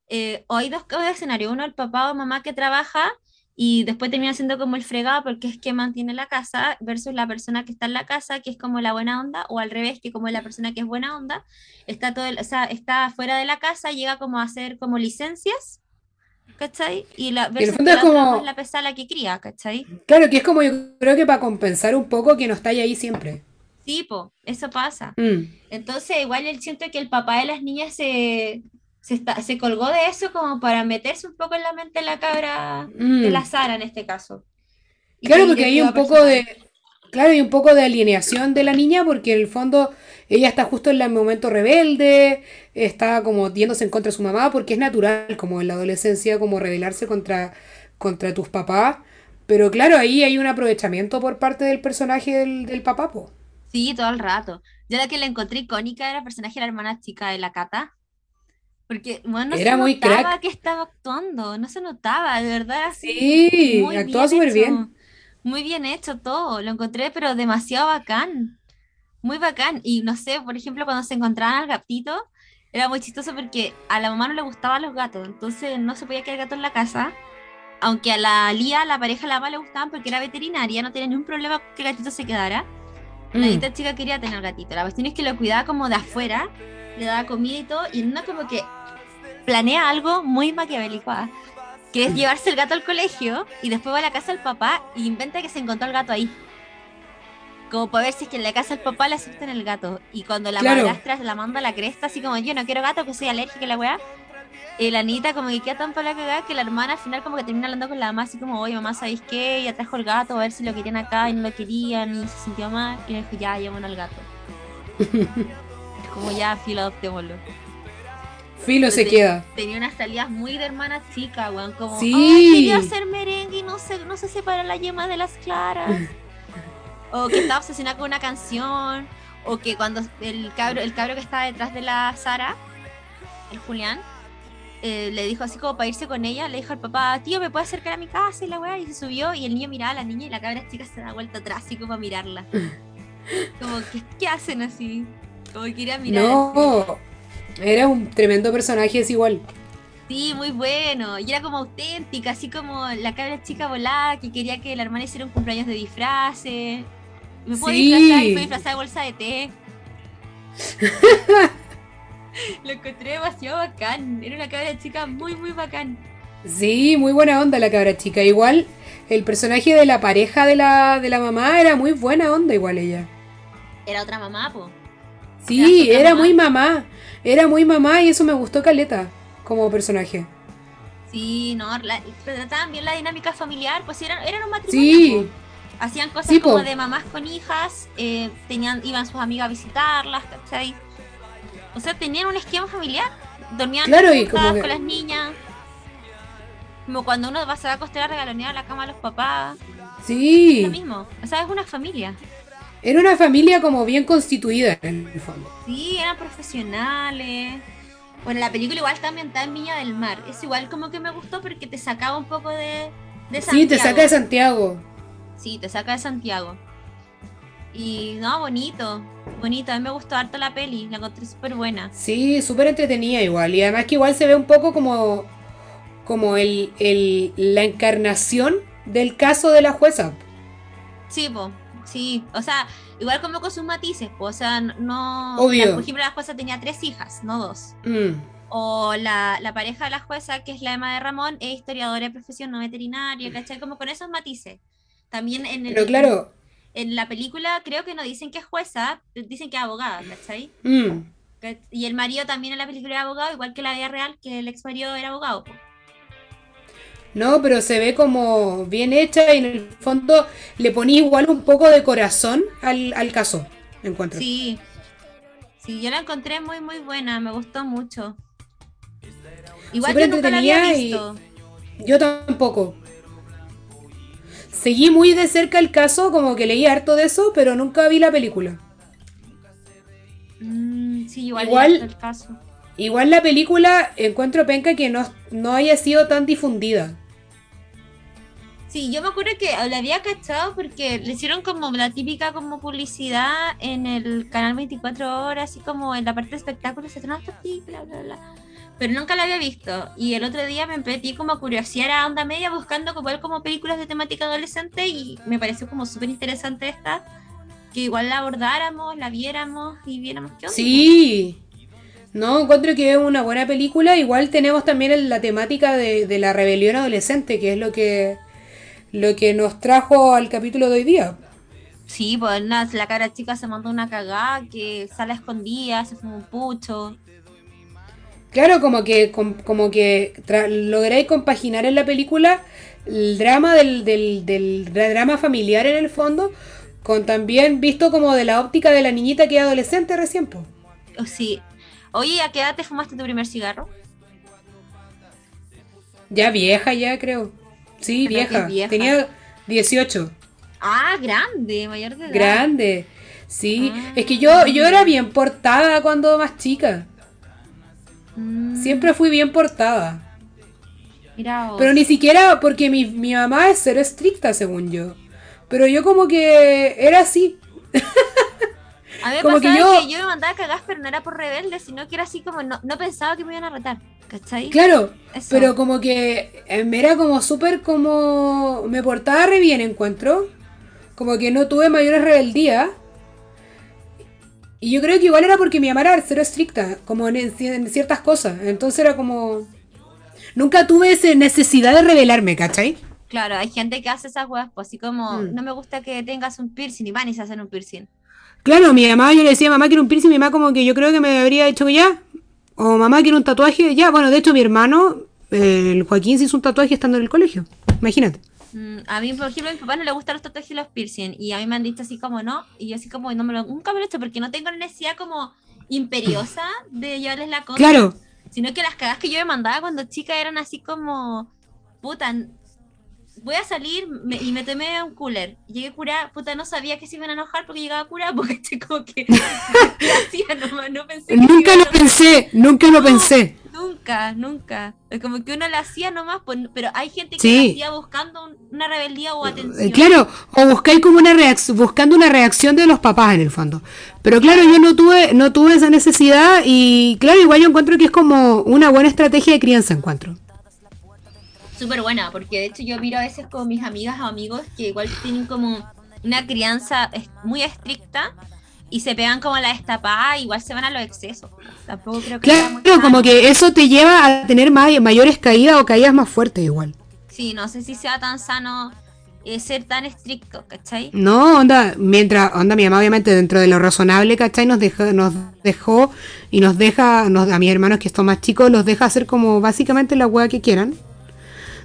eh, o hay dos, escenarios, uno el papá o mamá que trabaja y después termina siendo como el fregado porque es que mantiene la casa versus la persona que está en la casa que es como la buena onda o al revés que como la persona que es buena onda está todo o sea, está fuera de la casa llega como a hacer como licencias ¿cachai? Y la Y el versus que es la como- es la pesada la que cría, ¿cachai? Claro, que es como yo creo que para compensar un poco que no está ahí siempre. Sí, po, eso pasa. Mm. Entonces, igual él siento que el papá de las niñas se, se, está- se colgó de eso como para meterse un poco en la mente de la cabra, de Mm. la Sara en este caso. Y Claro, que porque hay un poco de. Claro, hay un poco de alineación de la niña, porque en el fondo ella está justo en el momento rebelde, está como yéndose en contra de su mamá, porque es natural, como en la adolescencia, como rebelarse contra, contra tus papás. Pero claro, ahí hay un aprovechamiento por parte del personaje del, del papá, po. Sí, todo el rato. Yo la que la encontré icónica era el personaje de la hermana chica de la Cata. Porque, bueno, no Era se muy notaba crack. que estaba actuando, no se notaba, de verdad, así, Sí, muy actuaba bien súper bien. muy bien hecho todo, lo encontré pero demasiado bacán, muy bacán. Y no sé, por ejemplo, cuando se encontraban al gatito, era muy chistoso porque a la mamá no le gustaban los gatos, entonces no se podía quedar gato en la casa. Aunque a la Lía, la pareja de la mamá le gustaban porque era veterinaria, no tenía ningún problema que el gatito se quedara. La Mm. niñita chica quería tener gatito. La cuestión es que lo cuidaba como de afuera, le daba comida y todo, y en una como que planea algo muy maquiavélico, ¿ah? que es llevarse el gato al colegio y después va a la casa del papá y inventa que se encontró el gato ahí. Como para ver si es que en la casa del papá le aceptan el gato. Y cuando la Claro. madrastra la manda a la cresta, así como yo no quiero gato, que soy alérgica a la weá. Y la niñita como que queda tan para la cagada que la hermana al final como que termina hablando con la mamá así como, oye mamá, ¿sabéis qué? Ya trajo el gato a ver si lo querían acá y no lo querían y se sintió mal. Y le dijo, ya, llevémonos al gato. *laughs* como ya, filo, adoptémoslo. Filo se queda. Tenía unas salidas muy de hermana chica, weón. Como, Sí. "Ay, quería hacer merengue y no se, no se separa la yema de las claras. *laughs* o que estaba obsesionada con una canción. O que cuando el cabro, el cabro que estaba detrás de la Sara, el Julián, eh, le dijo así como para irse con ella, le dijo al papá, tío, ¿me puedes acercar a mi casa? Y la weá, y se subió y el niño miraba a la niña y la cabra chica se da vuelta atrás así como a mirarla. *laughs* Como, ¿qué, qué hacen así? Como que quería mirar. así. Era un tremendo personaje, es igual. Sí, muy bueno. Y era como auténtica, así como la cabra chica volada que quería que la hermana hiciera un cumpleaños de disfraces. Me puedo Sí. disfrazar y fue disfrazada de bolsa de té. *laughs* Lo encontré demasiado bacán. Era una cabra chica muy, muy bacán. Sí, muy buena onda la cabra chica. Igual, el personaje de la pareja de la, de la mamá era muy buena onda, igual ella. Era otra mamá, po. Sí, Era su era mamá. muy mamá. Era muy mamá y eso me gustó Caleta como personaje. Sí, no, la, trataban bien la dinámica familiar, pues eran, eran un matrimonio. Sí. Hacían cosas Sí, como de mamás con hijas, eh, tenían, iban sus amigas a visitarlas, ¿cachai? O sea, tenían un esquema familiar. Dormían Claro, y juntas como que- con las niñas. Como cuando uno va, a acostar a regalonear la cama a los papás. Lo sí. mismo. O sea, es una familia. Era una familia como bien constituida en el fondo. Sí, eran profesionales. Bueno, la película igual está ambientada en Viña del Mar. Es igual como que me gustó porque te sacaba un poco de, de Sí, te Santiago. saca de Santiago. Sí, te saca de Santiago. Y no, bonito, bonito. A mí me gustó harto la peli, la encontré súper buena. Sí, súper entretenida igual. Y además que igual se ve un poco como, como el, el- la encarnación del caso de la jueza. Sí, po, sí. O sea, igual como con sus matices, po. O sea, no. Obvio. la- por ejemplo, la jueza tenía tres hijas, no dos. Mm, O la, la pareja de la jueza, que es la Emma de Ramón, es historiadora de profesión, no veterinaria, ¿cachai? Como con esos matices. También en, el, Pero claro, en la película creo que no dicen que es jueza, dicen que es abogada, ¿cachai? mm, ¿Cach- Y el marido también en la película era abogado, igual que la vida real, que el ex marido era abogado. po. No, pero se ve como bien hecha y en el fondo le ponía igual un poco de corazón al, al caso, encuentro. Sí. Sí, yo la encontré muy, muy buena, me gustó mucho. Igual Súper yo nunca la había visto. Yo tampoco. Seguí muy de cerca el caso, como que leí harto de eso, pero nunca vi la película. Mm, sí, igual, Igual- el caso. Igual la película encuentro penca que no, no haya sido tan difundida. Sí, yo me acuerdo que la había cachado porque le hicieron como la típica como publicidad en el canal 24 horas, así como en la parte de espectáculos, se bla, bla. Pero nunca la había visto. Y el otro día me metí como a curiosear a onda media buscando como, como películas de temática adolescente y me pareció como súper interesante esta, que igual la abordáramos, la viéramos y viéramos qué onda. Sí, No, encuentro que es una buena película. Igual tenemos también la temática de, la rebelión adolescente, que es lo que, lo que nos trajo al capítulo de hoy día. Sí, pues la cara chica se mandó una cagada, que sale escondida, se fue un pucho. Claro, como que, como que lográis compaginar en la película el drama del, del, del, drama familiar en el fondo, con también visto como de la óptica de la niñita que es adolescente recién. Po. Oh, sí. Oye, ¿a qué edad te fumaste tu primer cigarro? Ya vieja, ya creo. Sí, vieja. Tenía 18. Ah, grande, mayor de edad. Grande. Sí, ah. es que yo, yo era bien portada cuando más chica. Mm. Siempre fui bien portada. Pero ni siquiera porque mi, mi mamá es cero estricta, según yo. Pero yo como que era así. *laughs* A mí me como que yo... que yo me mandaba a cagar, pero no era por rebelde, sino que era así como no, no pensaba que me iban a retar. ¿Cachai? Claro, pero como que em, era como súper como... Me portaba re bien, encuentro. Como que no tuve mayores rebeldías. Y yo creo que igual era porque mi mamá era cero estricta, como en, ciertas cosas. Entonces era como... Nunca tuve esa necesidad de rebelarme, ¿cachai? Claro, hay gente que hace esas weas, pues así como, mm. no me gusta que tengas un piercing y van y se hacen un piercing. Claro, mi mamá, yo le decía, mamá quiero un piercing, mi mamá como que yo creo que me habría hecho ya. O mamá quiere un tatuaje, ya. Bueno, de hecho mi hermano, el Joaquín, se hizo un tatuaje estando en el colegio. Imagínate. Mm, a mí, por ejemplo, a mi papá no le gustan los tatuajes y los piercing. Y a mí me han dicho así como no. Y yo así como no me lo, nunca me lo he hecho porque no tengo necesidad como imperiosa de llevarles la cosa. Claro. Sino que las cagas que yo me mandaba cuando chica eran así como. Puta, voy a salir y me tomé un cooler. Llegué a curar, puta, no sabía que se iban a enojar porque llegaba a curar, *laughs* porque este como que *laughs* hacía nomás, no pensé. Nunca lo pensé, nunca lo pensé. Nunca, nunca. Como que uno lo hacía nomás, pues, pero hay gente que lo hacía buscando una rebeldía o atención. Eh, claro, o buscáis como una reacción, buscando una reacción de los papás en el fondo. Pero claro, yo no tuve, no tuve esa necesidad y claro, igual yo encuentro que es como una buena estrategia de crianza, encuentro súper buena, porque de hecho yo miro a veces con mis amigas o amigos que igual tienen como una crianza muy estricta y se pegan como la destapada, igual se van a los excesos. Tampoco creo que claro, como que eso te lleva a tener mayores caídas o caídas más fuertes igual. Sí, no sé si sea tan sano eh, ser tan estricto, ¿cachai? No, onda, mientras, onda, mi mamá obviamente dentro de lo razonable, ¿cachai? Nos dejó, nos dejó y nos deja, nos, a mis hermanos que son más chicos, los deja hacer como básicamente la hueá que quieran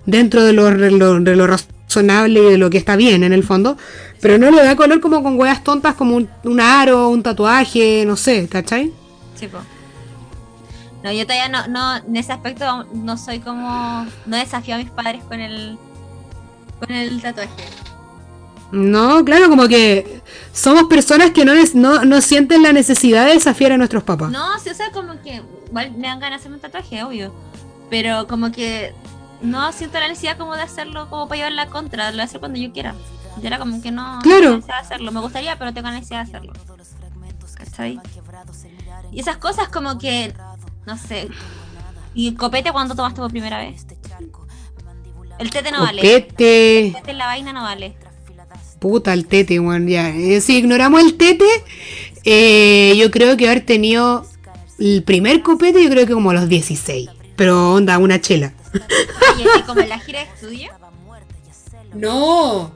dentro de lo, de lo razonable y de lo que está bien en el fondo, pero no le da color como con huevas tontas como un, aro, un tatuaje, no sé, ¿cachai? Sí, po. No, yo todavía no, no, en ese aspecto no soy como, no desafío a mis padres con el, con el tatuaje. No, claro, como que somos personas que no, no, no sienten la necesidad de desafiar a nuestros papás. No, sí, o sea, como que igual me dan ganas de hacerme un tatuaje, obvio. Pero como que no siento la necesidad como de hacerlo como para llevar la contra, lo voy a hacer cuando yo quiera. Yo era como que no claro. necesidad de hacerlo. Me gustaría, pero tengo necesidad de hacerlo. ¿Cachai? Y esas cosas como que, no sé. ¿Y copete cuando tomaste por primera vez? El tete no vale. El tete en la vaina no vale. Puta, el tete, bueno, ya. Eh, si ignoramos el tete, eh, yo creo que haber tenido el primer copete, yo creo que como a los 16. Pero onda, una chela. *laughs* ¿Y como en la gira de estudio? No.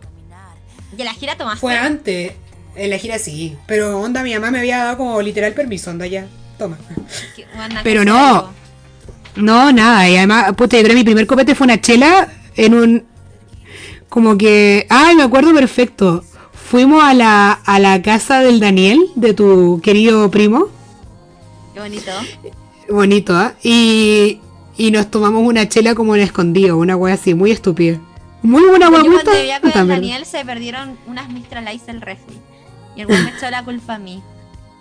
¿Y en la gira tomaste? Fue antes. En la gira sí. Pero onda, mi mamá me había dado como literal permiso, onda ya. Toma. Pero no. No, nada. Y además, puta, yo creo que mi primer copete fue una chela en un. Como que. Ay, me acuerdo perfecto. Fuimos a la, a la casa del Daniel, de tu querido primo. Qué bonito. Bonito, ¿ah? Y, y nos tomamos una chela como en escondido, una wea así, muy estúpida. Muy buena wea. Cuando vivía con el Daniel se perdieron unas Mistral Ice del refri. Y el weón me echó la culpa a mí.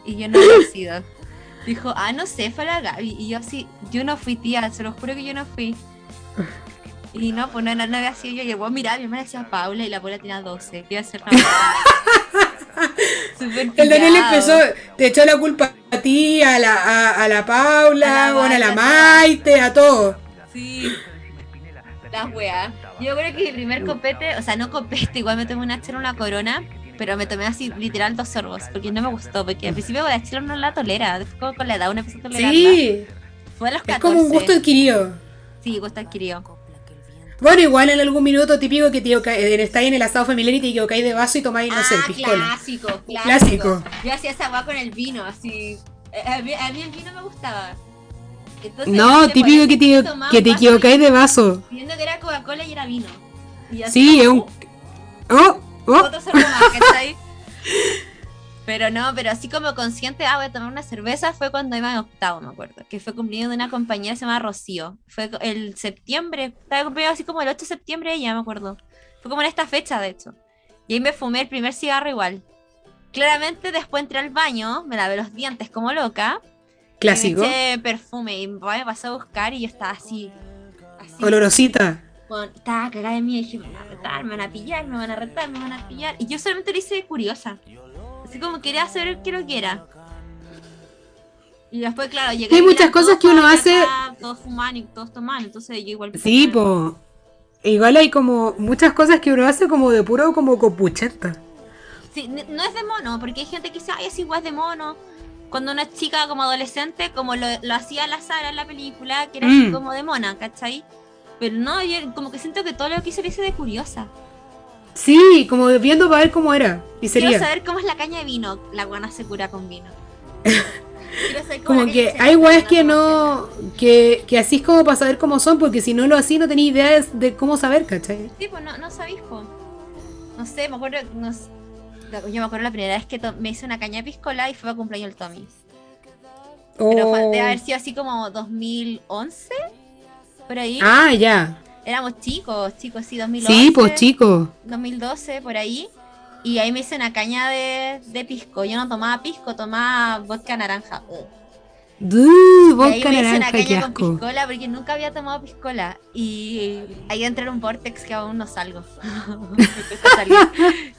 Y yo no he sido. Dijo, ah, no sé, fue la Gaby. Y yo así, yo no fui tía, se lo juro que yo no fui. Y no, pues no, no, no había sido yo. Y el weón miraba, mi hermana decía Paula y la abuela tenía 12. Que iba a ser *laughs* el Daniel empezó, te echó la culpa a ti, a la, a, la Paula, a la, a la Maite, a todo. Sí. Las weas. Yo creo que mi primer copete, o sea, no copete, igual me tomé una chela una corona. pero me tomé así literal dos sorbos, porque no me gustó, porque al principio la chela no la tolera, después con la edad uno empieza a tolerarla. Sí, Fue a los 14. es como un gusto adquirido. Sí, gusto adquirido. Bueno, igual en algún minuto típico que te eh, estáis en el asado familiar y te equivocáis de vaso y tomáis, no sé, ah, piscola. clásico, clásico. Clásico. Yo hacía esa agua con el vino, así. Eh, A mí, a mí el vino me gustaba. Entonces, No, típico que te, que te equivocáis de vaso. Viendo que era Coca-Cola y era vino. Y así Sí, es un... ¡Oh! ¡Oh! Otro sorbo más, ¿cachai? *laughs* Pero no, pero así como consciente, ah, voy a tomar una cerveza, fue cuando iba en octavo, me acuerdo. Que fue cumpleaños de una compañera que se llama Rocío. Fue el septiembre, estaba cumpleaños así como el 8 de septiembre, ella me acuerdo. Fue como en esta fecha, de hecho. Y ahí me fumé el primer cigarro igual. Claramente después entré al baño, me lavé los dientes como loca. y Clásico. Me eché perfume y mi papá me pasó a buscar y yo estaba así. así Olorosita. con- estaba cagada de mí y dije, me van a retar, me van a pillar, me van a retar, me van a pillar. Y yo solamente lo hice de curiosa. Así como quería saber qué lo que era. Y después, claro, llegué. Hay muchas cosas que uno hace- acá Todos fuman y todos toman, entonces yo igual. Sí, po. Igual hay como muchas cosas que uno hace como de puro como copucheta. Sí, no es de mono, porque hay gente que dice, ay, es igual de mono. Cuando una chica como adolescente, como lo, lo hacía la Sara en la película, que era así Mm. como de mona, ¿cachai? Pero no, yo como que siento que todo lo que hice lo hice de curiosa. Sí, como viendo para ver cómo era. Y Quiero sería. saber cómo es la caña de vino. La guana se cura con vino. *laughs* Quiero saber cómo Como que hay weas que no. Que, que así es como para saber cómo son, porque si no lo así no tenía idea de, cómo saber, ¿cachai? Sí, pues no, no sabéis, po. No sé, me acuerdo. No, yo me acuerdo la primera vez que me hice una caña de piscola y fue a cumpleaños el Tommy. Pero fue, debe Oh. haber sido así como 2011. Por ahí. Ah, ya. Éramos chicos, chicos, sí, 2011. Sí, pues chico. 2012, por ahí. Y ahí me hice una caña de, de pisco. Yo no tomaba pisco, tomaba vodka naranja. Ugh. Duh, Y ahí vodka me hice una naranja, qué caña con piscola porque nunca había tomado piscola. Y ahí entré en un vortex que aún no salgo. *laughs*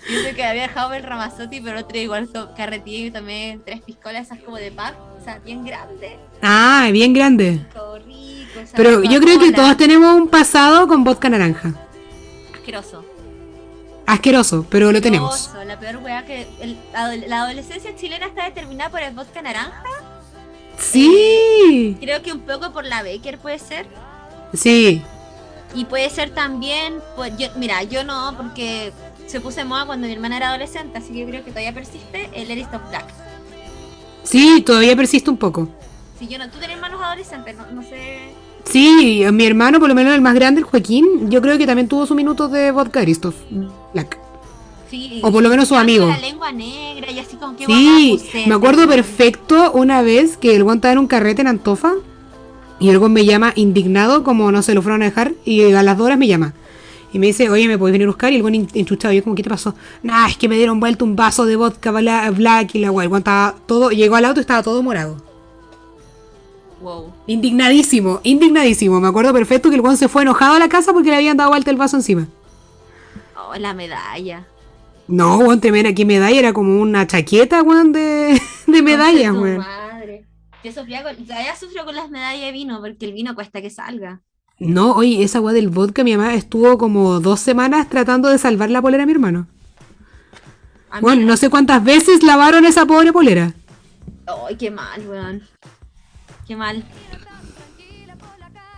Yo que había dejado el Ramazotti, pero otro igual carreteé y tomé tres piscolas esas como de pub. O sea, bien grandes. Ah, bien grande. Rico. esa Pero yo creo que todos tenemos un pasado con vodka naranja. Asqueroso. Asqueroso, pero lo tenemos. La peor weá que. el- la adolescencia chilena está determinada por el vodka naranja. Sí, Creo que un poco por la Baker puede ser. sí. Y puede ser también, pues yo, mira, yo no, porque se puso de moda cuando mi hermana era adolescente, así que yo creo que todavía persiste el Eris of Black. Sí, todavía persiste un poco. Si yo no, tú tienes hermanos adolescentes, no, no sé. Sí, mi hermano, por lo menos el más grande, el Joaquín, yo creo que también tuvo su minuto de vodka Christoph Black. Sí, O por lo menos su amigo. La lengua negra y así como que Sí, me acuerdo perfecto una vez que el guan estaba en un carrete en Antofa y el guan me llama indignado, como no se lo fueron a dejar, y a las dos horas me llama. Y me dice, oye, ¿me podés venir a buscar? Y el guan enchuchado, yo como, ¿qué te pasó? Nah, es que me dieron vuelta un vaso de vodka bla- black y la guay. El guan estaba todo, llegó al auto y estaba todo morado. Wow. Indignadísimo, indignadísimo. Me acuerdo perfecto que el guan se fue enojado a la casa porque le habían dado vuelta el vaso encima. Oh, la medalla. No, guan, te mira, que medalla era como una chaqueta, guan, de, *laughs* de medallas, weón. madre. Yo sufría con, todavía sufro con las medallas de vino, porque el vino cuesta que salga. No, oye, esa weá del vodka, mi mamá estuvo como dos semanas tratando de salvar la polera a mi hermano. A Bueno, no sé cuántas veces lavaron esa pobre polera. Ay, qué mal, weón. Qué mal.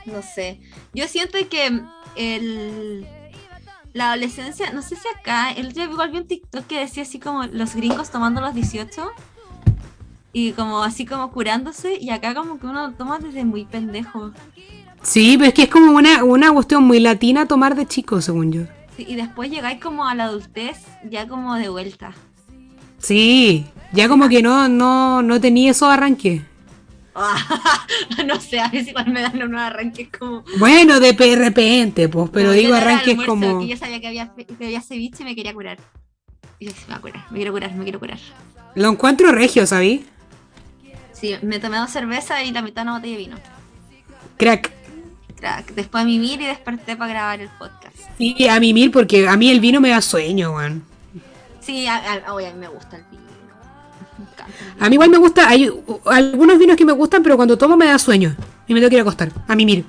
No sé. Yo siento que el, la adolescencia, no sé si acá, el otro día igual vi un TikTok que decía así como los gringos tomando los 18 y como así como curándose y acá como que uno toma desde muy pendejo. Sí, pero es que es como una, una cuestión muy latina tomar de chico, según yo. Sí, y después llegáis como a la adultez ya como de vuelta. Sí, ya como que no, no, no tenía esos arranques. *laughs* no sé, a veces igual me dan unos arranques como... Bueno, de pe- repente, pues, pero digo arranques almuerzo, como... Yo sabía que había, que había ceviche y me quería curar. Y yo, sí, me voy a curar, me quiero curar, me quiero curar. Lo encuentro regio, ¿sabí? Sí, me tomé dos cervezas y la mitad una botella de vino. Crack. Crack. Después mimir y desperté para grabar el podcast. Sí, a mí mil, porque a mí el vino me da sueño, weón. Sí, a, a- a mí me gusta el vino. A mí igual me gusta, hay uh, algunos vinos que me gustan, pero cuando tomo me da sueño. Y me tengo que ir a acostar, a mimir.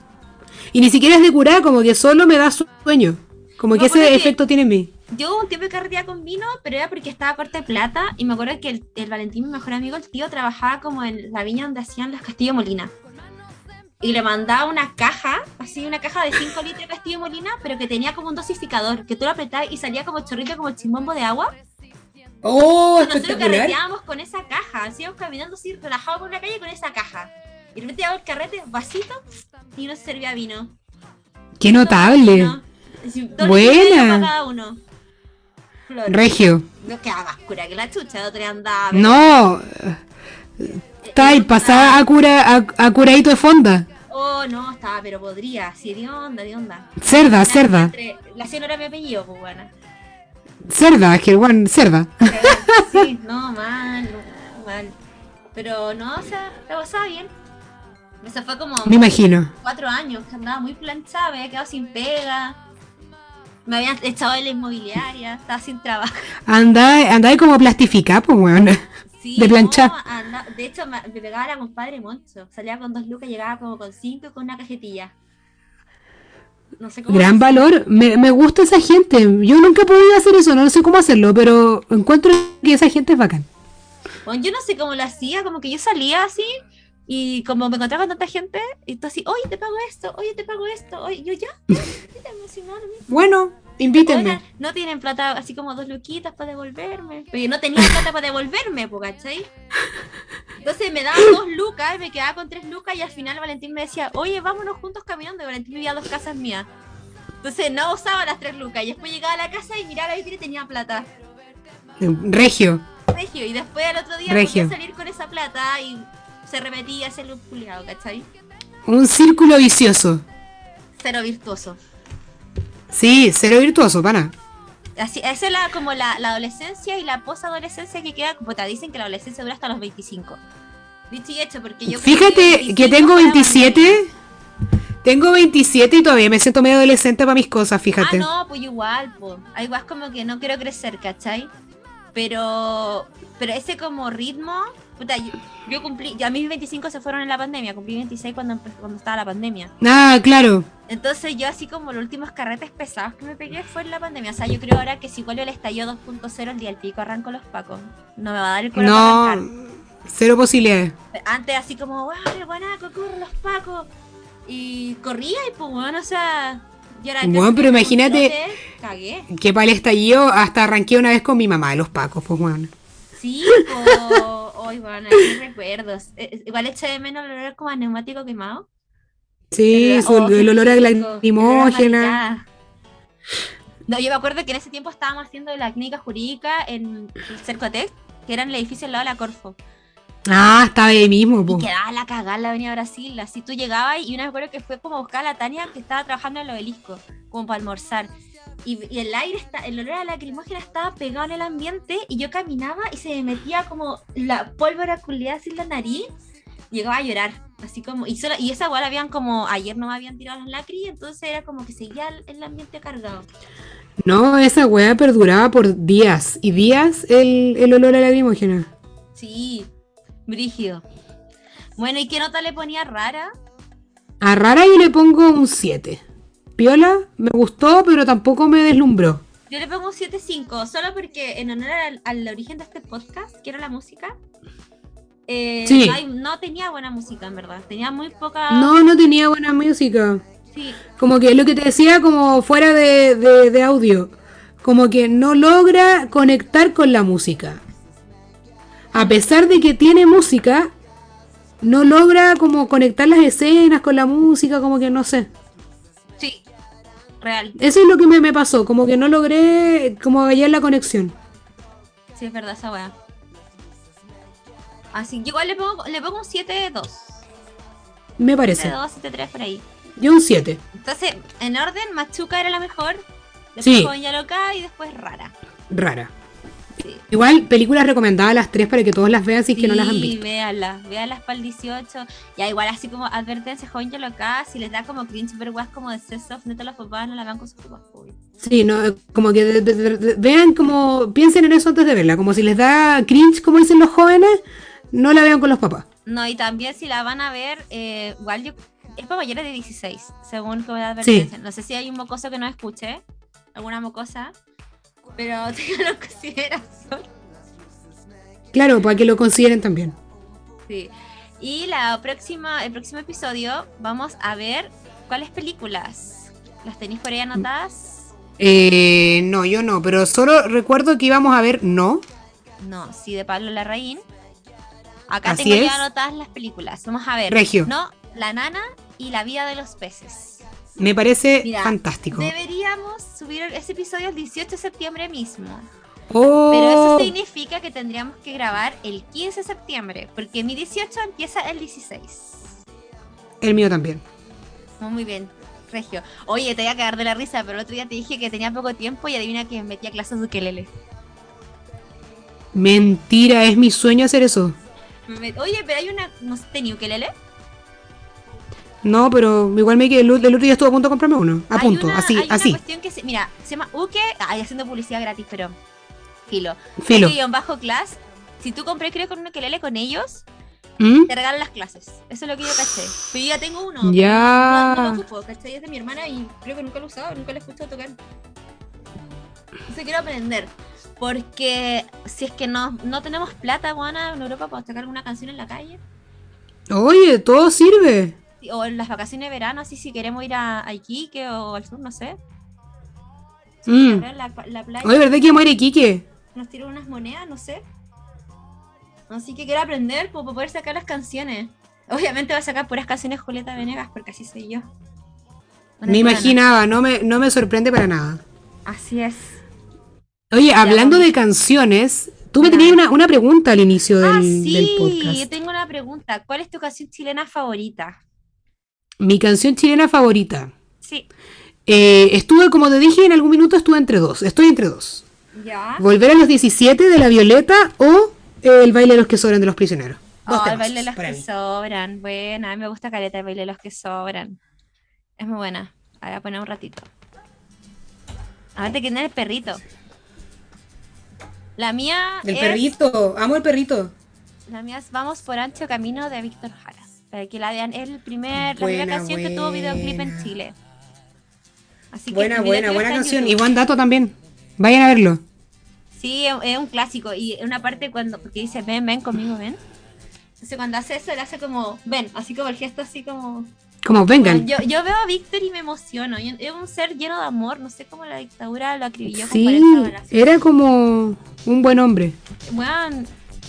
Y ni siquiera es de curar, como que solo me da sueño. Como que ese que- efecto tiene en mí. yo un tiempo que carreteaba con vino, pero era porque estaba corta de plata. Y me acuerdo que el, el Valentín, mi mejor amigo, el tío, trabajaba como en la viña donde hacían las Castillo Molina. Y le mandaba una caja, así una caja de 5 litros de Castillo Molina, pero que tenía como un dosificador, que tú lo apretabas y salía como chorrito, como chimbombo de agua. ¡Oh, Nosotros carreteábamos con esa caja, así íbamos caminando así, relajados por la calle con esa caja. Y de repente el carrete, vasito, y no se servía vino. ¡Qué notable! No, dos Buena. cada uno. Regio. No quedaba más cura que la chucha, otro día andaba. No. Está ahí, pasada a, cura, a, a curadito de fonda. Oh, no, estaba, pero podría. Sí, de onda, de onda. Cerda, cerda. La era mi apellido, pues bueno. Cerda, es que cerda. Sí, *laughs* no, mal, mal. Pero no, o sea, la pasaba bien. Eso fue como Me imagino. cuatro años, que andaba muy planchada, me había quedado sin pega. Me habían echado de la inmobiliaria, estaba sin trabajo. Anda, anda ahí como plastificada, pues bueno. Sí, De planchar. no, anda- de hecho, me, me pegaba la compadre Moncho. Salía con dos lucas, llegaba como con cinco y con una cajetilla. No sé cómo. Gran valor. Me, me gusta esa gente. Yo nunca he podido hacer eso, no sé cómo hacerlo, pero encuentro que esa gente es bacán. Bueno, yo no sé cómo lo hacía, como que yo salía así y como me encontraba con tanta gente, y tú así, oye, te pago esto, oye, te pago esto, oye, yo ya, Bueno, invítenme. No tienen plata, así como dos luquitas para devolverme. Yo no tenía plata para devolverme, ¿cachai? Entonces me daban dos lucas y me quedaba con tres lucas y al final Valentín me decía, oye, vámonos juntos caminando. Y Valentín vivía a dos casas mías. Entonces no usaba las tres lucas. Y después llegaba a la casa y miraba la vitrina y tenía plata. Regio. Regio. Y después al otro día Regio. podía salir con esa plata y se repetía ese loop ¿cachai? Un círculo vicioso. Cero virtuoso. Sí, cero virtuoso, pana. Así, esa es la, como la, la adolescencia y la posadolescencia que queda, como te dicen que la adolescencia dura hasta los 25. Dicho y hecho, porque yo... Fíjate 25 que tengo para la 27. Tengo 27 y todavía me siento medio adolescente para mis cosas, fíjate. Ah, no, pues igual, pues. Hay igual como que no quiero crecer, ¿cachai? Pero, pero ese como ritmo, puta, yo, yo cumplí, ya mis 25 se fueron en la pandemia, cumplí 26 cuando, cuando estaba la pandemia. Ah, claro. Entonces yo así como los últimos carretes pesados que me pegué fue en la pandemia. O sea, yo creo ahora que si vuelve el estallido 2.0 el día del pico arranco los pacos. No me va a dar el cuero para No, arrancar. cero posibilidades. Antes así como, wow, el guanaco, corre los pacos. Y corría y pues bueno, o sea, yo era Bueno, pero imagínate- Cagué. Que para el estallido hasta arranqué una vez con mi mamá de los pacos, pues bueno. Sí, po. Hoy, bueno, qué recuerdos. Eh, Igual eché de menos el olor como a neumático quemado. Sí, oh, el olor a rico, el olor a lacrimógena. No, yo me acuerdo que en ese tiempo estábamos haciendo la clínica jurídica en el Cercotec, que era en el edificio al lado de la Corfo. Ah, estaba ahí mismo, Y po. quedaba la cagada la Avenida Brasil. Así tú llegabas y una vez me acuerdo que fue como a buscar a la Tania que estaba trabajando en el obelisco, como para almorzar. Y, y el aire, está, el olor a lacrimógena estaba pegado en el ambiente y yo caminaba y se me metía como la pólvora culiada en la nariz. Llegaba a llorar, así como, y, solo, y esa igual habían como, ayer no me habían tirado las lacri, entonces era como que seguía el, el ambiente cargado. No, esa weá perduraba por días y días el, el olor a lacrimógena. Sí, brígido. Bueno, ¿y qué nota le ponía rara? A rara yo le pongo un 7. Piola, me gustó, pero tampoco me deslumbró. Yo le pongo un 7.5, solo porque en honor al, al origen de este podcast, que era la música, eh, Sí. no, hay- no tenía buena música, en verdad. Tenía muy poca... No, no tenía buena música. Sí, Como que lo que te decía, como fuera de, de- de audio, como que no logra conectar con la música. A pesar de que tiene música, no logra como conectar las escenas con la música, como que no sé. sí, real. Eso es lo que me, me pasó, como que no logré como hallar la conexión. Sí, es verdad esa weá. Así, yo igual le pongo, le pongo un 7.2. Me parece. 7.2, 7.3 por ahí. Yo un 7. Entonces, en orden, Machuca era la mejor, después Sí. Joven ya loca y después Rara. Rara. Sí. Igual, películas recomendadas las tres para que todos las vean si es que no las han Sí, visto. véanlas, véanlas para el 18. Ya, igual así como advertencia, joven loca, si les da como cringe ver weas como de Sesof, neta los papás no la van con sus papás. Sí, no, eh, como que de- de- de- vean como, piensen en eso antes de verla, como si les da cringe, como dicen los jóvenes, no la vean con los papás. No, y también si la van a ver, eh, igual yo, es para mayores de 16, según como de advertencia. No sé si hay un mocoso que no escuche, alguna mocosa. Pero *laughs* tenganlo en consideración. Claro, para que lo consideren también. Sí. Y la próxima, el próximo episodio vamos a ver cuáles películas. ¿Las tenéis por ahí anotadas? Eh, no, yo no, pero solo recuerdo que íbamos a ver No. No, sí, de Pablo Larraín. Acá Así tengo es. ya anotadas las películas. Vamos a ver. Regio. No, La Nana y La Vida de los Peces. Me parece Mira, fantástico. Deberíamos subir ese episodio el 18 de septiembre mismo. Oh, Pero eso significa que tendríamos que grabar el 15 de septiembre, porque mi 18 empieza el 16. el mío también. Muy, bien, Regio. Oye, te voy a cagar de la risa, pero el otro día te dije que tenía poco tiempo y adivina que me metí a clases de ukelele. Mentira, es mi sueño hacer eso. Oye, pero hay una... ¿No tenía ukelele? No, pero igual me quedé. El otro día estuve a punto de comprarme uno. A Hay punto, una- así, hay una así. cuestión que se... Mira, se llama Uke... Ay, haciendo publicidad gratis, pero... Filo. Filo. bajo class. Si tú compré, creo, con un ukelele con ellos, ¿Mm? te regalan las clases. Eso es lo que yo caché. Pero yo ya tengo uno. Ya. No, no lo ocupo, ¿cachai? Es de mi hermana y creo que nunca lo he usado, nunca lo he escuchado tocar. Entonces quiero aprender. Porque si es que no, no tenemos plata, Juana, en Europa para tocar alguna canción en la calle. Oye, todo sirve. O en las vacaciones de verano, así si queremos ir a, a Iquique o al sur, no sé. Mm. A La, la playa, Oye, ¿verdad que a Iquique? nos tiran unas monedas, no sé. Así que quiero aprender para poder sacar las canciones. Obviamente va a sacar puras canciones Julieta Venegas, porque así soy yo. Una Me imaginaba, no me, no me sorprende para nada. Así es. Oye, hablando vamos. de canciones, tú me tenías una, una pregunta al inicio del, ah, del sí, podcast. tengo una pregunta. ¿Cuál es tu canción chilena favorita? Mi canción chilena favorita. Sí. Eh, estuve, como te dije, en algún minuto estuve entre dos. Estoy entre dos. ¿Ya? Volver a los 17 de la Violeta o eh, el baile de los que sobran de los prisioneros. Dos Oh, el baile de los que mí. sobran. Buena, a mí me gusta Caleta el baile de los que sobran. Es muy buena. La Voy a poner un ratito. Ahora quién es el perrito. La mía El es, perrito, amo el perrito. La mía es Vamos por ancho camino de Víctor Jara. Para que la vean, es el primer, la primera Buena, canción que tuvo videoclip en. Chile. Así que Buena, buena, buena canción. Y buen dato también. Vayan a verlo. Sí, es un clásico. Y en una parte cuando, porque dice, ven, ven conmigo, ven. Entonces cuando hace eso, él hace como, ven, así como el gesto así como... Como vengan. Yo, yo veo a Víctor y me emociono. Es un ser lleno de amor. No sé cómo la dictadura lo acribilló Sí, 40 balas. era como un buen hombre. Weón,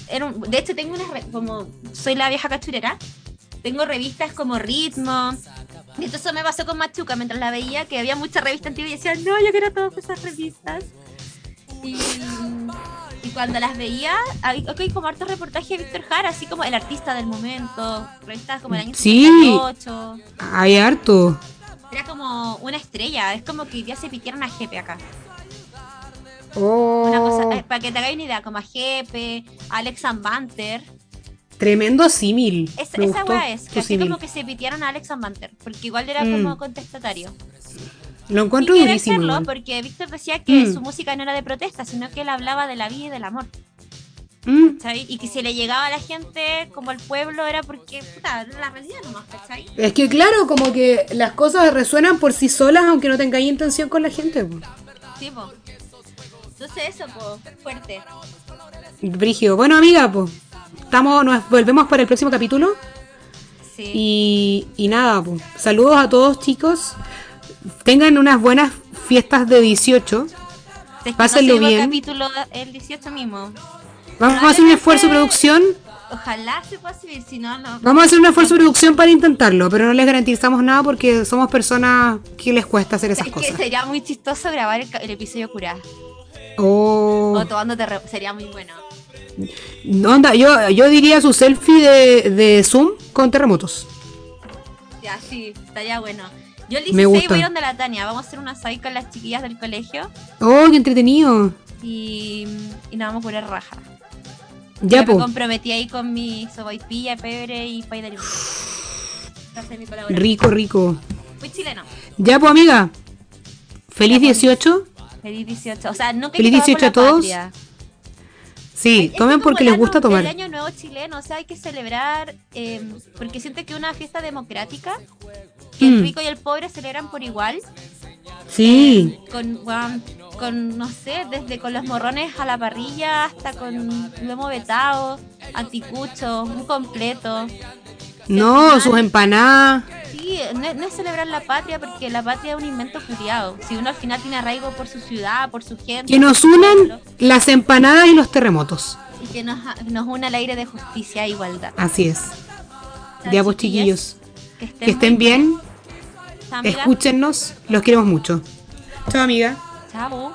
era un- de hecho tengo unas, re- como soy la vieja cachurera, tengo revistas como Ritmo. Y entonces eso me pasó con Machuca mientras la veía, que había muchas revistas antiguas y decía, no, yo quiero todas esas revistas. Y, y cuando las veía, hay ok, como hartos reportajes de Víctor Jara, así como el artista del momento, revistas como el año Sí. 58. Hay harto. Era como una estrella, es como que ya se pitieron a Jepe acá. Oh, Una cosa, eh, para que te hagáis una idea, como a Jepe, a Alex Banter. Tremendo símil. Esa, Me esa weá es, como que se pitearon a Alex Banter, porque igual era Mm. como contestatario. Lo encuentro querer durísimo. igual. porque Víctor decía que Mm. su música no era de protesta, sino que él hablaba de la vida y del amor. Mm. Y que si le llegaba a la gente como al pueblo era porque, puta, la realidad nomás, ¿cachai? Es que claro, como que las cosas resuenan por sí solas aunque no tengáis intención con la gente. po. Sí, po. Entonces eso, po, fuerte. Brígido. Bueno, amiga, pues. Estamos, nos volvemos para el próximo capítulo. Sí. Y, y nada, pues. Saludos a todos, chicos. Tengan unas buenas fiestas de 18. Si es que pásenlo no subimos bien. capítulo el 18 mismo. Vamos a hacer un esfuerzo de producción. Ojalá se pueda subir, si no, no. Vamos a hacer un esfuerzo de producción para intentarlo, pero no les garantizamos nada porque somos personas que les cuesta hacer esas Es que cosas. sería muy chistoso grabar el, el episodio curado. Oh. O tomándote sería muy bueno. No, Onda, yo, yo diría su selfie de, de Zoom con terremotos. Ya, sí, estaría bueno. Yo el Me 16 gusta. voy donde la Tania. Vamos a hacer una asado con las chiquillas del colegio Oh, qué entretenido. y, y nos vamos a poner raja. Ya, Yo me comprometí ahí con mi soboipilla, pebre y *sighs* pay de. Rico, rico. Muy chileno. Ya, pues, amiga. Feliz Ya, pues. 18. Feliz 18. O sea, Feliz que tomar 18 a todos. patria. Sí, Es tomen como porque les gusta tomar. El año nuevo chileno, o sea, hay que celebrar, eh, porque siento que una fiesta democrática, que el Mm. rico y el pobre celebran por igual, Sí. con, weón, con, no sé, desde con los morrones a la parrilla hasta con lomo vetado, anticucho, un completo. No, sus empanadas. Sí, no, es celebrar la patria porque la patria es un invento curiado. Si uno al final tiene arraigo por su ciudad, por su gente. Que nos unan las empanadas y los terremotos. Y que nos, nos una el aire de justicia e igualdad. Así es. De pues, chiquillos. Que estén, bien. bien. Escúchennos. Los queremos mucho. Chao, amiga. Chao.